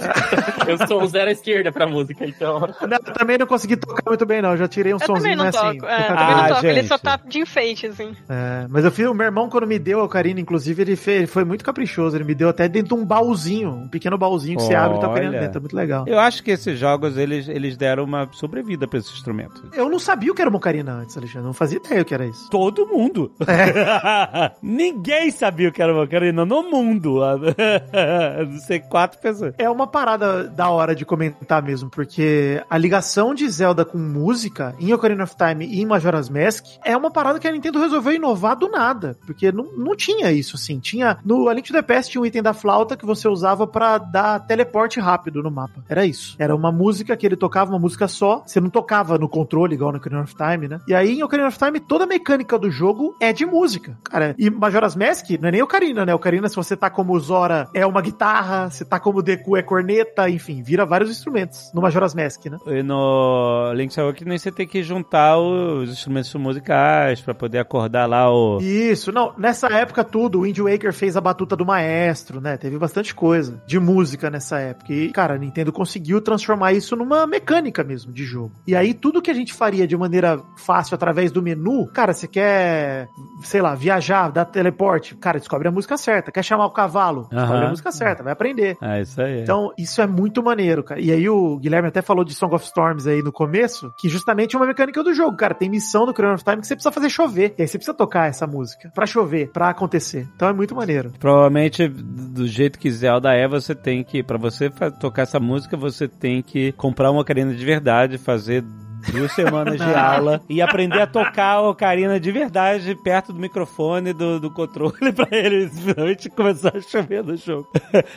eu sou um zero à esquerda pra música, então. Não, eu também não consegui tocar muito bem, não. Eu já tirei um Eu também sonzinho, não mas assim. toco. É, eu tocar também Ah, não toco. Ele gente. só tá de enfeite, assim. É, mas eu fiz, o meu irmão, quando me deu a Ocarina, inclusive, ele, fez, ele foi muito caprichoso. Ele me deu até dentro de um baúzinho, um pequeno baúzinho que você abre e tá Olha. dentro. É muito legal. Eu acho que esses jogos, eles, eles deram uma sobrevida pra esse instrumento. Eu não sabia o que era uma Ocarina antes, Alexandre. Não fazia ideia o que era isso. Todo mundo. [LAUGHS] Ninguém sabia o que era uma ocarina no mundo. [LAUGHS] Não sei, quatro pessoas. É uma parada da hora de comentar mesmo, porque a ligação de Zelda com música em Ocarina of Time e em Majora's Mask é uma parada que a Nintendo resolveu inovar do nada, porque não, não tinha isso assim. Tinha no A Link to the Past tinha um item da flauta que você usava pra dar teleporte rápido no mapa. Era isso. Era uma música que ele tocava uma música só, você não tocava no controle igual no Ocarina of Time, né? E aí em Ocarina of Time toda a mecânica do jogo é de música. Cara, e Majora's Mask não é nem Ocarina, né? Ocarina se você tá como Zora é uma guitarra, se tá como Deku é corneta, enfim, vira vários instrumentos no Majora's Mask, né? E no Link's Awakening você tem que juntar os instrumentos musicais pra poder acordar lá o... Isso, não, nessa época tudo, o Wind Waker fez a batuta do maestro, né? Teve bastante coisa de música nessa época. E, cara, a Nintendo conseguiu transformar isso numa mecânica mesmo de jogo. E aí, tudo que a gente faria de maneira fácil através do menu, cara, você quer, sei lá, viajar, dar teleporte, cara, descobre a música certa. Quer chamar o cavalo, descobre a música certa, vai aprender. É isso aí. Então, isso é muito maneiro, cara. E aí o Guilherme até falou de Song of Storms aí no começo, que justamente é uma mecânica do jogo, cara. Tem missão no Chrono of Time que você precisa fazer chover. E aí você precisa tocar essa música pra chover, pra acontecer. Então é muito maneiro. Provavelmente, do jeito que Zelda é, você tem que, pra você tocar essa música, você tem que comprar uma ocarina de verdade, fazer duas semanas de aula e aprender a tocar a ocarina de verdade perto do microfone do, do controle [LAUGHS] pra ele finalmente começar a chover no jogo.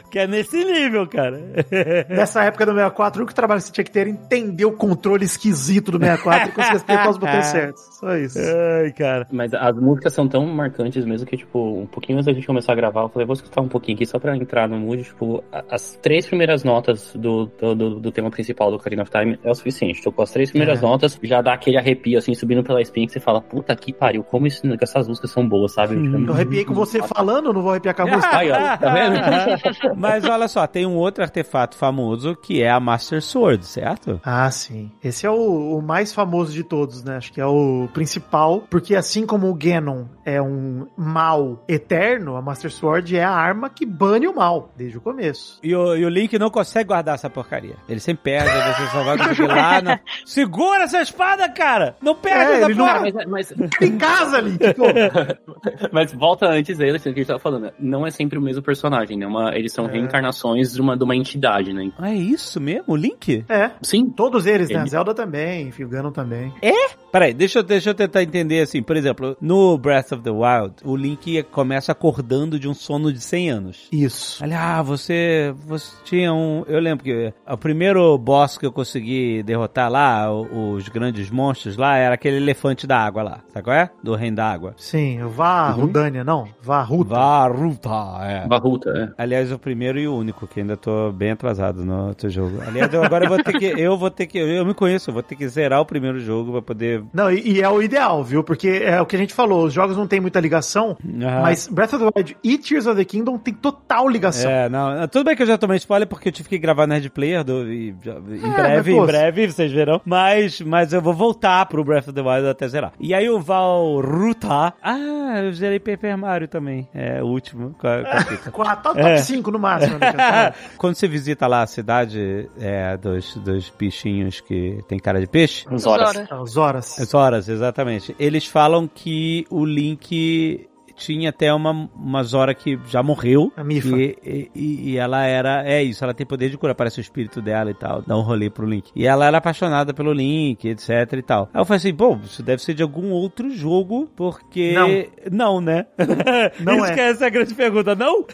que é nesse nível, cara. Nessa época do 64, o único trabalho que você tinha que ter era entender o controle esquisito do 64 e conseguir apertar os botões [LAUGHS] certos. Só isso. Ai, cara. Mas as músicas são tão marcantes mesmo que, tipo, um pouquinho antes da gente começar a gravar, eu falei, vou escutar um pouquinho aqui só pra entrar no mood. Tipo, as três primeiras notas do, do, do- do tema principal do Ocarina of Time é o suficiente. Tocou as três primeiras É. notas, já dá aquele arrepio, assim, subindo pela espinha que você fala, puta que pariu, como isso, essas músicas são boas, sabe? Tipo, Eu arrepiei com você [LAUGHS] falando, eu não vou arrepiar com a música. Aí, ó, tá vendo? [LAUGHS] Mas olha só, tem um outro artefato famoso que é a Master Sword, certo? Ah, sim. Esse é o, o mais famoso de todos, né? Acho que é o principal, porque assim como o Ganon é um mal eterno, a Master Sword é a arma que bane o mal, desde o começo. E o, e o Link não consegue guardar essa porcaria. Ele sempre perde, você só vai conseguir lá na... Segura essa espada, cara! Não perde É, essa ele não- porra! Mas, mas, Em casa, Link! [LAUGHS] mas volta antes dele, assim, o que a gente tava falando. né? Não é sempre o mesmo personagem, né? Uma, eles são É. reencarnações de uma, de uma entidade, né? Ah, é isso mesmo? O Link? É. Sim, Todos eles, né? Ele- Zelda também, enfim, o Ganon também. Peraí, deixa eu, deixa eu tentar entender assim. Por exemplo, no Breath of the Wild, o Link começa acordando de um sono de 100 anos. Isso. Olha, ah, você, você tinha um. Eu lembro que o primeiro boss que eu consegui derrotar lá, o- os grandes monstros lá, era aquele elefante da água lá. Sabe qual é? Do reino da água. Sim, o Vá Uhum. Não. Vá Ruta. Varuta, é. Barruta, é. Aliás, o primeiro e o único, que ainda tô bem atrasado no outro jogo. Aliás, eu agora eu vou ter que. Eu vou ter que. Eu me conheço, eu vou ter que zerar o primeiro jogo pra poder. Não, e, e é o ideal, viu? Porque é o que a gente falou, os jogos não tem muita ligação, Ah. mas Breath of the Wild e Tears of the Kingdom tem total ligação. É, não, tudo bem que eu já tomei spoiler porque eu tive que gravar Nerd Player do, e, em É, breve, mas, em breve, vocês verão. Mas, mas eu vou voltar pro Breath of the Wild até zerar. E aí o Valruta. Ah, eu zerei Paper Mario também. É o último. Com a, com [LAUGHS] top É. 5 no máximo, né? [LAUGHS] Quando você visita lá a cidade é, dos, dos bichinhos que tem cara de peixe, Uns horas. As horas. As horas, exatamente. Eles falam que o Link tinha até uma, uma Zora que já morreu. A Mifa. E, e- e ela era. É isso, ela tem poder de cura, parece o espírito dela e tal. Dá um rolê pro Link. E ela era apaixonada pelo Link, etc e tal. Aí eu falei assim, bom, isso deve ser de algum outro jogo, porque. Não, né? [LAUGHS] Não isso é. que é essa a grande pergunta, não?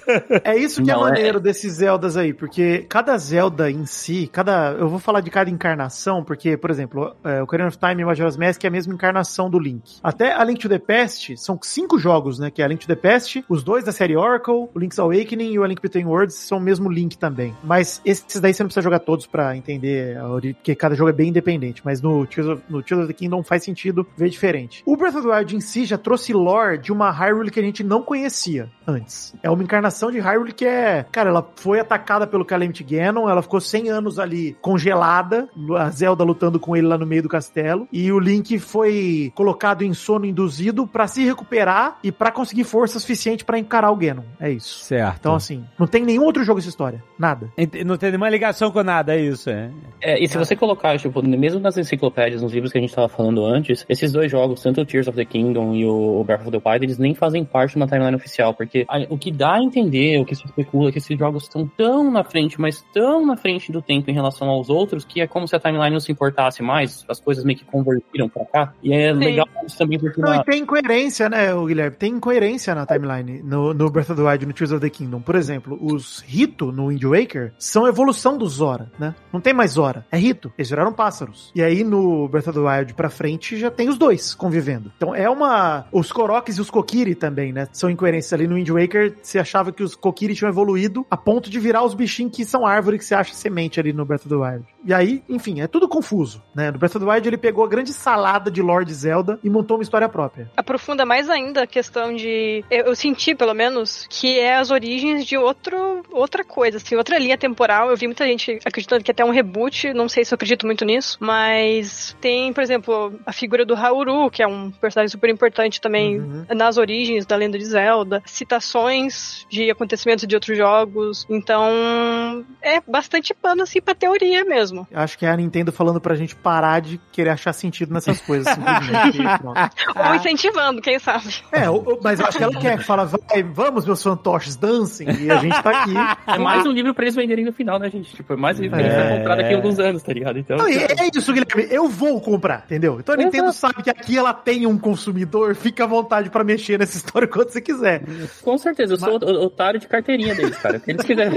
É isso que é Não, é- maneiro desses Zeldas aí, porque cada Zelda em si, cada. Eu vou falar de cada encarnação, porque, por exemplo, é, o Ocarina of Time e Majora's Mask é a mesma encarnação do Link. Até a Link to the Past, são cinco jogos, né? Que é a Link to the Past, os dois da série Oracle, o Link's Awakening e o A Link Between Worlds são o mesmo Link também. Mas esses daí você não precisa jogar todos pra entender, porque cada jogo é bem independente. Mas no Tears of, no Tears of the Kingdom faz sentido ver diferente. O Breath of the Wild em si já trouxe lore de uma Hyrule que a gente não conhecia antes. É uma encarnação de Hyrule que é, cara, ela foi atacada pelo Calamity Ganon, ela ficou 100 anos ali congelada, a Zelda lutando com ele lá no meio do castelo, e o Link foi colocado em sono induzido pra se recuperar e pra conseguir força suficiente pra encarar o Ganon. É isso. Certo. Então, assim, não tem nenhum outro jogo essa história. Nada. Ent- Não tem nenhuma ligação com nada, é isso, é. É, e se você colocar, tipo, mesmo nas enciclopédias, nos livros que a gente tava falando antes, esses dois jogos, tanto o Tears of the Kingdom e o Breath of the Wild, eles nem fazem parte de uma timeline oficial, porque a- o que dá a entender, o que se especula, é que esses jogos estão tão na frente, mas tão na frente do tempo em relação aos outros, que é como se a timeline não se importasse mais, as coisas meio que convertiram pra cá. E é legal isso também porque Não, na- e tem incoerência, né, Guilherme? Tem incoerência na timeline no, no Breath of the Wild no Tears of the Kingdom. Por exemplo, os Rito no Wind Waker são evolução do Zora, né? Não tem mais Zora, é Rito. Eles viraram pássaros. E aí no Breath of the Wild pra frente já tem os dois convivendo. Então é uma. Os Koroks e os Kokiri também, né? São incoerências ali no Wind Waker. Você achava que os Kokiri tinham evoluído a ponto de virar os bichinhos que são árvore que você acha semente ali no Breath of the Wild. E aí, enfim, é tudo confuso, né? No Breath of the Wild ele pegou a grande salada de Lord Zelda e montou uma história própria. aprofunda mais ainda a questão de. Eu, eu senti, pelo menos, que é as origens de outro, outra coisa, assim, outra linha temporal. Eu vi muita gente acreditando que até um reboot, não sei se eu acredito muito nisso, mas tem, por exemplo, a figura do Hauru, que é um personagem super importante também Uhum. nas origens da lenda de Zelda, citações de acontecimentos de outros jogos. Então, é bastante pano, assim, pra teoria mesmo. Eu Acho que é a Nintendo falando pra gente parar de querer achar sentido nessas coisas, simplesmente. [LAUGHS] [LAUGHS] Ou incentivando, quem sabe. é, o- o- mas eu acho que ela quer, fala, vai, vamos, meus fantoches, dancem, e a gente tá aqui. [LAUGHS] É mais um livro pra eles venderem no final, né, gente? Tipo, é mais um livro que a gente vai É. comprar daqui a alguns anos, tá ligado? Então. Não, e é isso, Guilherme. Eu vou comprar, entendeu? Então a Nintendo sabe que aqui ela tem um consumidor, fica à vontade pra mexer nessa história [LAUGHS] quando você quiser. Com certeza, eu sou otário de carteirinha deles, cara. Eles quiserem.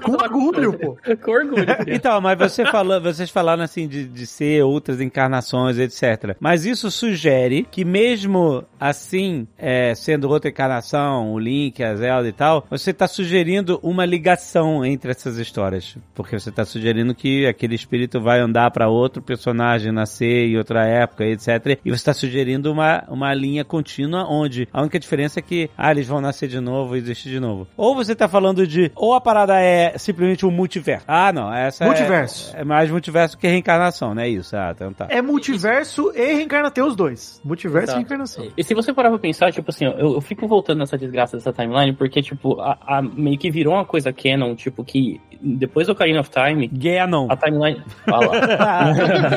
Com orgulho, [LAUGHS] pô. Com orgulho. Então, mas você falou, vocês falaram assim de, de ser outras encarnações, etc. Mas isso sugere que mesmo assim, é, sendo outra encarnação, o Link, a Zelda e tal, você está sugerindo uma ligação entre essas histórias. Porque você está sugerindo que aquele espírito vai andar para outro personagem nascer em outra época, etc. E você está sugerindo uma, uma linha contínua onde a única diferença é que, ah, eles vão nascer de novo e existir de novo. Ou você está falando de, ou a parada é simplesmente um multiverso. Ah, não, essa é- Multiverso. é, mais multiverso que reencarnação, não é isso? Ah, então tá. É multiverso e reencarna tem os dois. Multiverso Exato. e reencarnação. E se você parar pra pensar, tipo assim, ó, eu, eu fico voltando nessa desgraça dessa timeline, porque, tipo, a, a- meio que virou uma coisa canon, tipo, que depois do Ocarina of Time, Ganon. a timeline. Fala. [LAUGHS]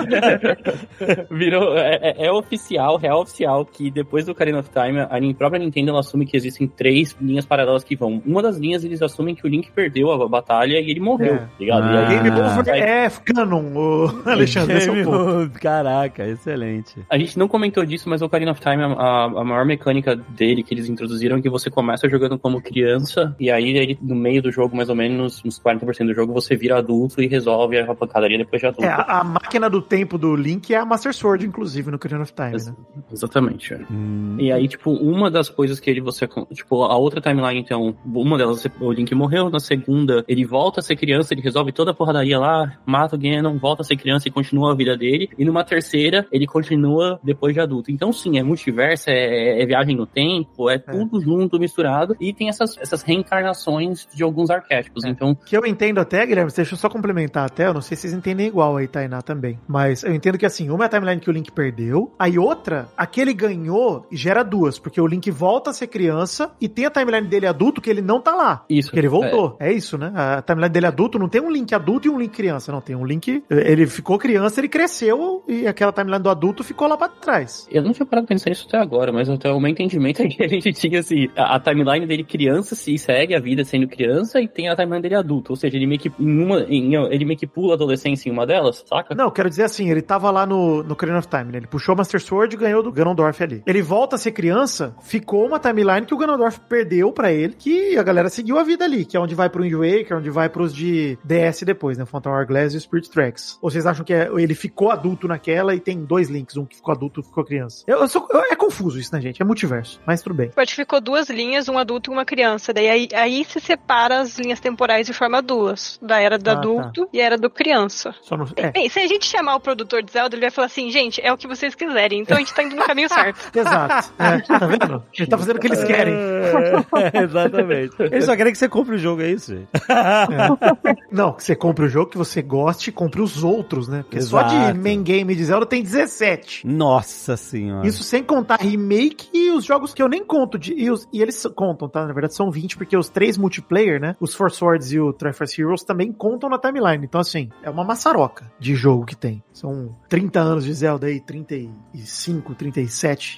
Virou. É, é- é oficial, real oficial, que depois do Ocarina of Time, a própria Nintendo ela assume que existem três linhas paralelas que vão. Uma das linhas eles assumem que o Link perdeu a batalha e ele morreu, É. tá ligado? E Ah. aí- Game Over aí- é canon, o [LAUGHS] Alexandre. é. Game- Caraca, excelente. A gente não comentou disso, mas o Ocarina of Time, a, a maior mecânica dele que eles introduziram é que você começa jogando como criança, e aí ele, no meio do jogo, mais ou menos, uns 40% do jogo, você vira adulto e resolve a pancadaria depois de adulto. É, a, a máquina do tempo do Link é a Master Sword, inclusive, no Ocarina of Time, Ex- né? Exatamente. é. Hum. E aí, tipo, uma das coisas que ele você. Tipo, a outra timeline, então, uma delas, o Link morreu, na segunda, ele volta a ser criança, ele resolve toda a porradaria lá, mata o Ganon, volta a ser criança e continua a vida dele. E numa terceira, ele continua depois de adulto. Então, sim, é multiverso, é, é viagem no tempo, é tudo junto, misturado. E tem essas, essas reencarnações de alguns arquétipos. É. Então, Que eu entendo até, Guilherme, deixa eu só complementar até, eu não sei se vocês entendem igual aí, Tainá, também. Mas eu entendo que assim, uma é a timeline que o Link perdeu, aí outra, aquele ganhou e gera duas, porque o Link volta a ser criança e tem a timeline dele adulto que ele não tá lá. isso. Porque ele voltou. É. isso, né? A timeline dele adulto não tem um Link adulto e um Link criança, não. Tem um Link. Ele ficou criança, ele cresceu e aquela timeline do adulto ficou lá pra trás. Eu não tinha parado pra pensar nisso até agora, mas até o meu entendimento é [LAUGHS] que a gente tinha assim, a, a timeline dele criança se segue a vida sendo criança e tem a timeline dele adulto. Ou seja, ele meio que em uma. em- ele meio que pula a adolescência em uma delas, saca? Não, quero dizer assim, ele tava lá no, no Ocarina of Time, né? Ele puxou o Master Sword e ganhou do Ganondorf ali. Ele volta a ser criança, ficou uma timeline que o Ganondorf perdeu pra ele, que a galera seguiu a vida ali, que é onde vai pro Wind Waker, onde vai pros de DS depois, né? Phantom Hourglass e Spirit Tracks. Ou vocês acham que é- ele ficou adulto naquela e tem dois links, um que ficou adulto e que ficou criança? Eu, eu sou- eu- é confuso isso, né, gente? É multiverso. Mas tudo bem. Eu acho que ficou duas linhas, um adulto e uma criança. Daí aí, aí se separa as linhas temporais e forma duas. Da era do Ah, tá. adulto e era do criança. Só no, é, Bem, se a gente chamar o produtor de Zelda, ele vai falar assim, gente, é o que vocês quiserem. Então a gente tá indo no caminho [LAUGHS] certo. exato. É, tá vendo? Ele tá fazendo o que eles querem. É, exatamente. [LAUGHS] Eles só querem que você compre o jogo, é isso, gente. É. Não, que você compre o jogo que você goste e compre os outros, né? Porque só de Exato. main game de Zelda tem 17. Nossa senhora. Isso sem contar remake e os jogos que eu nem conto. De, e, os- e eles contam, tá? Na verdade são 20, porque os três multiplayer, né? Os Four Swords e o Triforce Heroes também contam na timeline. Então, assim, é uma maçaroca de jogo que tem. São 30 anos de Zelda aí, 35, 37.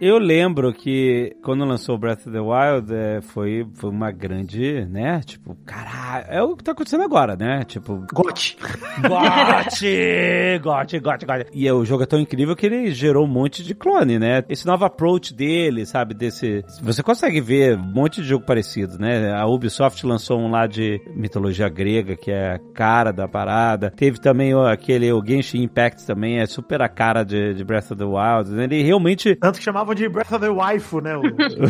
Eu lembro que quando lançou Breath of the Wild, é, foi, foi uma grande, né? Tipo, caralho, é o que tá acontecendo agora, né? Tipo, Got. Gote! Gote, gote, gote. E é, o jogo é tão incrível que ele gerou um monte de clone, né? Esse novo approach dele, sabe? Desse. Você consegue ver um monte de jogo parecido, né? A Ubisoft lançou um lá de mitologia grega, que é a cara da parada. Teve também aquele, o Genshin Impact também, é super a cara de, de Breath of the Wild. né? Ele realmente Tanto que chamavam de Breath of the Waifu, né? [LAUGHS] O-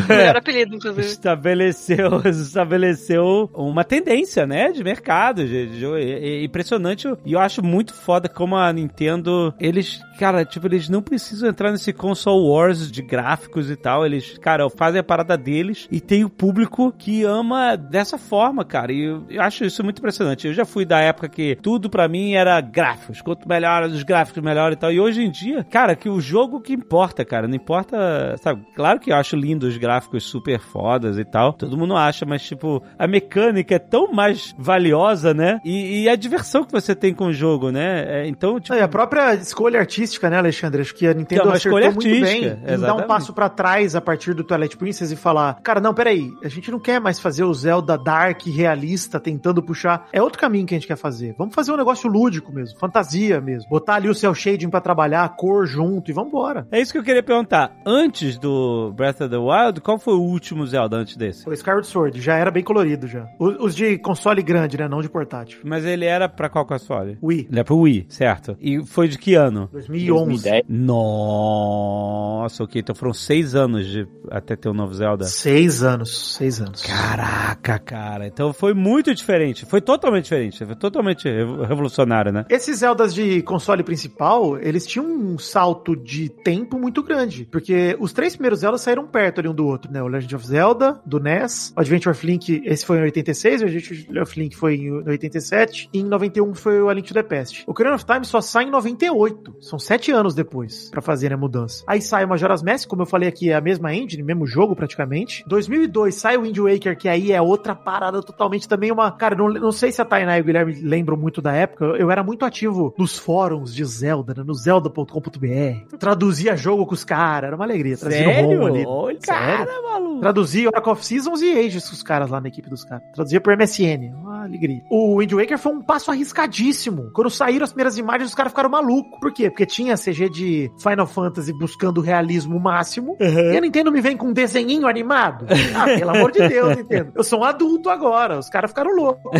Melhor apelido, inclusive. estabeleceu, [LAUGHS] estabeleceu uma tendência, né, de mercado, de, de jogo. É- impressionante e eu acho muito foda como a Nintendo, eles, cara, tipo, eles não precisam entrar nesse console wars de gráficos e tal, eles, cara, fazem a parada deles e tem o público que ama dessa forma, cara, e eu, eu acho isso muito impressionante. Eu já fui da época que tudo pra mim era gráficos, quanto melhor os gráficos, melhor e tal, e hoje em dia, cara, que o jogo que importa, cara, não importa, sabe, claro que eu acho lindo os gráficos super fodas e tal, todo mundo acha, mas tipo, a mecânica é tão mais valiosa, né? E, e a diversão que você tem com o jogo, né? É, então, tipo, e a própria escolha artística, né, Alexandre? Acho que a Que Nintendo é uma acertou muito bem em dar um passo pra trás a partir do Twilight Princess e falar, cara, não, peraí, a gente não quer mais fazer o Zelda dark, realista, tentando puxar. É outro caminho que a gente quer fazer. Vamos fazer um negócio lúdico mesmo, fantasia mesmo. Botar ali o cel shading pra trabalhar, a cor junto e vambora. é isso que eu queria perguntar. Antes do Breath of the Wild, qual foi o último Zelda antes desse? Foi Skyward Sword, já era bem colorido já. O- Os de console grande, né, não de portátil. Mas ele era pra qual console? Wii, Ele é pro Wii, certo? E foi de que ano? 2011. 2010. Nossa, ok. Então foram seis anos de até ter o novo Zelda. Seis anos, seis anos. Caraca, cara. Então foi muito diferente. Foi totalmente diferente. Foi totalmente revo- revolucionário, né? Esses Zeldas de console principal, eles tinham um salto de tempo muito grande. Porque os três primeiros Zeldas saíram perto ali um do outro, né? O Legend of Zelda, do NES, o Adventure of Link, esse foi em 86, o Adventure of Link foi em 87, e em 91 foi o A Link to the Past. O Ocarina of Time só sai em 98. São sete anos depois pra fazerem a mudança. Aí sai o Majora's Mask, como eu falei aqui, é a mesma engine, mesmo jogo praticamente. 2002 sai o Wind Waker, que aí é outra parada totalmente também uma... Cara, não, não sei se a Tainá e o Guilherme lembram muito da época, eu, eu era muito ativo nos fóruns de Zelda, né, no zelda.com.br. Traduzia jogo com os caras, era uma alegria. Trazia no home ali. Olha, Sério? cara, maluco. Traduzia Oracle of Seasons e Ages os caras lá na equipe dos caras. Traduzia por MSN. Uma alegria. O Wind Waker foi um passo arriscadíssimo. Quando saíram as primeiras imagens, os caras ficaram malucos. Por quê? Porque tinha CG de Final Fantasy buscando o realismo máximo. E a Nintendo me vem com um desenhinho animado. Ah, pelo amor de Deus, Nintendo. Eu sou um adulto agora. Os caras ficaram loucos.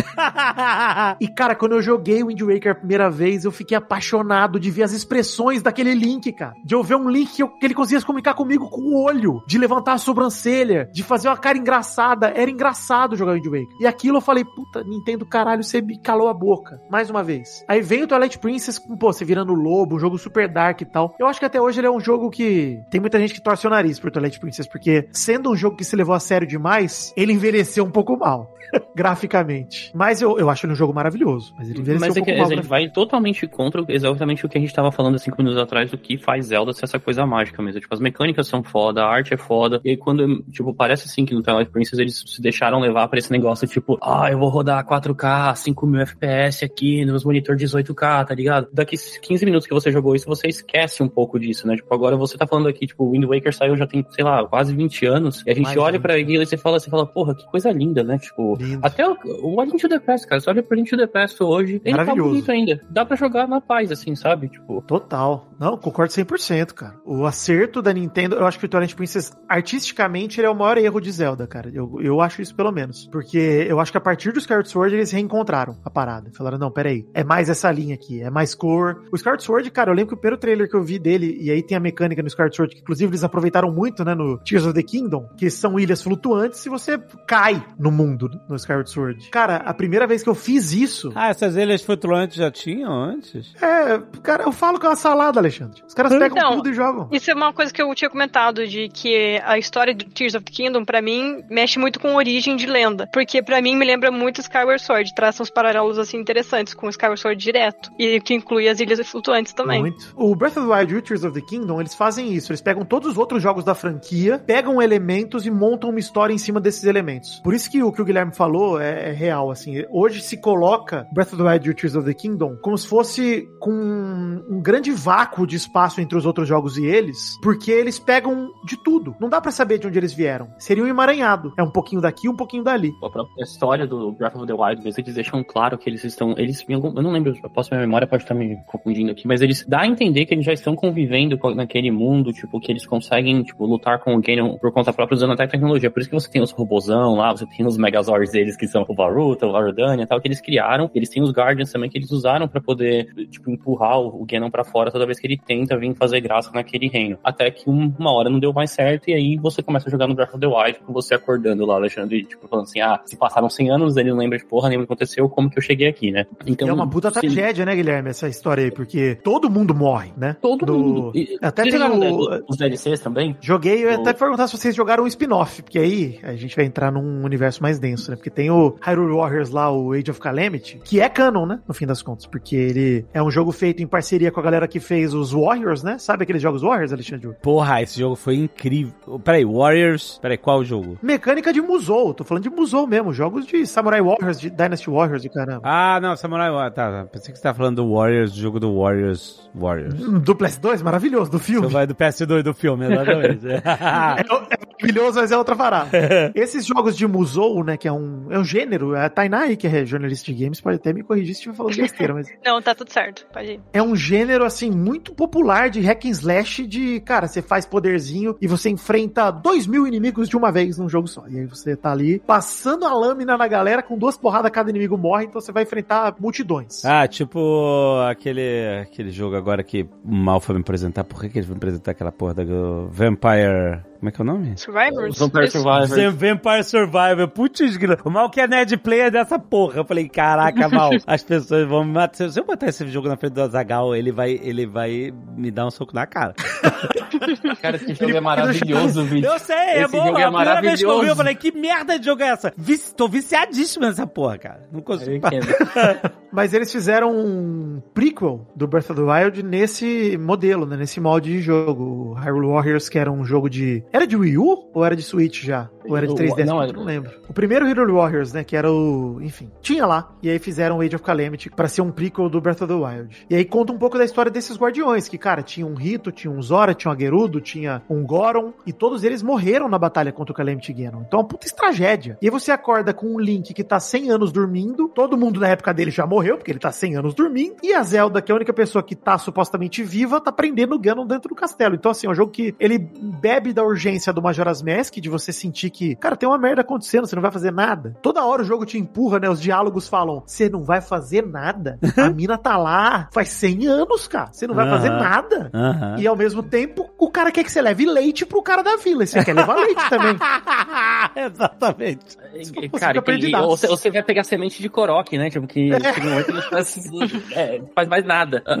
E, cara, quando eu joguei o Wind Waker a primeira vez, eu fiquei apaixonado de ver as expressões daquele Link, cara. De eu ver um Link que, eu- que ele conseguia se comunicar comigo com o olho, de levantar a sobrancelha, de fazer uma cara engraçada. Era engraçado jogar Wind Waker. E aquilo eu falei, puta, Nintendo, caralho, você me calou a boca. Mais uma vez. Aí veio o Twilight Princess com, pô, você virando lobo, um jogo super dark e tal. Eu acho que até hoje ele é um jogo que tem muita gente que torce o nariz por Twilight Princess, porque sendo um jogo que se levou a sério demais, ele envelheceu um pouco mal. [LAUGHS] graficamente. Mas eu, eu acho ele um jogo maravilhoso. Mas ele envelheceu Mas um é que pouco mal. a gente vai totalmente contra exatamente o que a gente tava falando cinco minutos atrás do que faz Zelda ser essa coisa mágica mesmo. Tipo, as mecânicas são foda, a arte é foda. E aí quando, tipo, parece assim que no Twilight Princess eles se deixaram levar pra esse negócio, tipo, ah, eu vou rodar 4K, 5000 FPS aqui, nos monitor 18K, tá ligado? Daqui 15 minutos que você jogou isso, você esquece um pouco disso, né? Tipo, agora você tá falando aqui, tipo, o Wind Waker saiu já tem, sei lá, quase 20 anos. E a gente Mais olha 20, pra aquilo e você fala, você fala, porra, que coisa linda, né? Tipo, Lindo. até o, o A Link to the Past, cara, você olha pro A Link to the Past hoje, ele tá bonito ainda. Dá pra jogar na paz, assim, sabe? Tipo, Total. Não, concordo 100%, cara. O acerto da Nintendo, eu acho que o Twilight Princess, artisticamente, ele é o maior erro de Zelda, cara. Eu, eu acho isso pelo menos. Porque eu acho que a partir do Skyward Sword eles reencontraram a parada. Falaram, não, peraí, é mais essa linha aqui, é mais cor. O Skyward Sword, cara, eu lembro que o primeiro trailer que eu vi dele, e aí tem a mecânica no Skyward Sword, que inclusive eles aproveitaram muito, né, no Tears of the Kingdom, que são ilhas flutuantes e você cai no mundo no Skyward Sword. Cara, a primeira vez que eu fiz isso, Ah, essas ilhas flutuantes já tinham antes? é, cara, eu falo que é uma salada, Alexandre. Os caras pegam Então, tudo e jogam. Isso é uma coisa que eu tinha comentado, de que a história do Tears of the Kingdom, pra mim, mexe muito com origem de lenda. Porque pra mim me lembra muito Skyward Sword, traça uns paralelos assim interessantes com Skyward Sword direto. E que inclui as ilhas flutuantes também. Muito. O Breath of the Wild e Tears of the Kingdom, eles fazem isso. Eles pegam todos os outros jogos da franquia, pegam elementos e montam uma história em cima desses elementos. Por isso que o que o Guilherme falou é, é real, assim. Hoje se coloca Breath of the Wild e Tears of the Kingdom como se fosse com um grande vácuo de espaço entre os outros jogos e eles, porque eles pegam de tudo. Não dá pra saber de onde eles vieram. Seria um emaranhado. É um pouquinho daqui, um pouquinho dali. A própria história do Breath of the Wild eles deixam claro que eles estão. Eles, eu não lembro, eu posso minha memória pode estar me confundindo aqui, mas eles dá a entender que eles já estão convivendo naquele mundo, tipo, que eles conseguem, tipo, lutar com o Ganon por conta própria usando até tecnologia. Por isso que você tem os robozão lá, você tem os Megazords deles que são o Baruta, o Vardania e tal, que eles criaram. Eles têm os Guardians também que eles usaram pra poder, tipo, empurrar o Ganon pra fora toda vez que ele tenta vir fazer graça naquele reino. Até que um- uma hora não deu mais certo e aí você começa a jogar no Breath of the Wild com você acordando lá, Alexandre, e, tipo, falando assim, ah, se passaram 100 anos, ele não lembra de porra nenhuma que aconteceu, como que eu cheguei aqui, né? Então, E é uma puta se- tragédia, né, Guilherme, essa história aí, porque todo mundo morre, né? Todo Do- mundo. E- Até tem o- os DLCs também? Joguei, eu ia O- até perguntar se vocês jogaram um spin-off, porque aí a gente vai entrar num universo mais denso, né? Porque tem o Hyrule Warriors lá, o Age of Calamity, que é canon, né? No fim das contas, porque ele é um jogo feito em parceria com a galera que fez os Warriors, né? Sabe aqueles jogos Warriors, Alexandre? Porra, esse jogo foi incrível. Peraí, Warriors. Peraí, qual jogo? Mecânica de Musou, tô falando de Musou mesmo, jogos de Samurai Warriors, de Dynasty Warriors, de caramba. Ah, não, Samurai Warriors. Tá, tá. pensei que você tava falando do Warriors, do jogo do Warriors. Warriors. Do PS2, maravilhoso, do filme. Você vai do PS2 do filme, exatamente. [LAUGHS] É, é maravilhoso, mas é outra parada. [LAUGHS] Esses jogos de Musou, né, que é um, é um gênero, a Tainá aí, que é jornalista de games, pode até me corrigir se estiver falando besteira, mas [LAUGHS] Não, tá tudo certo. Pode ir. é um gênero, assim, muito popular de hack and slash de, cara, você faz poderzinho e você enfrenta dois mil inimigos de uma vez num jogo só. E aí você tá ali passando a lâmina na galera, com duas porradas cada inimigo morre, então você vai enfrentar multidões. Ah, tipo aquele, aquele jogo agora que o Mal foi me apresentar. Por que, que ele foi me apresentar aquela porra da Vampire. Como é que é o nome? Survivors? Vampire Isso. Survivor. Zé- Vampire Survivor. Putz, o Mal que é Ned Player dessa porra. Eu falei, caraca, [LAUGHS] Mal, as pessoas vão me matar. Se eu botar esse jogo na frente do Azagal, ele vai, ele vai me dar um soco na cara. [LAUGHS] Cara, esse jogo é maravilhoso, vídeo. Eu sei, é Esse bom. jogo é a primeira vez que eu vi, eu falei, que merda de jogo é essa? Vici, tô viciadíssimo nessa porra, cara. Não Eu consigo. entendo. [LAUGHS] Mas eles fizeram um prequel do Breath of the Wild nesse modelo, né? Nesse molde de jogo. O Hyrule Warriors, que era um jogo de. Era de Wii U? Ou era de Switch já? Ou era de O- 3DS? não, Não, era- não lembro. O primeiro Hyrule Warriors, né? Que era o. Enfim. Tinha lá. E aí fizeram o Age of Calamity pra ser um prequel do Breath of the Wild. E aí conta um pouco da história desses guardiões. Que, cara, tinha um Rito, tinha um Zora, tinha um Gerudo, tinha um Goron. E todos eles morreram na batalha contra o Calamity Ganon. Então é uma puta tragédia. E aí você acorda com um Link que tá 100 anos dormindo. Todo mundo na época dele já morreu, porque ele tá 100 anos dormindo. E a Zelda, que é a única pessoa que tá supostamente viva, tá prendendo o Ganon dentro do castelo. Então, assim, é um jogo que ele bebe da urgência do Majora's Mask, de você sentir que, cara, tem uma merda acontecendo, você não vai fazer nada. Toda hora o jogo te empurra, né? Os diálogos falam, você não vai fazer nada. A [LAUGHS] mina tá lá faz 100 anos, cara. Você não vai Aham. fazer nada. Aham. E ao mesmo tempo, o cara quer que você leve leite pro cara da vila. E você quer levar leite também. [LAUGHS] Exatamente. Você Cara, ou você, ou você vai pegar semente de coroque, né? Tipo, que um momento que não faz, é, faz mais nada. É,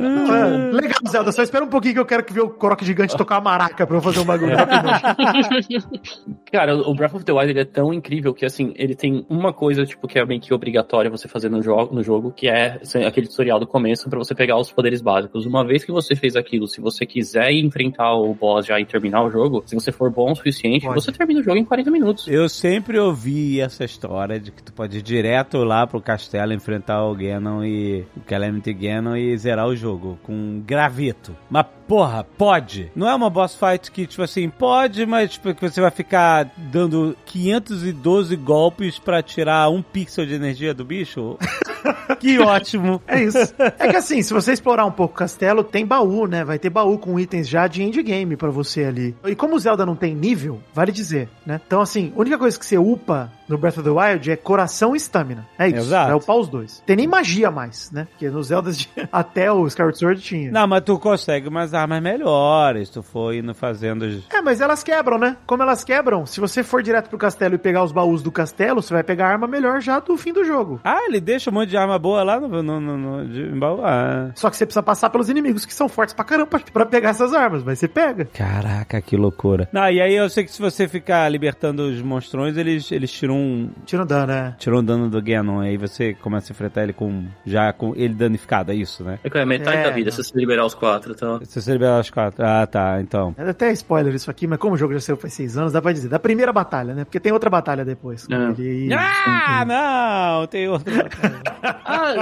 legal, Zelda. Só espera um pouquinho que eu quero que ver o Coroque Gigante tocar a maraca pra eu fazer um bagulho. [LAUGHS] Cara, o Breath of the Wild ele é tão incrível que, assim, ele tem uma coisa, tipo, que é meio que obrigatória você fazer no jogo, no jogo que é assim, aquele tutorial do começo pra você pegar os poderes básicos. Uma vez que você fez aquilo, se você quiser enfrentar o boss já e terminar o jogo, se você for bom o suficiente, Pode. você termina o jogo em 40 minutos. Eu sempre ouvi essa história de que tu pode ir direto lá pro castelo enfrentar o Ganon e o Calamity Ganon e zerar o jogo com um graveto. Mas porra, pode. Não é uma boss fight que tipo assim, pode, mas tipo que você vai ficar dando 512 golpes pra tirar um pixel de energia do bicho? [LAUGHS] Que ótimo. É isso. É que assim, se você explorar um pouco o castelo, tem baú, né? Vai ter baú com itens já de endgame pra você ali. E como o Zelda não tem nível, vale dizer, né? Então, assim, a única coisa que você upa no Breath of the Wild é coração e estamina. É isso. Exato. Vai upar os dois. Tem nem magia mais, né? Porque nos Zeldas de... [LAUGHS] até o Skyward Sword tinha. Não, mas tu consegue umas armas melhores. Tu for indo fazendo. É, mas elas quebram, né? Como elas quebram, se você for direto pro castelo e pegar os baús do castelo, você vai pegar a arma melhor já do fim do jogo. Ah, ele deixa um monte de arma boa lá no, no, no, no de, em baú. Ah. Só que você precisa passar pelos inimigos que são fortes pra caramba pra- [LAUGHS] pra pegar essas armas, mas você pega. Caraca, que loucura. Não, e aí eu sei que se você ficar libertando os monstrões, eles, eles tiram um, Tira um dano, né? tiram um dano do Ganon. Aí você começa a enfrentar ele com. Já com ele danificado, é isso, né? É que é metade É, da vida não. se você liberar os quatro, então. Se você liberar as quatro. Ah, tá, então. É até spoiler isso aqui, mas como o jogo já saiu faz seis anos, dá pra dizer. Da primeira batalha, né? Porque tem outra batalha depois. É. ele Ah, não! Tem outro. [LAUGHS] Ah,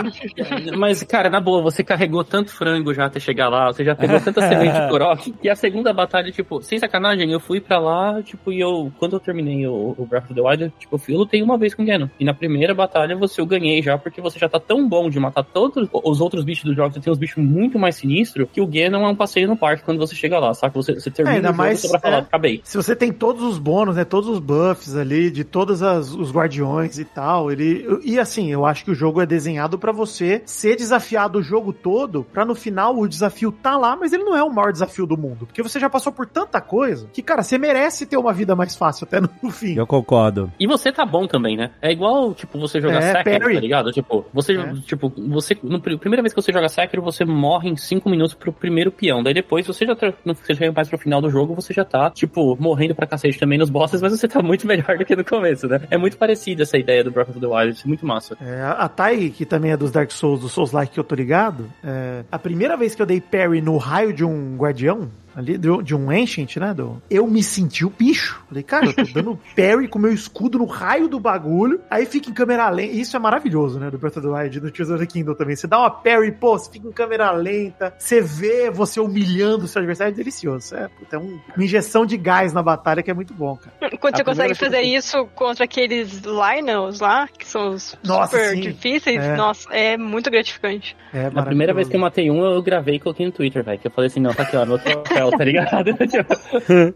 mas, cara, na boa, você carregou tanto frango já até chegar lá, você já pegou tanta semente de [LAUGHS] Korok, e a segunda batalha, tipo, sem sacanagem, eu fui pra lá, tipo, e eu, quando eu terminei o, o Breath of the Wild, tipo, eu eu lutei uma vez com o Ganon. E na primeira batalha você eu ganhei já, porque você já tá tão bom de matar todos os outros bichos do jogo, você tem uns bichos muito mais sinistros, que o Ganon é um passeio no parque quando você chega lá, saca? Você, você termina É, ainda o jogo mais, pra falar, é. acabei. Se você tem todos os bônus, né? Todos os buffs ali, de todos as- os guardiões e tal, ele. E assim, eu acho que o jogo é desenhado pra você ser desafiado o jogo todo, pra no final o desafio tá lá, mas ele não é o maior desafio do mundo. Porque você já passou por tanta coisa que, cara, você merece ter uma vida mais fácil até no [LAUGHS] fim. Eu concordo. E você tá bom também, né? É igual, tipo, você jogar É, Sekiro, tá ligado? Tipo, você, É. tipo, você, no, pr- primeira vez que você joga Sekiro, você morre em 5 minutos pro primeiro peão. Daí depois, você já tá, você chega mais pro final do jogo, você já tá, tipo, morrendo pra cacete também nos bosses, mas você tá muito [LAUGHS] melhor do que no começo, né? É muito parecida essa ideia do Breath of the Wild, isso é muito massa. É, a Tai, que também é dos Dark Souls, do Souls Like que eu tô ligado, é, a primeira vez que eu dei parry no raio de um guardião, ali, de, de um Ancient, né, do, eu me senti o bicho. Falei, cara, eu tô [LAUGHS] dando parry com meu escudo no raio do bagulho, aí fica em câmera lenta. Isso é maravilhoso, né, do Breath of the Wild, do Tears of the Kingdom também. Você dá uma parry, pô, você fica em câmera lenta, você vê você humilhando o seu adversário, é delicioso. É, puta, é um- uma injeção de gás na batalha que é muito bom, cara. Quando A você consegue que fazer fiz. isso contra aqueles Lionels lá, que são os Nossa, super sim. difíceis, É. nossa, é muito gratificante. É Na primeira vez que eu matei um, eu gravei e coloquei no Twitter, velho. Que eu falei assim, não, tá aqui, ó, meu [LAUGHS] troféu, tá ligado? [LAUGHS] Tipo,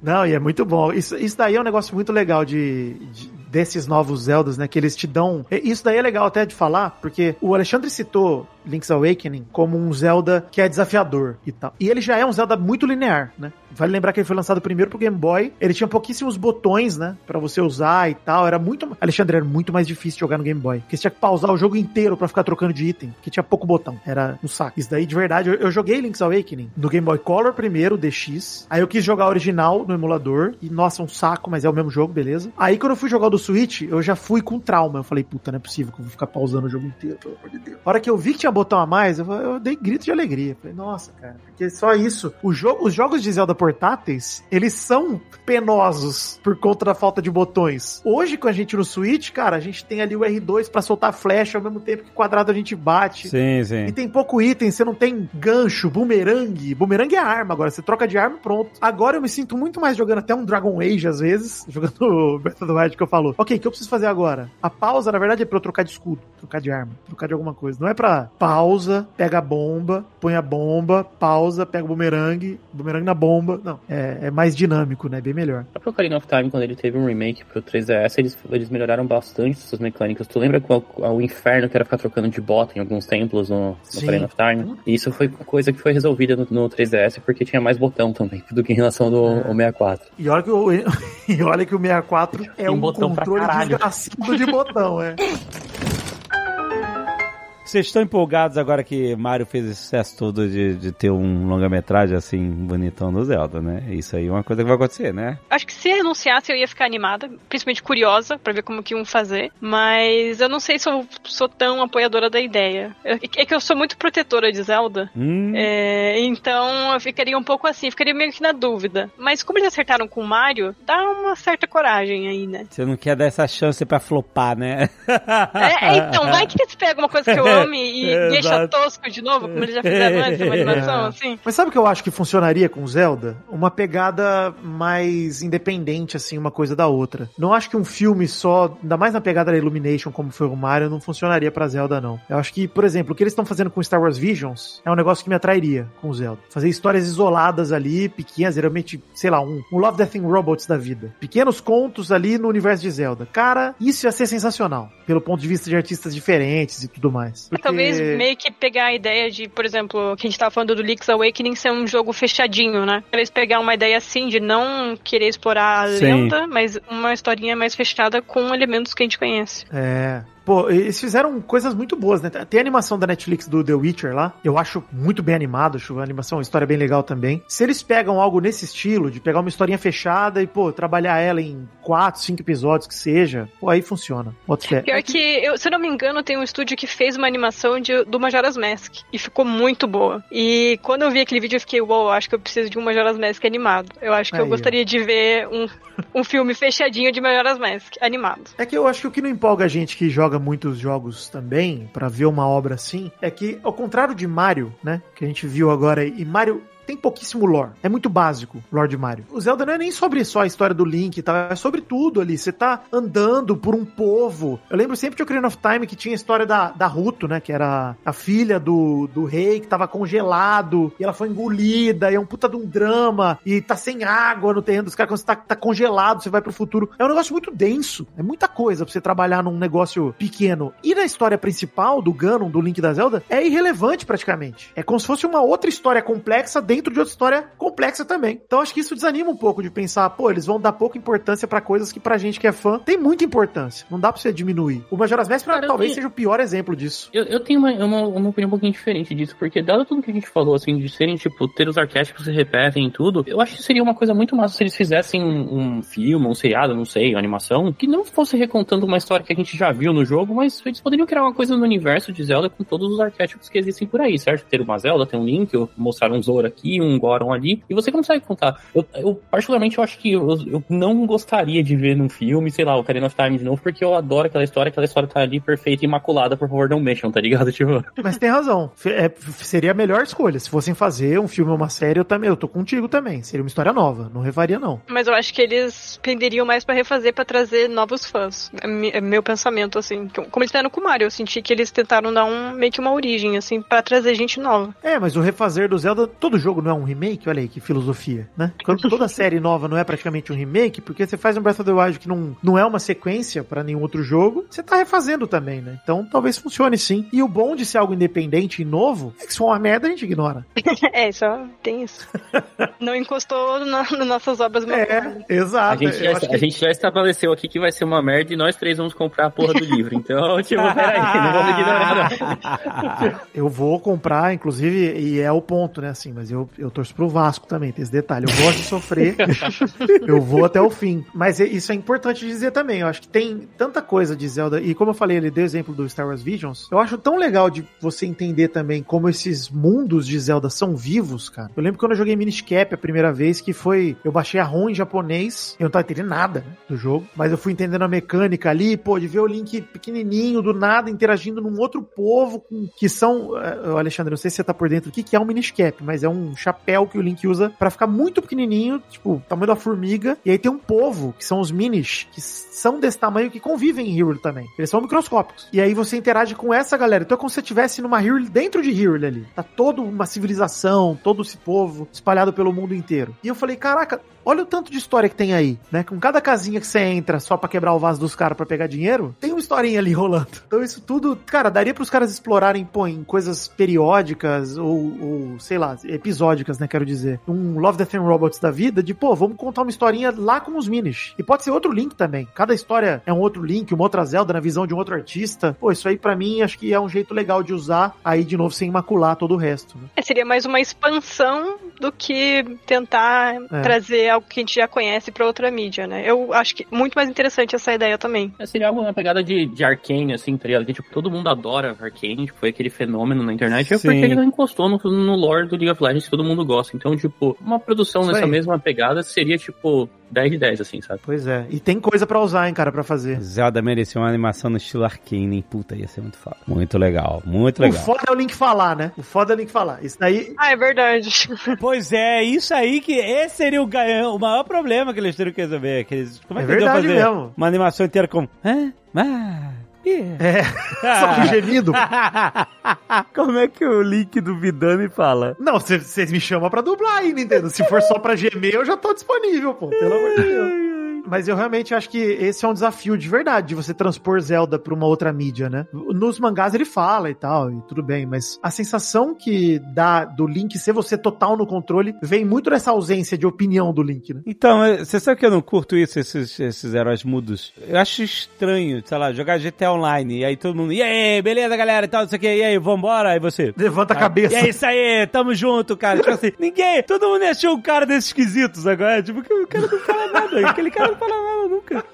Não, e é muito bom. Isso, isso daí é um negócio muito legal de, de- desses novos Zeldas, né? Que eles te dão. Isso daí é legal até de falar, porque o Alexandre citou Link's Awakening como um Zelda que é desafiador e tal. E ele já é um Zelda muito linear, né? Vale lembrar que ele foi lançado primeiro pro Game Boy. Ele tinha pouquíssimos botões, né? Pra você usar e tal. Era muito. Alexandre, era muito mais difícil jogar no Game Boy. Porque você tinha que pausar o jogo inteiro pra ficar trocando de item. Porque tinha pouco botão. Era um saco. Isso daí, de verdade, eu, eu joguei Link's Awakening no Game Boy Color primeiro, DX. Aí eu quis jogar original no emulador. E, nossa, um saco, mas é o mesmo jogo, beleza. Aí quando eu fui jogar o do Switch, eu já fui com trauma. Eu falei, puta, não é possível que eu vou ficar pausando o jogo inteiro, pelo amor de Deus. A hora que eu vi que tinha botão a mais, eu, eu dei grito de alegria. Falei, nossa, cara, porque só isso. Jogo, os jogos de Zelda portáteis, eles são penosos por conta da falta de botões. Hoje, com a gente no Switch, cara, a gente tem ali o R2 pra soltar flecha ao mesmo tempo que quadrado a gente bate. Sim, sim. E tem pouco item, você não tem gancho, bumerangue. Bumerangue é arma agora, você troca de arma pronto. Agora eu me sinto muito mais jogando até um Dragon Age às vezes, [LAUGHS] jogando Breath of the Wild que eu falo. Ok, o que eu preciso fazer agora? A pausa, na verdade, é pra eu trocar de escudo, trocar de arma, trocar de alguma coisa. Não é pra pausa, pega a bomba, põe a bomba, pausa, pega o bumerangue, bumerangue na bomba. Não, é, é mais dinâmico, né? Bem melhor. O próprio Ocarina of Time, quando ele teve um remake pro 3DS, eles, eles melhoraram bastante essas mecânicas. Tu lembra qual, o inferno que era ficar trocando de bota em alguns templos no, no Sim. Ocarina of Time? E isso foi coisa que foi resolvida no, no 3DS, porque tinha mais botão também, [LAUGHS] do que em relação do É. ao 64. E olha que o, [LAUGHS] e olha que o 64 é um botão pra controle desgraçado de botão, é. [LAUGHS] Vocês estão empolgados agora que Mario fez esse sucesso todo de, de ter um longa-metragem assim, bonitão do Zelda, né? Isso aí é uma coisa que vai acontecer, né? Acho que se renunciasse eu ia ficar animada, principalmente curiosa pra ver como que iam fazer, mas eu não sei se eu sou tão apoiadora da ideia. Eu- É que eu sou muito protetora de Zelda, Hum, é, então eu ficaria um pouco assim, ficaria meio que na dúvida. Mas como eles acertaram com o Mario, dá uma certa coragem aí, né? Você não quer dar essa chance pra flopar, né? É, é, então, vai que eles pegam uma coisa que eu amo [LAUGHS] some e [LAUGHS] É, deixa exato. tosco de novo, como eles já fizeram antes, uma animação, [LAUGHS] É. assim. Mas sabe o que eu acho que funcionaria com Zelda? Uma pegada mais independente, assim, uma coisa da outra. Não acho que um filme só, ainda mais na pegada da Illumination, como foi o Mario, não funcionaria pra Zelda, não. Eu acho que, por exemplo, o que eles estão fazendo com Star Wars Visions é um negócio que me atrairia com o Zelda. Fazer histórias isoladas ali, pequenas, geralmente, sei lá, um, um Love, Death and Robots da vida. Pequenos contos ali no universo de Zelda. Cara, isso ia ser sensacional. Pelo ponto de vista de artistas diferentes e tudo mais. Porque- Talvez meio que pegar a ideia de, por exemplo, que a gente tava falando do Link's Awakening ser um jogo fechadinho, né? Eles pegar uma ideia assim de não querer explorar a Sim. lenda, mas uma historinha mais fechada com elementos que a gente conhece. É. Pô, eles fizeram coisas muito boas, né? Tem a animação da Netflix do The Witcher lá. Eu acho muito bem animado, acho a animação, uma história bem legal também. Se eles pegam algo nesse estilo, de pegar uma historinha fechada e, pô, trabalhar ela em quatro, cinco episódios que seja, pô, aí funciona. Fé. Pior que, eu, se eu não me engano, tem um estúdio que fez uma animação de, do Majora's Mask. E ficou muito boa. E quando eu vi aquele vídeo, eu fiquei, uou, acho que eu preciso de um Majora's Mask animado. Eu acho que Aí, eu ó. gostaria de ver um, um filme fechadinho de Majora's Mask, animado. É que eu acho que o que não empolga a gente que joga muitos jogos também, pra ver uma obra assim, é que, ao contrário de Mario, né, que a gente viu agora, e Mario tem pouquíssimo lore. É muito básico lore de Mario. O Zelda não é nem sobre só a história do Link tal, é sobre tudo ali. Você tá andando por um povo. Eu lembro sempre de Ocarina of Time que tinha a história da, da Ruto, né, que era a filha do, do rei que tava congelado e ela foi engolida e é um puta de um drama e tá sem água no terreno dos caras quando você tá, tá congelado, você vai pro futuro. É um negócio muito denso. É muita coisa pra você trabalhar num negócio pequeno. E na história principal do Ganon, do Link da Zelda, é irrelevante praticamente. É como se fosse uma outra história complexa dentro de outra história complexa também. Então acho que isso desanima um pouco de pensar, pô, eles vão dar pouca importância pra coisas que pra gente que é fã tem muita importância. Não dá pra você diminuir. O Majora's Mask Cara, talvez tenho- seja o pior exemplo disso. Eu, eu tenho uma, uma, uma opinião um pouquinho diferente disso, porque dado tudo que a gente falou, assim, de serem, tipo, ter os arquétipos se repetem e tudo, eu acho que seria uma coisa muito massa se eles fizessem um, um filme, um seriado, não sei, uma animação, que não fosse recontando uma história que a gente já viu no jogo, mas eles poderiam criar uma coisa no universo de Zelda com todos os arquétipos que existem por aí, certo? Ter uma Zelda, ter um Link, mostrar um Zora aqui, um Goron ali, e você consegue contar. Eu, eu particularmente, eu acho que eu, eu não gostaria de ver num filme, sei lá, o Ocarina of Time de novo, porque eu adoro aquela história, aquela história tá ali perfeita e imaculada, por favor, não mexam, tá ligado? [LAUGHS] Tipo... Mas tem razão. É, seria a melhor escolha. Se fossem fazer um filme ou uma série, eu também, eu tô contigo também. Seria uma história nova. Não refaria, não. Mas eu acho que eles penderiam mais pra refazer, pra trazer novos fãs. É, é meu pensamento, assim. Como eles fizeram com o Mario, eu senti que eles tentaram dar um, meio que uma origem, assim, pra trazer gente nova. É, mas o refazer do Zelda, todo jogo não é um remake? Olha aí que filosofia, né? Quando [LAUGHS] toda série nova não é praticamente um remake, porque você faz um Breath of the Wild que não, não é uma sequência pra nenhum outro jogo, você tá refazendo também, né? Então talvez funcione sim. E o bom de ser algo independente e novo é que se for uma merda a gente ignora. [LAUGHS] é, só tem isso. [LAUGHS] Não encostou na- nas nossas obras. É, exato. A gente, já, acho a que- gente já estabeleceu aqui que vai ser uma merda e nós três vamos comprar a porra do livro. Então, tipo, peraí, não vamos ignorar não. Eu vou comprar, inclusive, e é o ponto, né? Assim, mas eu, eu torço pro Vasco também, tem esse detalhe. Eu gosto de sofrer, [LAUGHS] eu vou até o fim. Mas isso é importante dizer também. Eu acho que tem tanta coisa de Zelda, e como eu falei, ele deu exemplo do Star Wars Visions. Eu acho tão legal de você entender também como esses mundos de Zelda são vivos, cara. Eu lembro quando eu joguei Minish Cap a primeira vez, que foi. Eu baixei a ROM em japonês, eu não tava entendendo nada né, do jogo, mas eu fui entendendo a mecânica ali, pô, de ver o Link pequenininho, do nada, interagindo num outro povo, com, que são. eh, Alexandre, não sei se você tá por dentro do que, que é um Minish Cap, mas é um chapéu que o Link usa pra ficar muito pequenininho, tipo, tamanho da formiga, e aí tem um povo, que são os Minish, que são desse tamanho, que convivem em Hyrule também. Eles são microscópicos. E aí você interage com essa galera. Então é como se você estivesse numa Hyrule dentro de Hyrule ali. Tá toda uma civilização, todo esse povo espalhado pelo mundo inteiro. E eu falei, caraca, olha o tanto de história que tem aí, né? Com cada casinha que você entra só pra quebrar o vaso dos caras pra pegar dinheiro, tem uma historinha ali [LAUGHS] rolando. Então isso tudo, cara, daria pros caras explorarem, pô, em coisas periódicas ou, ou, sei lá, episódicas, né, quero dizer. Um Love, Death and Robots da vida, de, pô, vamos contar uma historinha lá com os Minis. E pode ser outro Link também. Cada história é um outro Link, uma outra Zelda na visão de um outro artista. Pô, isso aí pra mim acho que é um jeito legal de usar aí de novo sem macular todo o resto, né? É, seria mais uma expansão do que tentar É. trazer algo que a gente já conhece pra outra mídia, né? Eu acho que muito mais interessante essa ideia também. É, Seria algo na pegada de, de Arcane, assim, tá ligado? Que, tipo, todo mundo adora Arcane, tipo, foi aquele fenômeno na internet, é Sim. porque ele não encostou no, no lore do League of Legends todo mundo gosta. Então, tipo, uma produção Isso nessa aí. mesma pegada seria, tipo, 10 de 10, assim, sabe? Pois é. E tem coisa pra usar, hein, cara, pra fazer. Zelda merecia uma animação no estilo arcane, hein? Puta, ia ser muito foda. Muito legal, muito O legal. foda é o Link falar, né? O foda é o Link falar. Isso daí. Ah, é verdade. [LAUGHS] Pois é, isso aí que esse seria o, o maior problema que eles teriam que resolver. Que eles, como é É que verdade fazer mesmo. uma animação inteira com... Hã? Ah. É. [LAUGHS] Só com gemido. [LAUGHS] Como é que o Link do Vidani fala? Não, vocês me chamam pra dublar aí, Nintendo. Se for só pra gemer, eu já tô disponível, pô. Pelo amor de Deus. Mas eu realmente acho que esse é um desafio de verdade, de você transpor Zelda pra uma outra mídia, né? Nos mangás ele fala e tal, e tudo bem, mas a sensação que dá do Link ser você total no controle vem muito dessa ausência de opinião do Link, né? Então, eh, você sabe que eu não curto isso, esses, esses heróis mudos? Eu acho estranho, sei lá, jogar GTA Online, e aí todo mundo, e aí, beleza, galera, e tal, não sei o que, e aí, vambora, e você... Levanta a cabeça. E é isso aí, tamo junto, cara. Tipo assim, ninguém, todo mundo achou um cara desses esquisitos agora. Tipo, que o cara não fala nada. Aquele cara não fala nada nunca.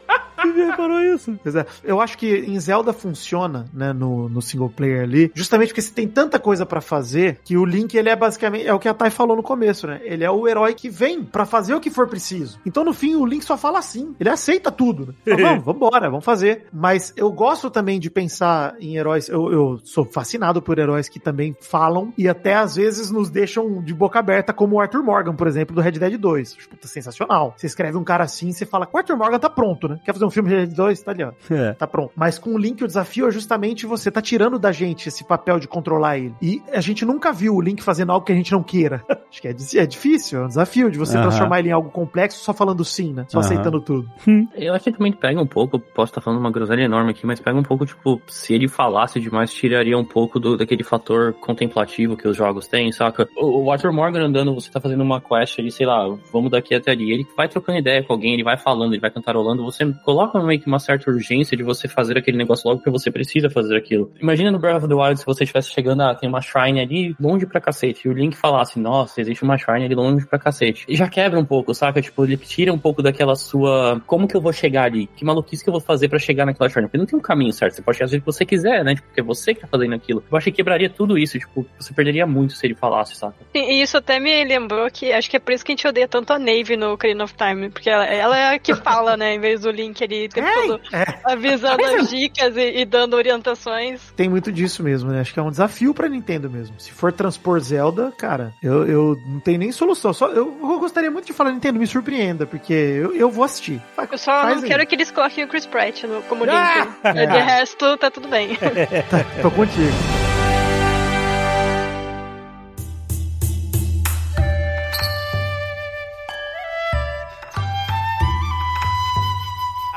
Ninguém reparou isso. Pois é. Eu acho que em Zelda funciona, né, no, no single player ali, justamente porque você tem tanta coisa pra fazer que o Link, ele é basicamente, é o que a Thay falou no começo, né? Ele é o herói que vem pra fazer o que for preciso. Então, no fim, o Link só fala assim. Ele aceita tudo, né? Fala, vamos, [LAUGHS] vambora, vamos fazer. Mas eu gosto também de pensar em heróis, eu, eu sou fascinado por heróis que também falam e até às vezes nos deixam de boca aberta, como o Arthur Morgan, por exemplo, do Red Dead 2. Acho, puta, sensacional. Você escreve um cara assim, você fala, o Arthur Morgan tá pronto, né? Quer fazer um filme de 2? Tá ali, ó É. tá pronto. Mas com o Link, o desafio é justamente você tá tirando da gente esse papel de controlar ele. E a gente nunca viu o Link fazendo algo que a gente não queira. [LAUGHS] Acho que é, é difícil, é um desafio de você Aham. transformar ele em algo complexo só falando sim, né? Só Aham. aceitando tudo. Eu acho que também pega um pouco, posso estar falando uma groselha enorme aqui, mas pega um pouco, tipo, se ele falasse demais, tiraria um pouco do, daquele fator contemplativo que os jogos têm, saca? O, o Arthur Morgan andando, você tá fazendo uma quest ali, sei lá, vamos daqui até ali, ele vai trocando ideia com alguém, ele vai falando, ele vai cantarolando, você coloca meio que uma certa urgência de você fazer aquele negócio logo porque você precisa fazer aquilo. Imagina no Breath of the Wild se você estivesse chegando, ah, tem uma shrine ali longe pra cacete, e o Link falasse, nossa, existe uma shrine ali longe pra cacete. E já quebra um pouco, saca? Tipo, ele tira um pouco daquela sua, como que eu vou chegar ali? Que maluquice que eu vou fazer pra chegar naquela shrine? Porque não tem um caminho certo, você pode chegar do que você quiser, né? Tipo, porque é você que tá fazendo aquilo. Eu acho que quebraria tudo isso, tipo, você perderia muito se ele falasse, saca? Sim, E isso até me lembrou que acho que é por isso que a gente odeia tanto a Nave no Ocarina of Time. Porque ela, ela é a que fala, né? Em vez do Link o tempo todo É, avisando as dicas e, e dando orientações. tem muito disso mesmo, né? Acho que é um desafio pra Nintendo mesmo. Se for transpor Zelda, cara, eu, eu não tenho nem solução. Só, eu, eu gostaria muito de falar, Nintendo, me surpreenda, porque eu, eu vou assistir. Eu só não aí. quero que eles coloquem o Chris Pratt no, como Link. Ah! De resto, tá tudo bem. [LAUGHS] Tô contigo.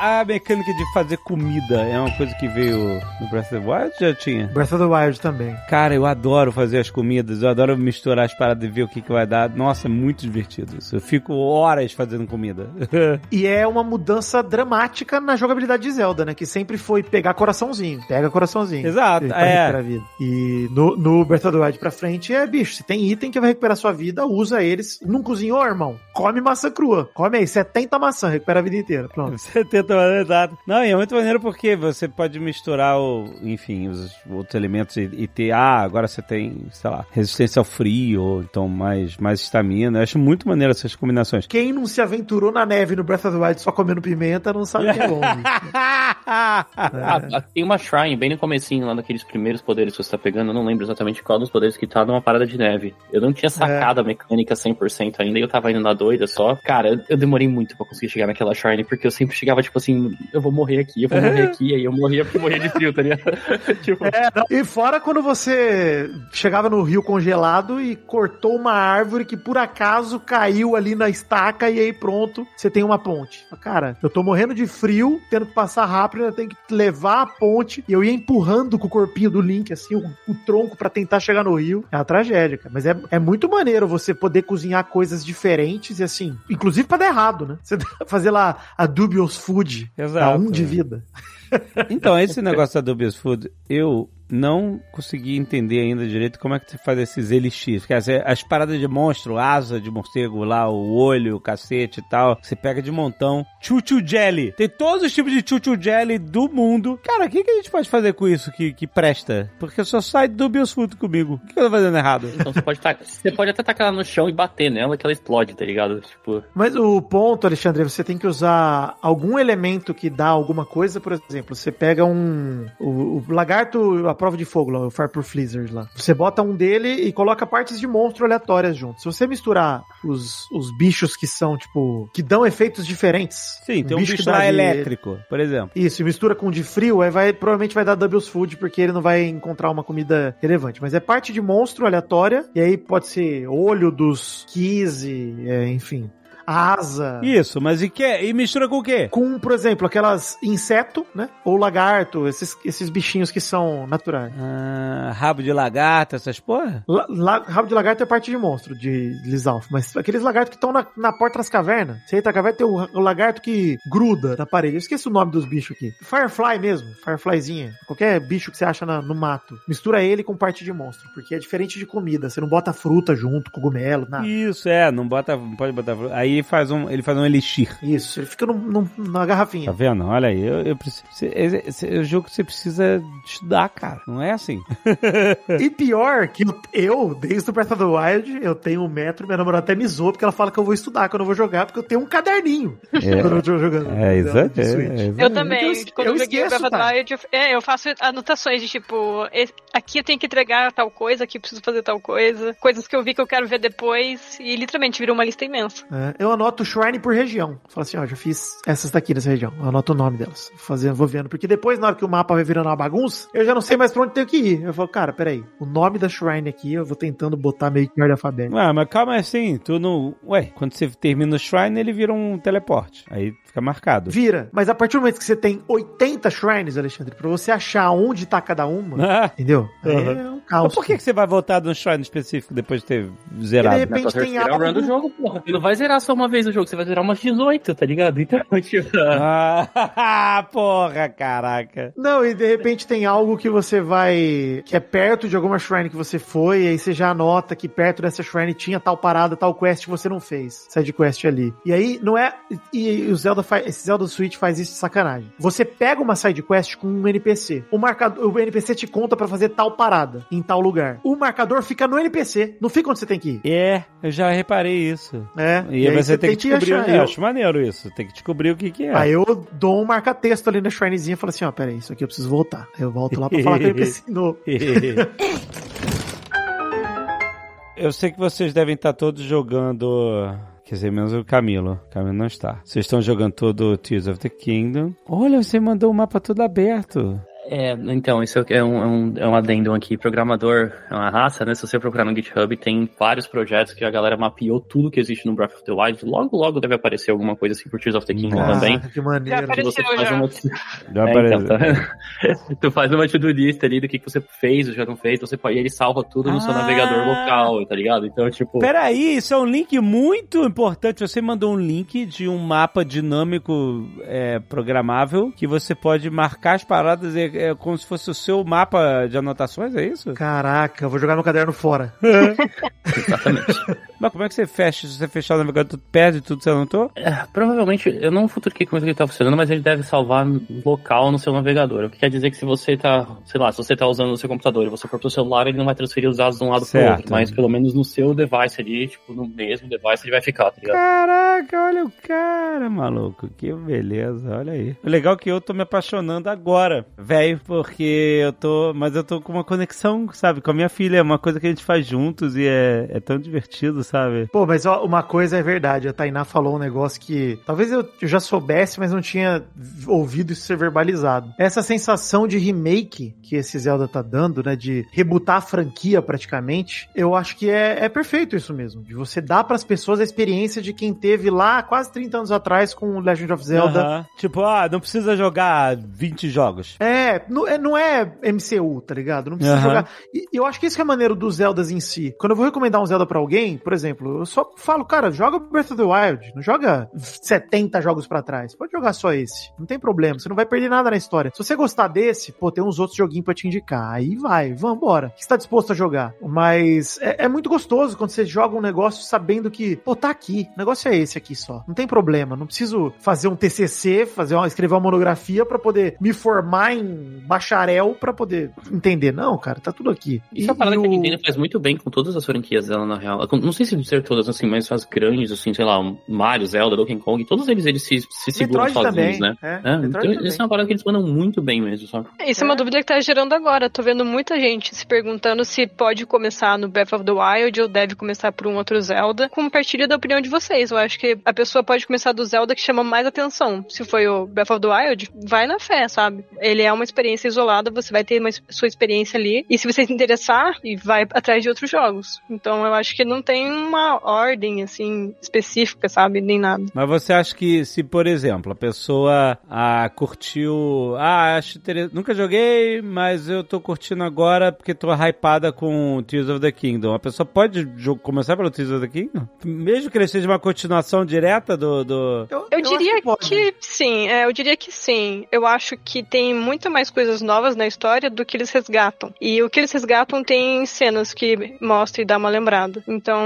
A mecânica de fazer comida é uma coisa que veio no Breath of the Wild? Já tinha? Breath of the Wild também. Cara, eu adoro fazer as comidas, eu adoro misturar as paradas e ver o que, que vai dar. Nossa, é muito divertido isso. Eu fico horas fazendo comida. [LAUGHS] E é uma mudança dramática na jogabilidade de Zelda, né? Que sempre foi pegar coraçãozinho. Pega coraçãozinho. Exato, é. recuperar a vida. E no, no Breath of the Wild pra frente é, bicho, se tem item que vai recuperar sua vida, usa eles. Não cozinhou, irmão? Come maçã crua. Come aí, 70 maçã, recupera a vida inteira. Pronto. [LAUGHS] Exato. Não, e é muito maneiro porque você pode misturar, o, enfim, os outros elementos e, e ter, ah, agora você tem, sei lá, resistência ao frio, ou então mais mais estamina. Eu acho muito maneiro essas combinações. Quem não se aventurou na neve no Breath of the Wild só comendo pimenta não sabe o que é bom. bicho. [LAUGHS] Ah, tem uma shrine bem no comecinho, lá daqueles primeiros poderes que você tá pegando, eu não lembro exatamente qual dos poderes que tá numa parada de neve. Eu não tinha sacado a mecânica 100% ainda, e eu tava indo na doida só. Cara, eu, eu demorei muito pra conseguir chegar naquela shrine, porque eu sempre chegava, tipo assim, eu vou morrer aqui, eu vou morrer aqui, aí eu morria porque eu morria de frio, tá ligado? [LAUGHS] tipo, É. E fora quando você chegava no rio congelado e cortou uma árvore que por acaso caiu ali na estaca e aí pronto, você tem uma ponte. Cara, eu tô morrendo de frio, tendo que passar rápido, eu tenho que levar a ponte e eu ia empurrando com o corpinho do Link, assim, o, o tronco pra tentar chegar no rio. É uma tragédia, cara. Mas é, é muito maneiro você poder cozinhar coisas diferentes e assim, inclusive pra dar errado, né? Você [LAUGHS] fazer lá a Dubious Food, a Exato. um de vida. Então, esse negócio da Dubious Food, eu não consegui entender ainda direito como é que você faz esses elixir. Quer dizer, as paradas de monstro, asa de morcego lá, o olho, o cacete e tal, você pega de montão. Chuchu Jelly. Tem todos os tipos de Chuchu Jelly do mundo. Cara, o que, que a gente pode fazer com isso que, que presta? Porque só sai Dubious Food comigo. O que, que eu tô fazendo errado? Então você pode, tacar, você pode até tacar ela no chão e bater nela que ela explode, tá ligado? Tipo, Mas o ponto, Alexandre, é você tem que usar algum elemento que dá alguma coisa, por exemplo, você pega um. O, o lagarto, a prova de fogo lá, o Fireproof Lizard lá. Você bota um dele e coloca partes de monstro aleatórias junto. Se você misturar os, os bichos que são, tipo, que dão efeitos diferentes. Sim, tem um bicho, que dá lá de- elétrico, por exemplo. Isso, e mistura com o de frio, aí vai, provavelmente vai dar Doubles Food, porque ele não vai encontrar uma comida relevante. Mas é parte de monstro aleatória, e aí pode ser olho dos Kizzy, é, enfim, asa. Isso, mas e que? E mistura com o quê? Com, por exemplo, aquelas inseto, né? Ou lagarto, esses, esses bichinhos que são naturais. Ah, rabo de lagarto, essas porra? La- la- rabo de lagarto é parte de monstro, de Lisalf, mas aqueles lagartos que estão na, na porta das cavernas. Você entra na caverna, tem o, o lagarto que gruda na parede. Eu esqueci o nome dos bichos aqui. Firefly mesmo, Fireflyzinha. Qualquer bicho que você acha na- no mato. Mistura ele com parte de monstro, porque é diferente de comida. Você não bota fruta junto, cogumelo, nada. Isso, é, não bota, não pode botar. Aí faz um, ele faz um elixir. Isso, ele fica num- num- Tá garrafinha. vendo? Olha aí, eu, eu preciso. esse- Eu jogo que você precisa estudar, cara. Não é assim. E [LAUGHS] pior que eu, desde o Breath of the Wild, eu tenho um metro, minha namorada até me zoa, porque ela fala que eu vou estudar quando eu vou jogar, porque eu tenho um caderninho [LAUGHS] quando eu tô jogando. É, isso é. é, Eu é. também, eu- quando eu, eu joguei o Breath of the tá? Wild, eu- é, eu faço anotações de tipo, aqui eu tenho que entregar tal coisa, aqui eu preciso fazer tal coisa, coisas que eu vi que eu quero ver depois, e literalmente virou uma lista imensa. É, eu anoto shrine por região. Falo assim, ó, já fiz essas daqui nessa região. Eu anoto o nome delas. Vou Fazendo, vou vendo. Porque depois, na hora que o mapa vai virando uma bagunça, eu já não sei mais pra onde tenho que ir. Eu falo, cara, peraí. O nome da shrine aqui, eu vou tentando botar meio que em ordem alfabética. Ah, mas calma assim, tu não. Ué, quando você termina o shrine, ele vira um teleporte. Aí fica marcado. Vira. Mas a partir do momento que você tem 80 shrines, Alexandre, pra você achar onde tá cada uma, [LAUGHS] entendeu? Uhum. É um. Mas por que, que você vai voltar num shrine específico depois de ter De zerado? repente na tua tem terceira run do algo... jogo, porra. Você não vai zerar só uma vez o jogo, você vai zerar umas 18, tá ligado? Então, [LAUGHS] tipo... Ah, [LAUGHS] porra, caraca. Não, e de repente tem algo que você vai. que é perto de alguma shrine que você foi, e aí você já anota que perto dessa shrine tinha tal parada, tal quest que você não fez. Side quest ali. E aí não é. E, e o Zelda faz. Esse Zelda Switch faz isso de sacanagem. Você pega uma side quest com um NPC. O marcador. O NPC te conta pra fazer tal parada em tal lugar. O marcador fica no NPC, não fica onde você tem que ir. É, eu já reparei isso. É, E, aí você tem que descobrir. achar. Eu Eu- acho maneiro isso. Tem que descobrir o que, que é. Aí eu dou um marca-texto ali na shrinezinha e falo assim: ó, peraí, isso aqui eu preciso voltar. Aí eu volto lá pra falar com o NPC novo. [LAUGHS] Eu sei que vocês devem estar todos jogando. Quer dizer, menos o Camilo. O Camilo não está. Vocês estão jogando todo o Tears of the Kingdom. Olha, você mandou o mapa todo aberto. É, então, isso é um, é um, é um adendo aqui. Programador é uma raça, né? Se você procurar no GitHub, tem vários projetos que a galera mapeou tudo que existe no Breath of the Wild. Logo, logo deve aparecer alguma coisa assim por Tears of the Kingdom Nossa. também. Que maneiro. Já você faz já. uma... [LAUGHS] Já É, então, tá [LAUGHS] tu faz uma to-do list ali do que, que você fez ou já não fez, você pode, e ele salva tudo no seu Ah. navegador local, tá ligado? Então, tipo, Peraí, isso é um link muito importante. Você mandou um link de um mapa dinâmico é, programável que você pode marcar as paradas é, é como se fosse o seu mapa de anotações, é isso? Caraca, eu vou jogar meu caderno fora. [LAUGHS] exatamente. Mas como é que você fecha? Se você fechar o navegador, tu perde tudo que você anotou? É, provavelmente, eu não futuquei como é que ele tá funcionando, mas ele deve salvar local no seu navegador. O que quer dizer que se você tá, sei lá, se você tá usando o seu computador e você for pro celular, ele não vai transferir os dados de um lado Certo. pro outro. Mas pelo menos no seu device ali, tipo, no mesmo device ele vai ficar, tá ligado? Caraca, olha o cara, maluco. Que beleza, olha aí. O legal é que eu tô me apaixonando agora, velho, porque eu tô. Mas eu tô com uma conexão, sabe, com a minha filha. É uma coisa que a gente faz juntos e é, é tão divertido, sabe? Pô, mas ó, uma coisa é verdade. A Tainá falou um negócio que talvez eu, já soubesse, mas não tinha ouvido isso ser verbalizado. Essa sensação de remake que esse Zelda tá dando, né? De rebutar a franquia praticamente, eu acho que é, é perfeito isso mesmo. De você dar pras pessoas a experiência de quem teve lá quase 30 anos atrás com o Legend of Zelda. Aham. Tipo, ah, não precisa jogar 20 jogos. É, não é, não é MCU, tá ligado? Não precisa Aham. jogar. E eu acho que isso que é maneiro dos Zeldas em si. Quando eu vou recomendar um Zelda pra alguém, por exemplo, exemplo, eu só falo, cara, joga Breath of the Wild, não joga 70 jogos pra trás. Pode jogar só esse. Não tem problema, você não vai perder nada na história. Se você gostar desse, pô, tem uns outros joguinhos pra te indicar. Aí vai, vambora. O que você tá disposto a jogar? Mas é, é muito gostoso quando você joga um negócio sabendo que, pô, tá aqui. O negócio é esse aqui só. Não tem problema. Não preciso fazer um TCC, fazer uma, escrever uma monografia pra poder me formar em bacharel pra poder entender. Não, cara, tá tudo aqui. Isso é uma parada e que a o- Nintendo faz muito bem com todas as franquias dela, na real. Não sei se ser todas assim, mas as grandes, assim, sei lá, Mario, Zelda, Donkey Kong, todos eles, eles se, se seguram Metroid sozinhos, também. né? É, É, então, também. isso é uma parada que eles mandam muito bem mesmo, sabe? Isso é uma dúvida que tá gerando agora. Tô vendo muita gente se perguntando se pode começar no Breath of the Wild ou deve começar por um outro Zelda. Compartilha da opinião de vocês. Eu acho que a pessoa pode começar do Zelda que chama mais atenção. Se foi o Breath of the Wild, vai na fé, sabe? Ele é uma experiência isolada, você vai ter uma sua experiência ali. E se você se interessar, e vai atrás de outros jogos. Então eu acho que não tem uma ordem, assim, específica, sabe? Nem nada. Mas você acha que se, por exemplo, a pessoa ah, curtiu. Ah, acho interessante. Nunca joguei, mas eu tô curtindo agora porque tô hypada com Tears of the Kingdom. A pessoa pode começar pelo Tears of the Kingdom? Mesmo que ele seja uma continuação direta do. do... Eu, acho diria pode. que, sim, é, eu diria que sim. Eu acho que tem muito mais coisas novas na história do que eles resgatam. E o que eles resgatam tem cenas que mostra e dá uma lembrada. Então,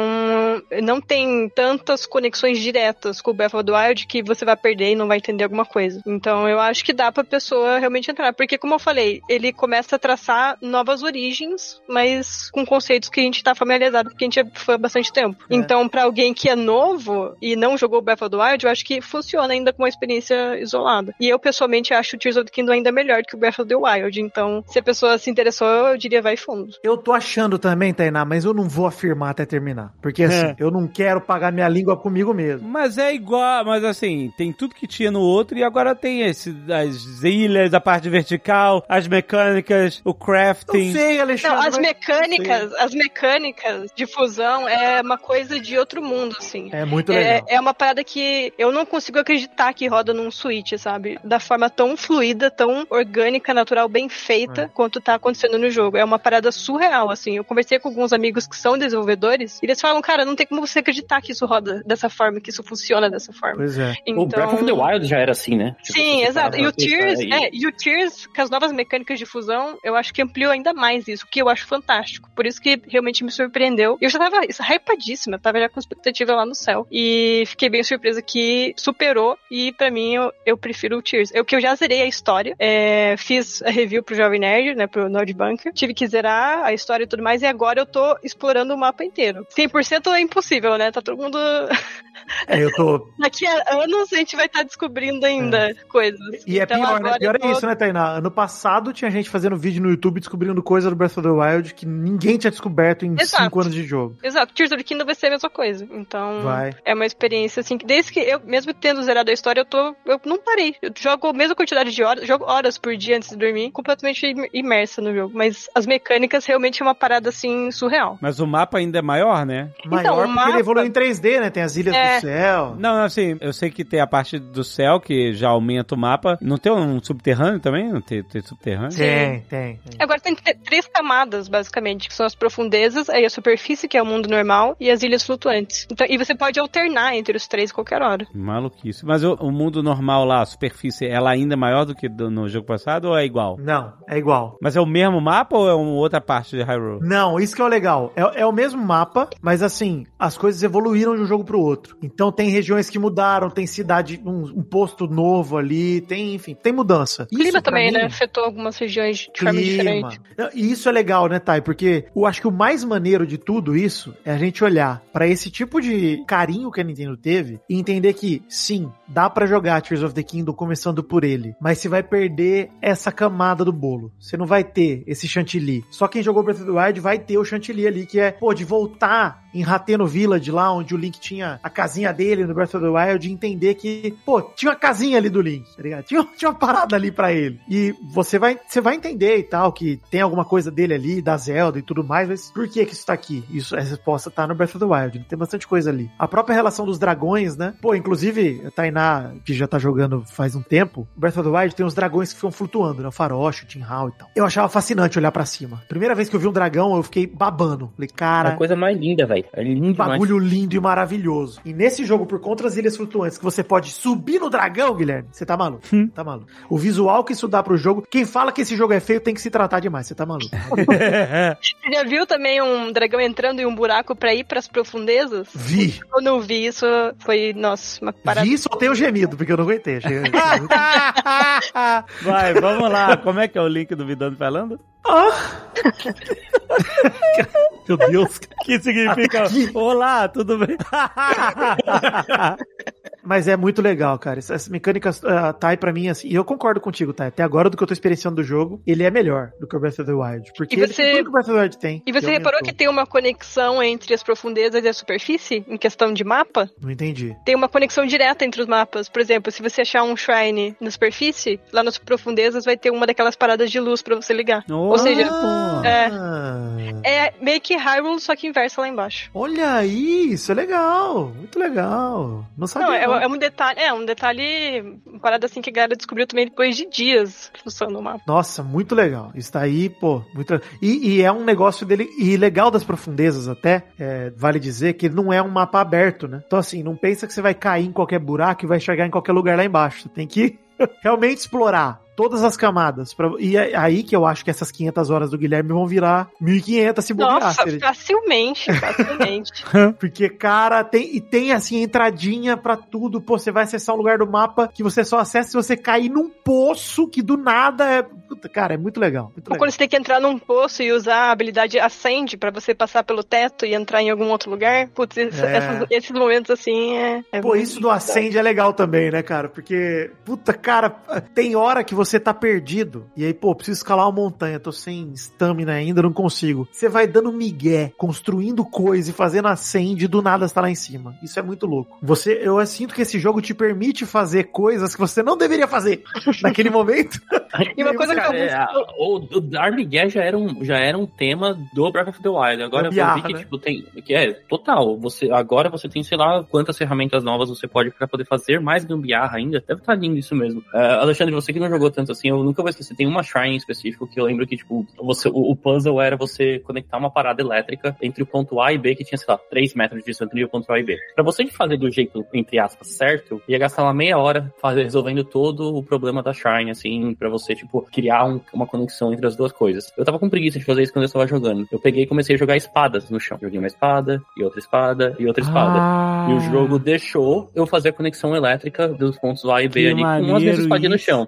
não tem tantas conexões diretas com o Breath of the Wild que você vai perder e não vai entender alguma coisa. Então, eu acho que dá pra pessoa realmente entrar. Porque, como eu falei, ele começa a traçar novas origens, mas com conceitos que a gente tá familiarizado porque a gente é fã há bastante tempo. É. Então, pra alguém que é novo e não jogou Breath of the Wild, eu acho que funciona ainda com uma experiência isolada. E eu, pessoalmente, acho o Tears of the Kingdom ainda melhor que o Breath of the Wild. Então, se a pessoa se interessou, eu diria vai fundo. Eu tô achando também, Tainá, mas eu não vou afirmar até terminar. Porque assim, É. eu não quero pagar minha língua comigo mesmo. Mas é igual, mas assim, tem tudo que tinha no outro e agora tem esse, as ilhas, a parte vertical, as mecânicas, o crafting. sei, Alexandre. Não, as mecânicas, as mecânicas de fusão é uma coisa de outro mundo, assim. É muito É, legal. é uma parada que eu não consigo acreditar que roda num Switch, sabe? Da forma tão fluida, tão orgânica, natural, bem feita, É. quanto tá acontecendo no jogo. É uma parada surreal, assim. Eu conversei com alguns amigos que são desenvolvedores, e eles falam, cara, não tem como você acreditar que isso roda dessa forma, que isso funciona dessa forma. Pois é. O Breath of the Wild já era assim, né? Tipo, Sim, exato. para E o Tears, é, e o Tears, com as novas mecânicas de fusão, eu acho que ampliou ainda mais isso, que eu acho fantástico. Por isso que realmente me surpreendeu. Eu já tava hypadíssima, tava já com expectativa lá no céu. E fiquei bem surpresa que superou, e pra mim eu, eu prefiro o Tears. Eu que eu já zerei a história, é, fiz a review pro Jovem Nerd, né, pro Nord Bunker, tive que zerar a história e tudo mais, e agora eu tô explorando o mapa inteiro. 100% é impossível, né? Tá todo mundo. É, eu tô. Daqui a anos a gente vai estar descobrindo ainda coisas. E é Então pior, né? Pior tô- é isso, né, Tainá? Ano passado tinha gente fazendo vídeo no YouTube descobrindo coisa do Breath of the Wild que ninguém tinha descoberto em Exato. 5 anos de jogo. Exato, Tears of the Kingdom vai ser a mesma coisa. Então, Vai. é uma experiência assim que desde que eu, mesmo tendo zerado a história, eu tô. Eu não parei. Eu jogo a mesma quantidade de horas, jogo horas por dia antes de dormir, completamente im- imersa no jogo. Mas as mecânicas realmente é uma parada assim surreal. Mas o mapa ainda é maior, né? Maior Então, o porque mapa- ele evoluiu em 3D, né? Tem as ilhas É. do céu. Não, assim, eu sei que tem a parte do céu que já aumenta o mapa. Não tem um subterrâneo também? Não tem, tem subterrâneo? Tem, tem. tem. Agora tem três camadas, basicamente, que são as profundezas, aí a superfície, que é o mundo normal, e as ilhas flutuantes. Então, e você pode alternar entre os três a qualquer hora. Maluquice. Mas o, o mundo normal lá, a superfície, ela ainda é maior do que do- no jogo passado ou é igual? Não, é igual. Mas é o mesmo mapa ou é uma outra parte de Hyrule? Não, isso que é o legal. É, é o mesmo mapa, mas assim, as coisas evoluíram de um jogo pro outro. Então tem regiões que mudaram, tem cidade, um, um posto novo ali, tem, enfim, tem mudança. O clima Isso, também, mim, né? Afetou algumas regiões de forma clima. diferente. Não, E isso é legal, né, Thay? Porque eu acho que o mais maneiro de tudo isso é a gente olhar pra esse tipo de carinho que a Nintendo teve e entender que, sim, dá pra jogar Tears of the Kingdom começando por ele, mas você vai perder essa camada do bolo. Você não vai ter esse chantilly. Só quem jogou Breath of the Wild vai ter o chantilly ali, que é, pô, de voltar em Rateno Village, lá onde o Link tinha a casinha dele no Breath of the Wild e entender que, pô, tinha uma casinha ali do Link, tá ligado? Tinha, tinha uma parada ali pra ele. E você vai, você vai entender e tal, que tem alguma coisa dele ali, da Zelda e tudo mais, mas por que que isso tá aqui? Isso, essa resposta tá no Breath of the Wild, tem bastante coisa ali. A própria relação dos dragões, né? Pô, inclusive, a Tainá, que já tá jogando faz um tempo, Breath of the Wild tem uns dragões que ficam flutuando, né? O Faroche, o Tinhal e tal. Eu achava fascinante olhar pra cima. Primeira vez que eu vi um dragão, eu fiquei babando. Falei, É cara, a coisa mais linda, velho. É lindo demais. bagulho lindo e maravilhoso. E nesse jogo, por conta das ilhas flutuantes, que você pode subir no dragão, Guilherme, você tá maluco. Tá maluco. O visual que isso dá pro jogo, quem fala que esse jogo é feio tem que se tratar demais, você tá maluco. [LAUGHS] Você já viu também um dragão entrando em um buraco pra ir pras profundezas? Vi. Eu não vi isso, foi, nossa, uma parada. Vi e soltei o gemido, porque eu não aguentei. Achei... [LAUGHS] Vai, vamos lá. Como é que é o link do Vidano falando? [LAUGHS] Meu Deus. Que significa. Olá, tudo bem? [LAUGHS] Mas é muito legal, cara. Essas mecânicas, uh, Tai, pra mim, assim, e eu concordo contigo, Tai. Até agora, do que eu tô experienciando do jogo, ele é melhor do que o Breath of the Wild. Porque E ele você- tudo que o Breath of the Wild tem. E você que reparou que tem uma conexão entre as profundezas e a superfície, em questão de mapa? Não entendi. Tem uma conexão direta entre os mapas. Por exemplo, se você achar um shrine na superfície, lá nas profundezas vai ter uma daquelas paradas de luz pra você ligar. Ou seja, é. Ah, é meio que Hyrule, só que inversa lá embaixo. Olha aí, isso é legal. Muito legal. Não sabia. Não, é, é um detalhe, é um detalhe, uma parada assim que a galera descobriu também depois de dias fuçando o mapa. Nossa, muito legal. Isso tá aí, pô, muito e, e é um negócio dele. E legal das profundezas, até, é, vale dizer que não é um mapa aberto, né? Então, assim, não pensa que você vai cair em qualquer buraco e vai chegar em qualquer lugar lá embaixo. Você tem que [LAUGHS] realmente explorar todas as camadas. Pra, e é aí que eu acho que essas 500 horas do Guilherme vão virar 1500 se bobear. Nossa, ele- facilmente, [LAUGHS] facilmente. [LAUGHS] Porque, cara, tem, e tem assim, entradinha pra tudo. Pô, você vai acessar um lugar do mapa que você só acessa se você cair num poço que do nada é. Puta, cara, é muito legal. Muito Ou legal. quando você tem que entrar num poço e usar a habilidade Ascend pra você passar pelo teto e entrar em algum outro lugar. Putz, esse- É. essas- esses momentos assim é. é Pô, isso do Ascend é legal também, né, cara? Porque, puta, cara, tem hora que você tá perdido. E aí, pô, preciso escalar uma montanha, tô sem stamina ainda, não consigo. Você vai dando migué, construindo coisa e fazendo Ascend e do nada você tá lá em cima. Isso é muito louco. Você, eu sinto que esse jogo te permite fazer coisas que você não deveria fazer [LAUGHS] naquele momento. E uma [LAUGHS] coisa que Cara, eu é, o, o Dar Miguel já era, um, já era um tema do Breath of the Wild. Agora eu vi que, né? tipo, tem. Que é total. Você, agora você tem, sei lá, quantas ferramentas novas você pode pra poder fazer mais gambiarra ainda. Deve estar lindo isso mesmo. É, Alexandre, você que não jogou tanto assim, eu nunca vou esquecer. Tem uma shrine em específico que eu lembro que, tipo, você, o, o puzzle era você conectar uma parada elétrica entre o ponto A e B, que tinha, sei lá, 3 metros de distância entre o ponto A e B. Pra você fazer do jeito, entre aspas, certo, ia gastar uma meia hora fazer, resolvendo todo o problema da shrine, assim, pra você, tipo, criar um- uma conexão entre as duas coisas. Eu tava com preguiça de fazer isso quando eu estava jogando. Eu peguei e comecei a jogar espadas no chão. Joguei uma espada, e outra espada, e outra espada. Ah, E o jogo deixou eu fazer a conexão elétrica dos pontos A e B que ali com as minhas espadinhas no chão.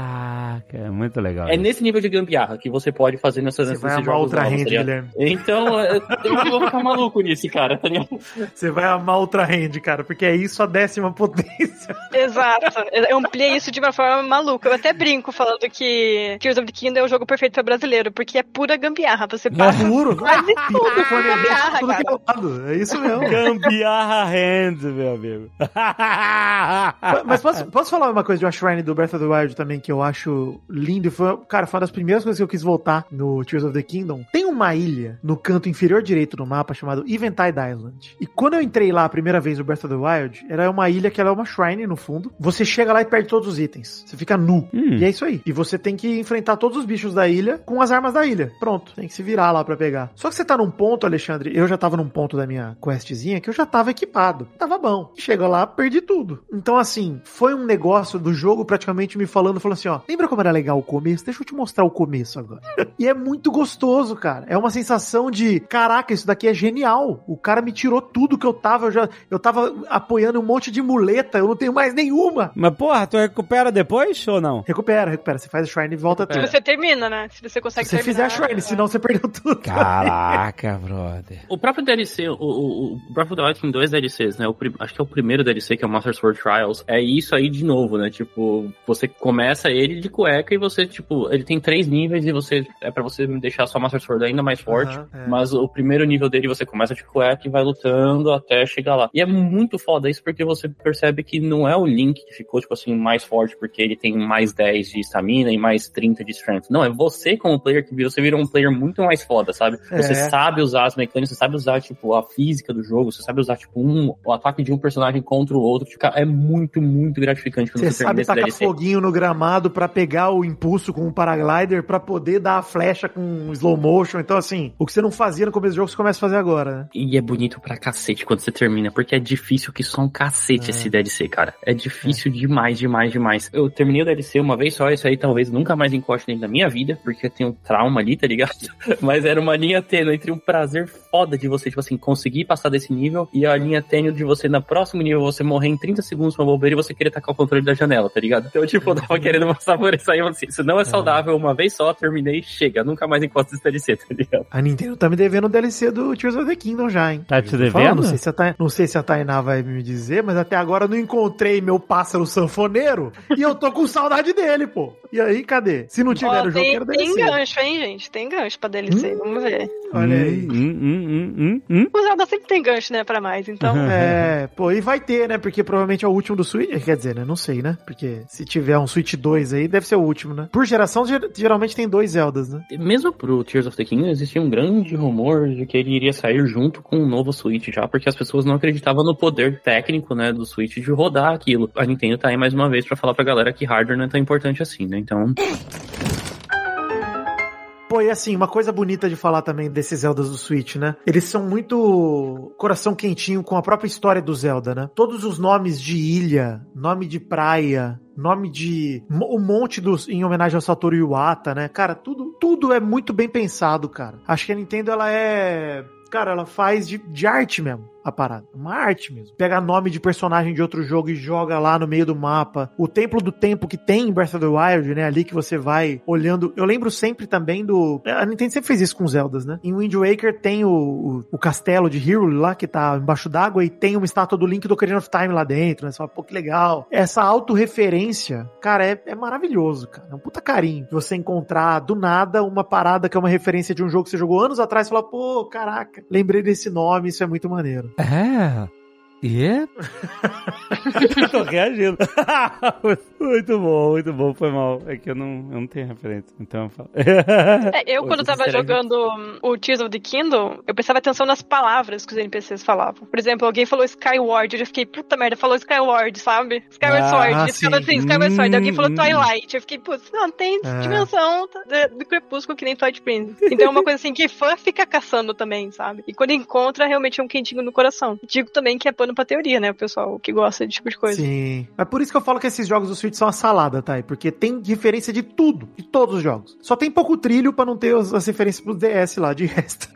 Caraca, é muito legal. É isso. nesse nível de gambiarra que você pode fazer nessas, Você nesses vai amar jogos Ultra novos, Hand, tá ligado? Guilherme. Então, eu eu vou ficar maluco nisso, cara, tá ligado? Você vai amar Ultra Hand, cara, porque [LAUGHS] é isso a décima potência. Exato. Eu ampliei isso de uma forma maluca. Eu até brinco falando que Tears of the Kingdom é o jogo perfeito pra brasileiro, porque é pura gambiarra. Você passa Puro. quase tudo com Gambiarra, gambiarra, tudo cara. é lado. É isso mesmo. Gambiarra Hands, meu amigo. [LAUGHS] Mas posso, posso falar uma coisa de uma Shrine do Breath of the Wild também que eu acho lindo? e Foi, cara, foi uma das primeiras coisas que eu quis voltar no Tears of the Kingdom. Tem uma ilha no canto inferior direito do mapa chamado Eventide Island. E quando eu entrei lá a primeira vez no Breath of the Wild, era uma ilha que ela é uma Shrine no fundo. Você chega lá e perde todos os itens. Você fica nu. Hum. E é isso aí. E você tem que enfrentar todos os bichos da ilha com as armas da ilha. Pronto. Tem que se virar lá pra pegar. Só que você tá num ponto, Alexandre. Eu já tava num ponto da minha questzinha que eu já tava equipado. Tava bom. Chega lá, perdi tudo. Então, assim, foi um negócio do jogo praticamente me falando, falando assim: ó, lembra como era legal o começo? Deixa eu te mostrar o começo agora. e é muito gostoso, cara. É uma sensação de: caraca, isso daqui é genial. O cara me tirou tudo que eu tava. Eu já eu tava apoiando um monte de muleta. Eu não tenho mais nenhuma. Mas, porra, tu recupera depois ou não? Recupera, recupera. Você faz a Shrine e volta Se tudo. você termina, né? Se você consegue Se você fizer a terminar, Shrine, senão você perdeu tudo. Caraca, [LAUGHS] brother. O próprio DLC, o, o, o Breath of the Wild tem dois DLCs, né? O, acho que é o primeiro DLC, que é o Master Sword Trials. É isso aí de novo, né? Tipo, você começa ele de cueca e você, tipo, ele tem três níveis e você é pra você deixar sua Master Sword ainda mais forte. Aham, é. Mas o primeiro nível dele você começa de cueca e vai lutando até chegar lá. E é muito foda isso porque você percebe que não é o Link que ficou, tipo assim, mais forte porque ele tem mais 10 de estamina e mais 30 de strength. Não, é você como player que você vira um player muito mais foda, sabe? Você É. sabe usar as mecânicas, você sabe usar, tipo, a física do jogo, você sabe usar, tipo, um, o ataque de um personagem contra o outro. Tipo, é muito, muito gratificante quando Você você, sabe tacar foguinho no gramado pra pegar o impulso com o paraglider pra poder dar a flecha com slow motion. Então, assim, o que você não fazia no começo do jogo, você começa a fazer agora, né? E é bonito pra cacete quando você termina, porque é difícil que só um cacete esse DLC, cara. É difícil demais, demais, demais. Eu terminei o DLC uma vez só, isso aí talvez nunca mais encoste dentro da minha vida, porque eu tenho um trauma ali, tá ligado? [LAUGHS] Mas era uma linha tênue entre um prazer foda de você, tipo assim, conseguir passar desse nível e a linha tênue de você, na próximo nível, você morrer em 30 segundos uma bobeira e você querer tacar o controle da janela, tá ligado? Então, tipo, eu tava querendo [LAUGHS] passar por isso aí, eu falei assim, isso não é saudável, uma vez só, terminei, chega, nunca mais encosto esse DLC, tá ligado? A Nintendo tá me devendo o DLC do Tears of the Kingdom já, hein? Tá te devendo? Não sei, se a Ta- não sei se a Tainá vai me dizer, mas até agora eu não encontrei meu pássaro sanfoneiro e eu tô com saudade dele, pô. E aí, cadê? Se não tiver Ó, o jogo, tem, quero tem DLC. gancho, hein, gente? Tem gancho pra DLC, vamos ver. Olha aí. Hum, hum, hum, hum, hum. O Zelda sempre tem gancho, né, pra mais, então... [LAUGHS] É, pô, e vai ter, né? Porque provavelmente é o último do Switch. Quer dizer, né? Não sei, né? Porque se tiver um Switch 2 aí, deve ser o último, né? Por geração, ger- geralmente tem dois Zeldas, né? Mesmo pro Tears of the Kingdom, existia um grande rumor de que ele iria sair junto com um novo Switch já, porque as pessoas não acreditavam no poder técnico, né, do Switch de rodar aquilo. A Nintendo tá aí mais uma vez pra falar pra galera que hardware não é tão importante assim, né? Então, Pô, e assim, uma coisa bonita de falar também desses Zeldas do Switch, né? Eles são muito coração quentinho com a própria história do Zelda, né? Todos os nomes de ilha, nome de praia, nome de o monte dos em homenagem ao Satoru Iwata, né? Cara, tudo tudo é muito bem pensado, cara. Acho que a Nintendo ela é Cara, ela faz de, de arte mesmo a parada. Uma arte mesmo. Pega nome de personagem de outro jogo e joga lá no meio do mapa. O Templo do Tempo que tem em Breath of the Wild, né? Ali que você vai olhando. Eu lembro sempre também do. A Nintendo sempre fez isso com Zeldas, né? Em Wind Waker tem o, o, o castelo de Hyrule lá que tá embaixo d'água e tem uma estátua do Link do Ocarina of Time lá dentro, né? Você fala, pô, que legal. Essa autorreferência, cara, é, é maravilhoso, cara. É um puta carinho você encontrar do nada uma parada que é uma referência de um jogo que você jogou anos atrás e falar, pô, caraca, lembrei desse nome, isso é muito maneiro. É. E é? [LAUGHS] Tô reagindo. [LAUGHS] muito bom, muito bom. Foi mal. É que eu não, eu não tenho referência. Então eu falo. É, eu, quando esses tava jogando um, o Tears of the Kingdom, eu prestava atenção nas palavras que os NPCs falavam. Por exemplo, alguém falou Skyward, eu já fiquei, puta merda, falou Skyward, sabe? Skyward Ah, Sword. Eu ficava sim. assim, Skyward Sword. Alguém falou Hum. Twilight. Eu fiquei, putz, não, tem É. dimensão do, do crepúsculo que nem Twilight Prince. Então é uma coisa assim que fã fica caçando também, sabe? E quando encontra, realmente é um quentinho no coração. Digo também que é pano pra teoria, né? O pessoal que gosta desse tipo de coisa. Sim. É por isso que eu falo que esses jogos do Switch são uma salada, tá? Porque tem referência de tudo, de todos os jogos. Só tem pouco trilho pra não ter as, as referências pro DS lá, de resto.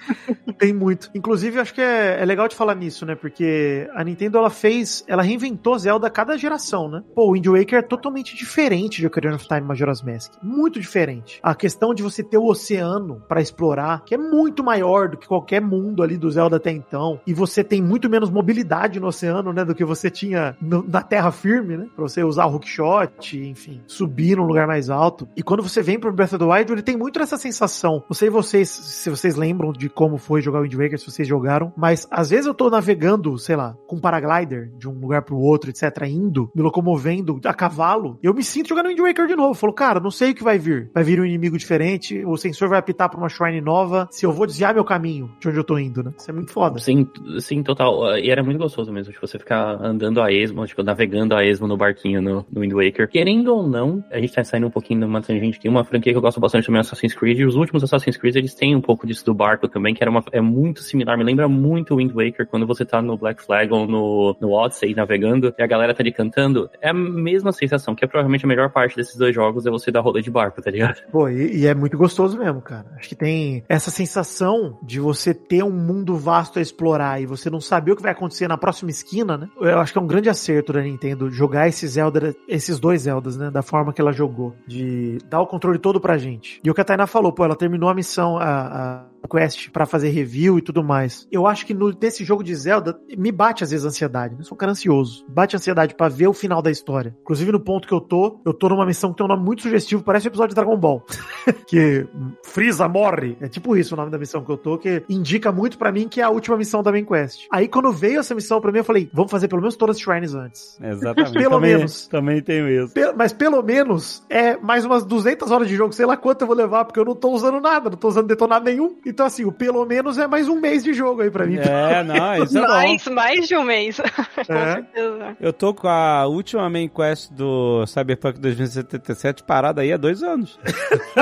[LAUGHS] tem muito. Inclusive, acho que é, é legal de falar nisso, né? Porque a Nintendo, ela fez, ela reinventou Zelda a cada geração, né? Pô, o Wind Waker é totalmente diferente de Ocarina of Time Majora's Mask. Muito diferente. A questão de você ter o oceano pra explorar, que é muito maior do que qualquer mundo ali do Zelda até então. E você tem muito menos mobilidade no oceano, né? Do que você tinha no- na terra firme, né? Pra você usar o hookshot, enfim, subir num lugar mais alto. E quando você vem pro Breath of the Wild, ele tem muito essa sensação. Não sei vocês, se vocês lembram de como foi jogar o Wind Waker, se vocês jogaram, mas às vezes eu tô navegando, sei lá, com um paraglider de um lugar pro outro, etc, indo, me locomovendo a cavalo, eu me sinto jogando Wind Waker de novo. Eu falo, cara, não sei o que vai vir. Vai vir um inimigo diferente, o sensor vai apitar pra uma shrine nova, se eu vou desviar meu caminho de onde eu tô indo, né? Isso é muito foda. sim, sim, total. E era muito gostoso mesmo, tipo, você ficar andando a esmo, tipo, navegando a esmo no barquinho no, no Wind Waker. Querendo ou não, a gente tá saindo um pouquinho de uma tangente. Tem uma franquia que eu gosto bastante também, Assassin's Creed, e os últimos Assassin's Creed, eles têm um pouco disso do barco também, que era uma, é muito similar, me lembra muito Wind Waker, quando você tá no Black Flag ou no, no Odyssey navegando, e a galera tá ali cantando, é a mesma sensação, que é provavelmente a melhor parte desses dois jogos, é você dar rolê de barco, tá ligado? Pô, e, e é muito gostoso mesmo, cara. Acho que tem essa sensação de você ter um mundo vasto a explorar e você não saber o que vai acontecer na próxima esquina, né? Eu acho que é um grande acerto da Nintendo jogar esse Zelda, esses dois Zeldas, né? Da forma que ela jogou. De dar o controle todo pra gente. E o que a Tainá falou, pô, ela terminou a missão, a, a Quest pra fazer review e tudo mais. Eu acho que no, nesse jogo de Zelda me bate às vezes a ansiedade. Eu sou um cara ansioso. Bate a ansiedade pra ver o final da história. Inclusive no ponto que eu tô, eu tô numa missão que tem um nome muito sugestivo, parece um episódio de Dragon Ball. [LAUGHS] que Freeza morre. É tipo isso o nome da missão que eu tô, que indica muito pra mim que é a última missão da main quest. Aí quando veio essa missão pra mim, eu falei, vamos fazer pelo menos todas as shrines antes. Exatamente. [LAUGHS] Pelo também, menos. Também tenho isso. Pe- mas pelo menos é mais umas 200 horas de jogo, sei lá quanto eu vou levar, porque eu não tô usando nada, não tô usando detonado nenhum. Então, assim, o pelo menos é mais um mês de jogo aí pra mim. É, não, isso é [LAUGHS] bom. mais, mais de um mês. [LAUGHS] Com É. certeza. Eu tô com a última main quest do Cyberpunk 2077 parada aí há dois anos. [LAUGHS]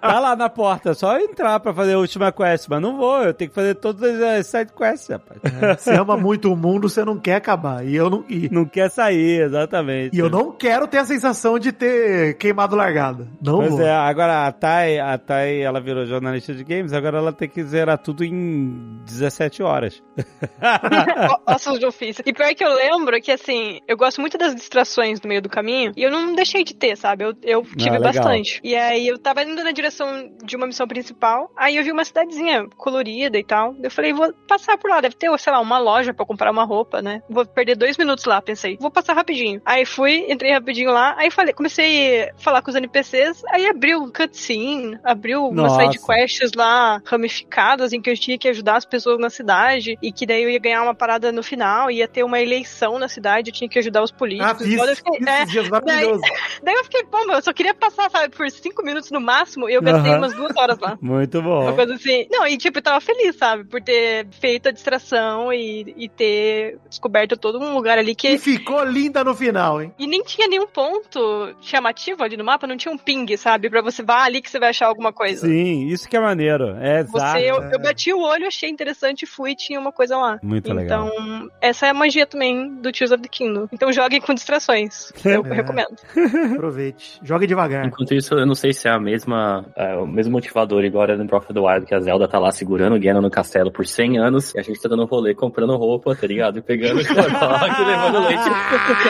tá lá na porta, é só entrar pra fazer a última quest, mas não vou, eu tenho que fazer todas as side quests, rapaz. Você ama muito o mundo, você não quer acabar. E eu não. E, Não quer sair, exatamente. e eu não quero ter a sensação de ter queimado largada. Não Pois vou. é, agora a Thay, a Thay, ela virou jornalista de games, agora ela tem que zerar tudo em 17 horas. [LAUGHS] [LAUGHS] Ossos de ofício. E pior que eu lembro que, assim, eu gosto muito das distrações no meio do caminho. E eu não deixei de ter, sabe? Eu, eu tive legal. bastante. E aí eu tava indo na direção de uma missão principal. Aí eu vi uma cidadezinha colorida e tal. Eu falei, vou passar por lá. Deve ter, sei lá, uma loja pra comprar uma roupa, né? Vou perder dois minutos lá, pensei. Vou passar rapidinho. Aí fui, entrei rapidinho lá. Aí falei, comecei a falar com os NPCs. Aí abriu um cutscene, abriu Nossa. side quests lá ramificadas em que eu tinha que ajudar as pessoas na cidade. E que daí eu ia ganhar uma parada no final. Ia ter uma eleição na cidade. Eu tinha que ajudar os políticos. Ah, fiz, Olha, eu fiquei- é, dias maravilhoso. [LAUGHS] Daí eu fiquei, pô, meu, eu só queria passar, sabe, por cinco minutos no máximo, e eu gastei Aham. umas duas horas lá. [LAUGHS] Muito Uma bom. coisa assim. Não, e tipo, eu tava feliz, sabe, por ter feito a distração e, e ter descoberto todo um lugar ali E que. ficou linda no final, hein? E nem tinha nenhum ponto chamativo ali no mapa, não tinha um ping, sabe? Pra você vá ali que você vai achar alguma coisa. Sim, isso que é maneiro. É exato. Você, eu, eu bati o olho, achei interessante e fui e tinha uma coisa lá. Muito legal. Então, essa é a magia também do Tears of the Kingdom. Então joguem com distrações. Eu É. recomendo. [LAUGHS] Aproveite. Jogue devagar. Enquanto isso, eu não sei se é a mesma, é, o mesmo motivador igual era no Breath of the Wild, que a Zelda tá lá segurando o Ganon no castelo por 100 anos, e a gente tá dando rolê, comprando roupa, tá ligado? E pegando [LAUGHS] o e levando leite.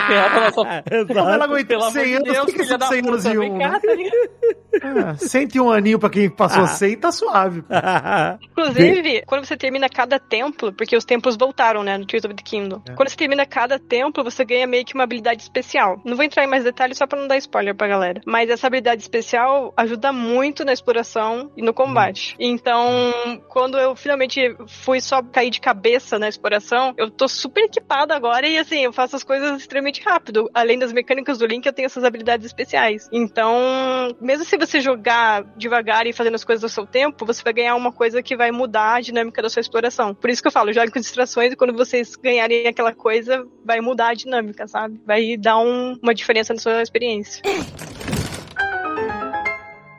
Pra nossa... Como ela Exato. aguentou Pelo 100 amor de anos? Deus, que que é filha da 100 anos puta, e vem um? cá, né? tá? Ah, 101 aninho pra quem passou 100, tá suave. Pô. [LAUGHS] Inclusive, quando você termina cada templo, porque os templos voltaram, né, no Tears of the Kingdom. É. Quando você termina cada templo, você ganha meio que uma habilidade especial. Não vou entrar em mais detalhes só pra não dar spoiler pra galera. Mas essa habilidade especial ajuda muito na exploração e no combate. Então, quando eu finalmente fui só cair de cabeça na exploração, eu tô super equipada agora e assim, eu faço as coisas extremamente rápido. Além das mecânicas do Link, eu tenho essas habilidades especiais. Então, mesmo se você jogar devagar e fazendo as coisas ao seu tempo, você vai ganhar uma coisa que vai mudar a dinâmica da sua exploração. Por isso que eu falo, jogue com distrações e quando vocês ganharem aquela coisa, vai mudar a dinâmica, sabe? Vai dar um- uma diferença na sua experiência.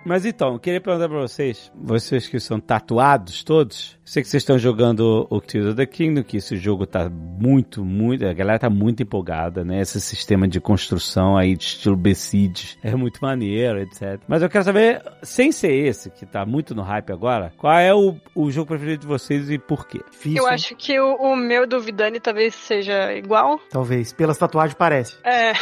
Mas então, eu queria perguntar pra vocês, vocês que são tatuados todos, sei que vocês estão jogando o Tears of the Kingdom, que esse jogo tá muito, muito, a galera tá muito empolgada, né? Esse sistema de construção aí de estilo Besiege é muito maneiro, etc. Mas eu quero saber, sem ser esse, que tá muito no hype agora, qual é o, o jogo preferido de vocês e por quê? Difícil, Eu hein? acho que o, o meu do Vidani talvez seja igual. Talvez. Pelas tatuagens parece. É.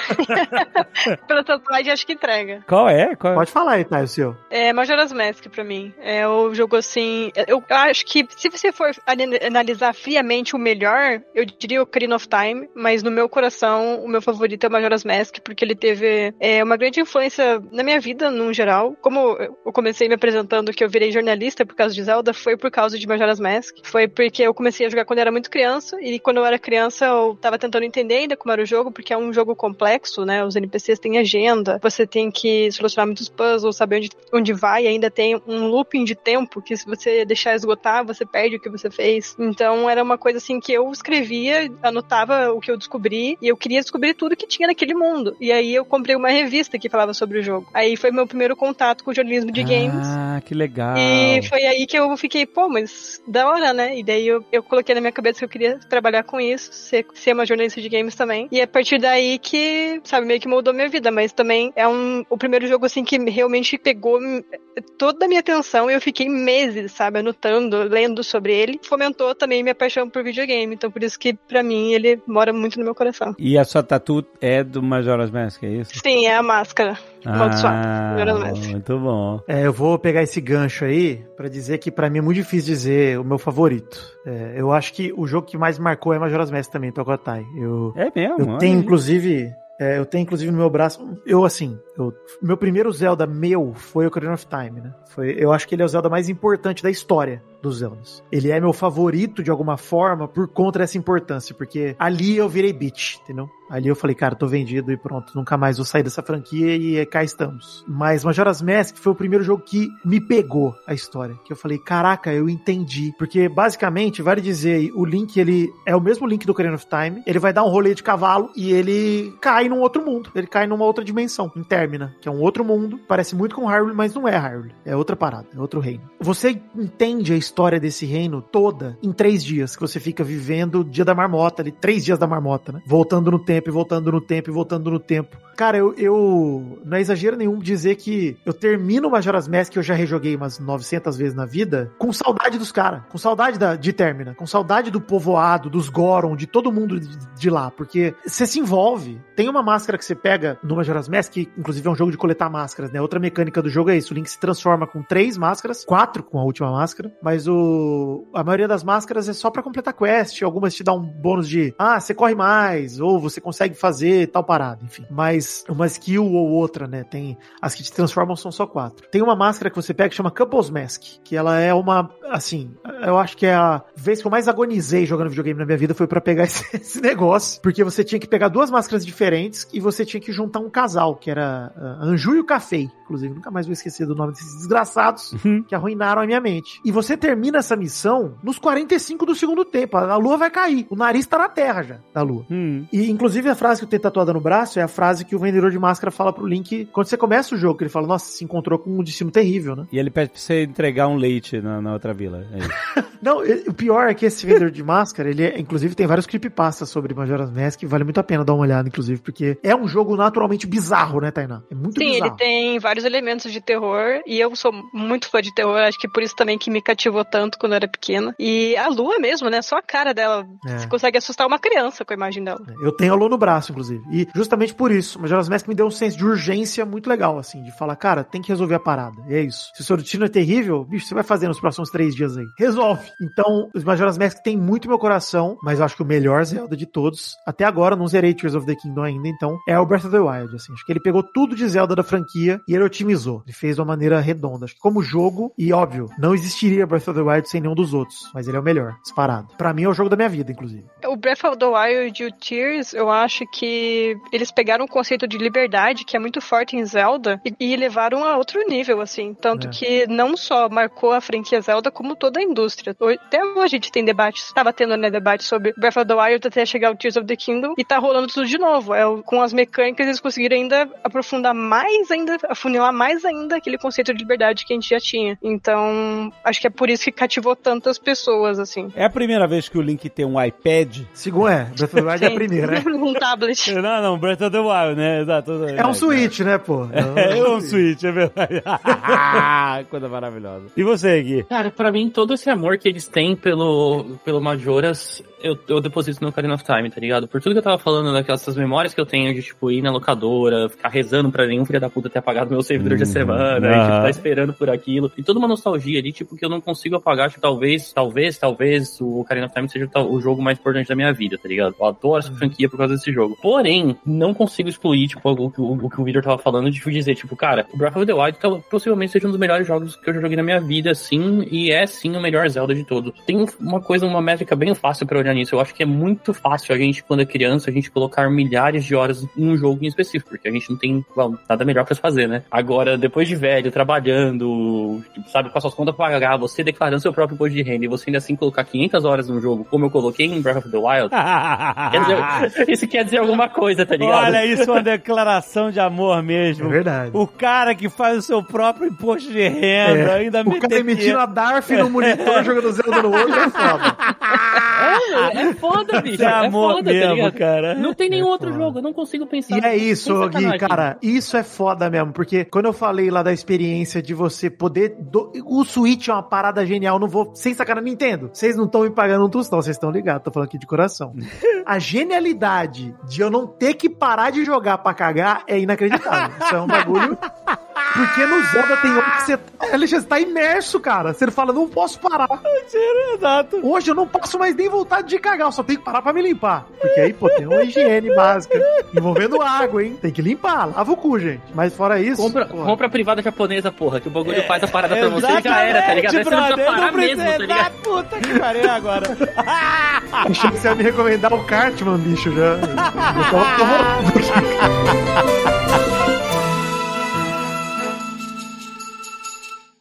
[LAUGHS] Pela tatuagem, acho que entrega. Qual é? Qual é? Pode falar aí, Thay, o seu. É Majora's Mask pra mim. É o jogo assim. Eu, acho que se você for ana- analisar friamente o melhor, eu diria o Ocarina of Time, mas no meu coração, o meu favorito é o Majora's Mask, porque ele teve é, uma grande influência na minha vida, no geral. Como eu comecei me apresentando que eu virei jornalista por causa de Zelda, foi por causa de Majora's Mask. Foi porque eu comecei a jogar quando eu era muito criança, e quando eu era criança eu tava tentando entender ainda como era o jogo, porque é um jogo complexo, né? Os NPCs têm agenda, você tem que solucionar muitos puzzles, saber onde, onde vai, ainda tem um looping de tempo que se você deixar esgotar, você perde o que você fez. Então era uma coisa assim que eu escrevia, anotava o que eu descobri, e eu queria descobrir tudo que tinha naquele mundo. E aí eu comprei uma revista que falava sobre o jogo. Aí foi meu primeiro contato com o jornalismo de games. Ah, que legal. E foi aí que eu fiquei, pô, mas da hora, né? E daí eu, eu coloquei na minha cabeça que eu queria trabalhar com isso, ser, ser uma jornalista de games também. E é a partir daí que, sabe, meio que moldou minha vida. Mas também é um, o primeiro jogo, assim, que realmente pegou pegou toda a minha atenção e eu fiquei meses, sabe, anotando, lendo sobre ele. Fomentou também minha paixão por videogame, então por isso que pra mim ele mora muito no meu coração. E a sua tatu é do Majora's Mask, é isso? Sim, é a máscara. Ah, muito bom. É, eu vou pegar esse gancho aí pra dizer que pra mim é muito difícil dizer o meu favorito. É, eu acho que o jogo que mais marcou é Majora's Mask também, Tokotai. Eu, É mesmo? eu tenho, inclusive, é, eu tenho inclusive no meu braço, eu assim, eu- meu primeiro Zelda meu foi Ocarina of Time, né? Foi, eu acho que ele é o Zelda mais importante da história dos Zeldas. Ele é meu favorito de alguma forma por conta dessa importância, porque ali eu virei bitch, entendeu? Ali eu falei, cara, tô vendido e pronto, nunca mais vou sair dessa franquia e é, cá estamos. Mas Majora's Mask foi o primeiro jogo que me pegou a história, que eu falei, caraca, eu entendi. Porque basicamente, vale dizer, o Link, ele é o mesmo Link do Ocarina of Time, ele vai dar um rolê de cavalo e ele cai num outro mundo, ele cai numa outra dimensão, em Termina, que é um outro mundo, parece muito com Hyrule, mas não é Hyrule, é outra parada, é outro reino. Você entende a história desse reino toda em três dias, que você fica vivendo o dia da marmota, ali, três dias da marmota, né? Voltando no tempo, voltando no tempo, voltando no tempo. Cara, eu, eu não é exagero nenhum dizer que eu termino Majora's Mask, que eu já rejoguei umas 900 vezes na vida, com saudade dos caras, com saudade da, de Termina, com saudade do povoado, dos Goron, de todo mundo de, de lá, porque você se envolve. Tem uma máscara que você pega no Majora's Mask, que inclusive é um jogo de coletar máscaras, né? Outra mecânica do jogo é isso, o Link se transforma com três máscaras, quatro com a última máscara, mas o a maioria das máscaras é só pra completar quest, algumas te dão um bônus de, ah, você corre mais, ou você consegue fazer tal parada, enfim. Mas uma skill ou outra, né? Tem as que te transformam são só quatro. Tem uma máscara que você pega que chama Couples Mask, que ela é uma, assim, eu acho que é a vez que eu mais agonizei jogando videogame na minha vida foi pra pegar [LAUGHS] esse, esse negócio, porque você tinha que pegar duas máscaras diferentes e você tinha que juntar um casal, que era uh, Anju e o Café, inclusive, nunca mais vou esquecer do nome desses desgraçados que arruinaram a minha mente. E você termina essa missão nos 45 do segundo tempo, a lua vai cair, o nariz tá na terra já, da lua. Hum. E, inclusive, a frase que eu tenho tatuada no braço é a frase que o vendedor de máscara fala pro Link quando você começa o jogo, que ele fala, nossa, se encontrou com um destino terrível, né? E ele pede pra você entregar um leite na, na outra vila. É. [LAUGHS] Não, o pior é que esse vendedor de máscara, ele é, inclusive, tem vários creepypastas sobre Majora's Mask, que vale muito a pena dar uma olhada, inclusive, porque é um jogo naturalmente bizarro, né, Tainá? É muito Sim, bizarro. ele tem vários elementos de terror e eu sou muito fã de terror, acho que por isso também que me cativou tanto quando era pequena. E a lua mesmo, né? Só a cara dela. É. Você consegue assustar uma criança com a imagem dela. Eu tenho a Lua no braço, inclusive. E justamente por isso, Majora's Mask me deu um senso de urgência muito legal, assim, de falar, cara, tem que resolver a parada. E é isso. Se o seu destino é terrível, bicho, você vai fazer nos próximos três dias aí. Resolve. Então, os Majora's Mask tem muito meu coração, mas eu acho que o melhor Zelda de todos, até agora, não zerei Tears of the Kingdom ainda, então, é o Breath of the Wild, assim. Acho que ele pegou tudo de Zelda da franquia e ele otimizou. Ele fez de uma maneira redonda. Acho que como jogo, e óbvio, não existiria Breath of the Wild sem nenhum dos outros, mas ele é o melhor, disparado. Pra mim é o jogo da minha vida, inclusive. O Breath of the Wild e o Tears, eu acho que eles pegaram um conceito de liberdade que é muito forte em Zelda e, e levaram a outro nível, assim. Tanto É. que não só marcou a franquia Zelda, como toda a indústria. Até hoje a gente tem debates, tava tendo né, debate sobre Breath of the Wild até chegar o Tears of the Kingdom e tá rolando tudo de novo. É, o- com as mecânicas eles conseguiram ainda aprofundar mais ainda, afunilar mais ainda aquele conceito de liberdade que a gente já tinha. Então, acho que é por isso que cativou tantas pessoas, assim. É a primeira vez que o Link tem um iPad? Segundo, é, Breath of the Wild é a primeira, né? [LAUGHS] um tablet. Não, não, Breath of the Wild, né? Exato. É um Switch, né, pô? É, [LAUGHS] é um Switch, é verdade. [LAUGHS] Coisa maravilhosa. E você, Gui? Cara, pra mim, todo esse amor que eles têm pelo, pelo Majoras, eu, eu deposito no Ocarina of Time, tá ligado? Por tudo que eu tava falando, daquelas memórias que eu tenho de, tipo, ir na locadora, ficar rezando pra nenhum filho da puta ter apagado meu save durante a semana, e, Aham. tipo, tá esperando por aquilo. E toda uma nostalgia ali, tipo, que eu não consigo apagar, tipo, talvez, talvez, talvez o Ocarina of Time seja o jogo mais importante da minha vida, tá ligado? Eu adoro essa franquia por causa desse jogo. Porém, não consigo excluir, tipo, o, o, o que o Victor tava falando, de dizer, tipo, cara, o Breath of the Wild tal- possivelmente seja um dos melhores jogos que eu já joguei na minha vida, sim, e é sim o melhor Zelda de todos. Tem uma coisa, uma métrica bem fácil pra olhar nisso. Eu acho que é muito fácil a gente, quando é criança, a gente colocar milhares de horas em um jogo em específico, porque a gente não tem bom, nada melhor pra se fazer, né? Agora, depois de velho, trabalhando, sabe, com as suas contas pra pagar, você declarando seu próprio imposto de renda e você ainda assim colocar 500 horas num jogo, como eu coloquei em Breath of the Wild, [LAUGHS] quer dizer, isso quer dizer alguma coisa, tá ligado? Olha, isso é uma declaração de amor É mesmo. verdade. O cara que faz o seu próprio imposto de renda, É, ainda o cara emitindo a DARF no monitor [LAUGHS] jogando Zelda no outro é foda. É, é foda, bicho. É É, amor foda, tá mesmo, ligado? cara. Não tem nenhum É outro foda. jogo, eu não consigo pensar. E é isso, Gui, cara, isso é foda mesmo, porque quando eu falei lá da experiência de você poder. do- O Switch é uma parada genial, não vou. Sem sacanagem, Nintendo. Vocês não estão me pagando um tostão, vocês estão ligados, tô falando aqui de coração. [LAUGHS] A genialidade de eu não ter que parar de jogar pra cagar é inacreditável. Isso é um bagulho. [LAUGHS] Porque no Zelda tem hora que você. Alexandre, você tá imerso, cara. Você fala, não posso parar. [LAUGHS] Exato. Hoje eu não passo mais nem vontade de cagar, eu só tenho que parar pra me limpar. Porque aí, pô, tem uma higiene básica. Envolvendo água, hein? Tem que limpar, lava o cu, gente. Mas fora isso. Compra, porra. compra a privada japonesa, porra, que o bagulho faz a parada pra você e já era, tá ligado? Aí você não precisa parar não precisa- mesmo, tá ligado? Ah, Puta que pariu agora. [LAUGHS] Achei que você ia me recomendar o Cartman, bicho, já. [LAUGHS] Eu tava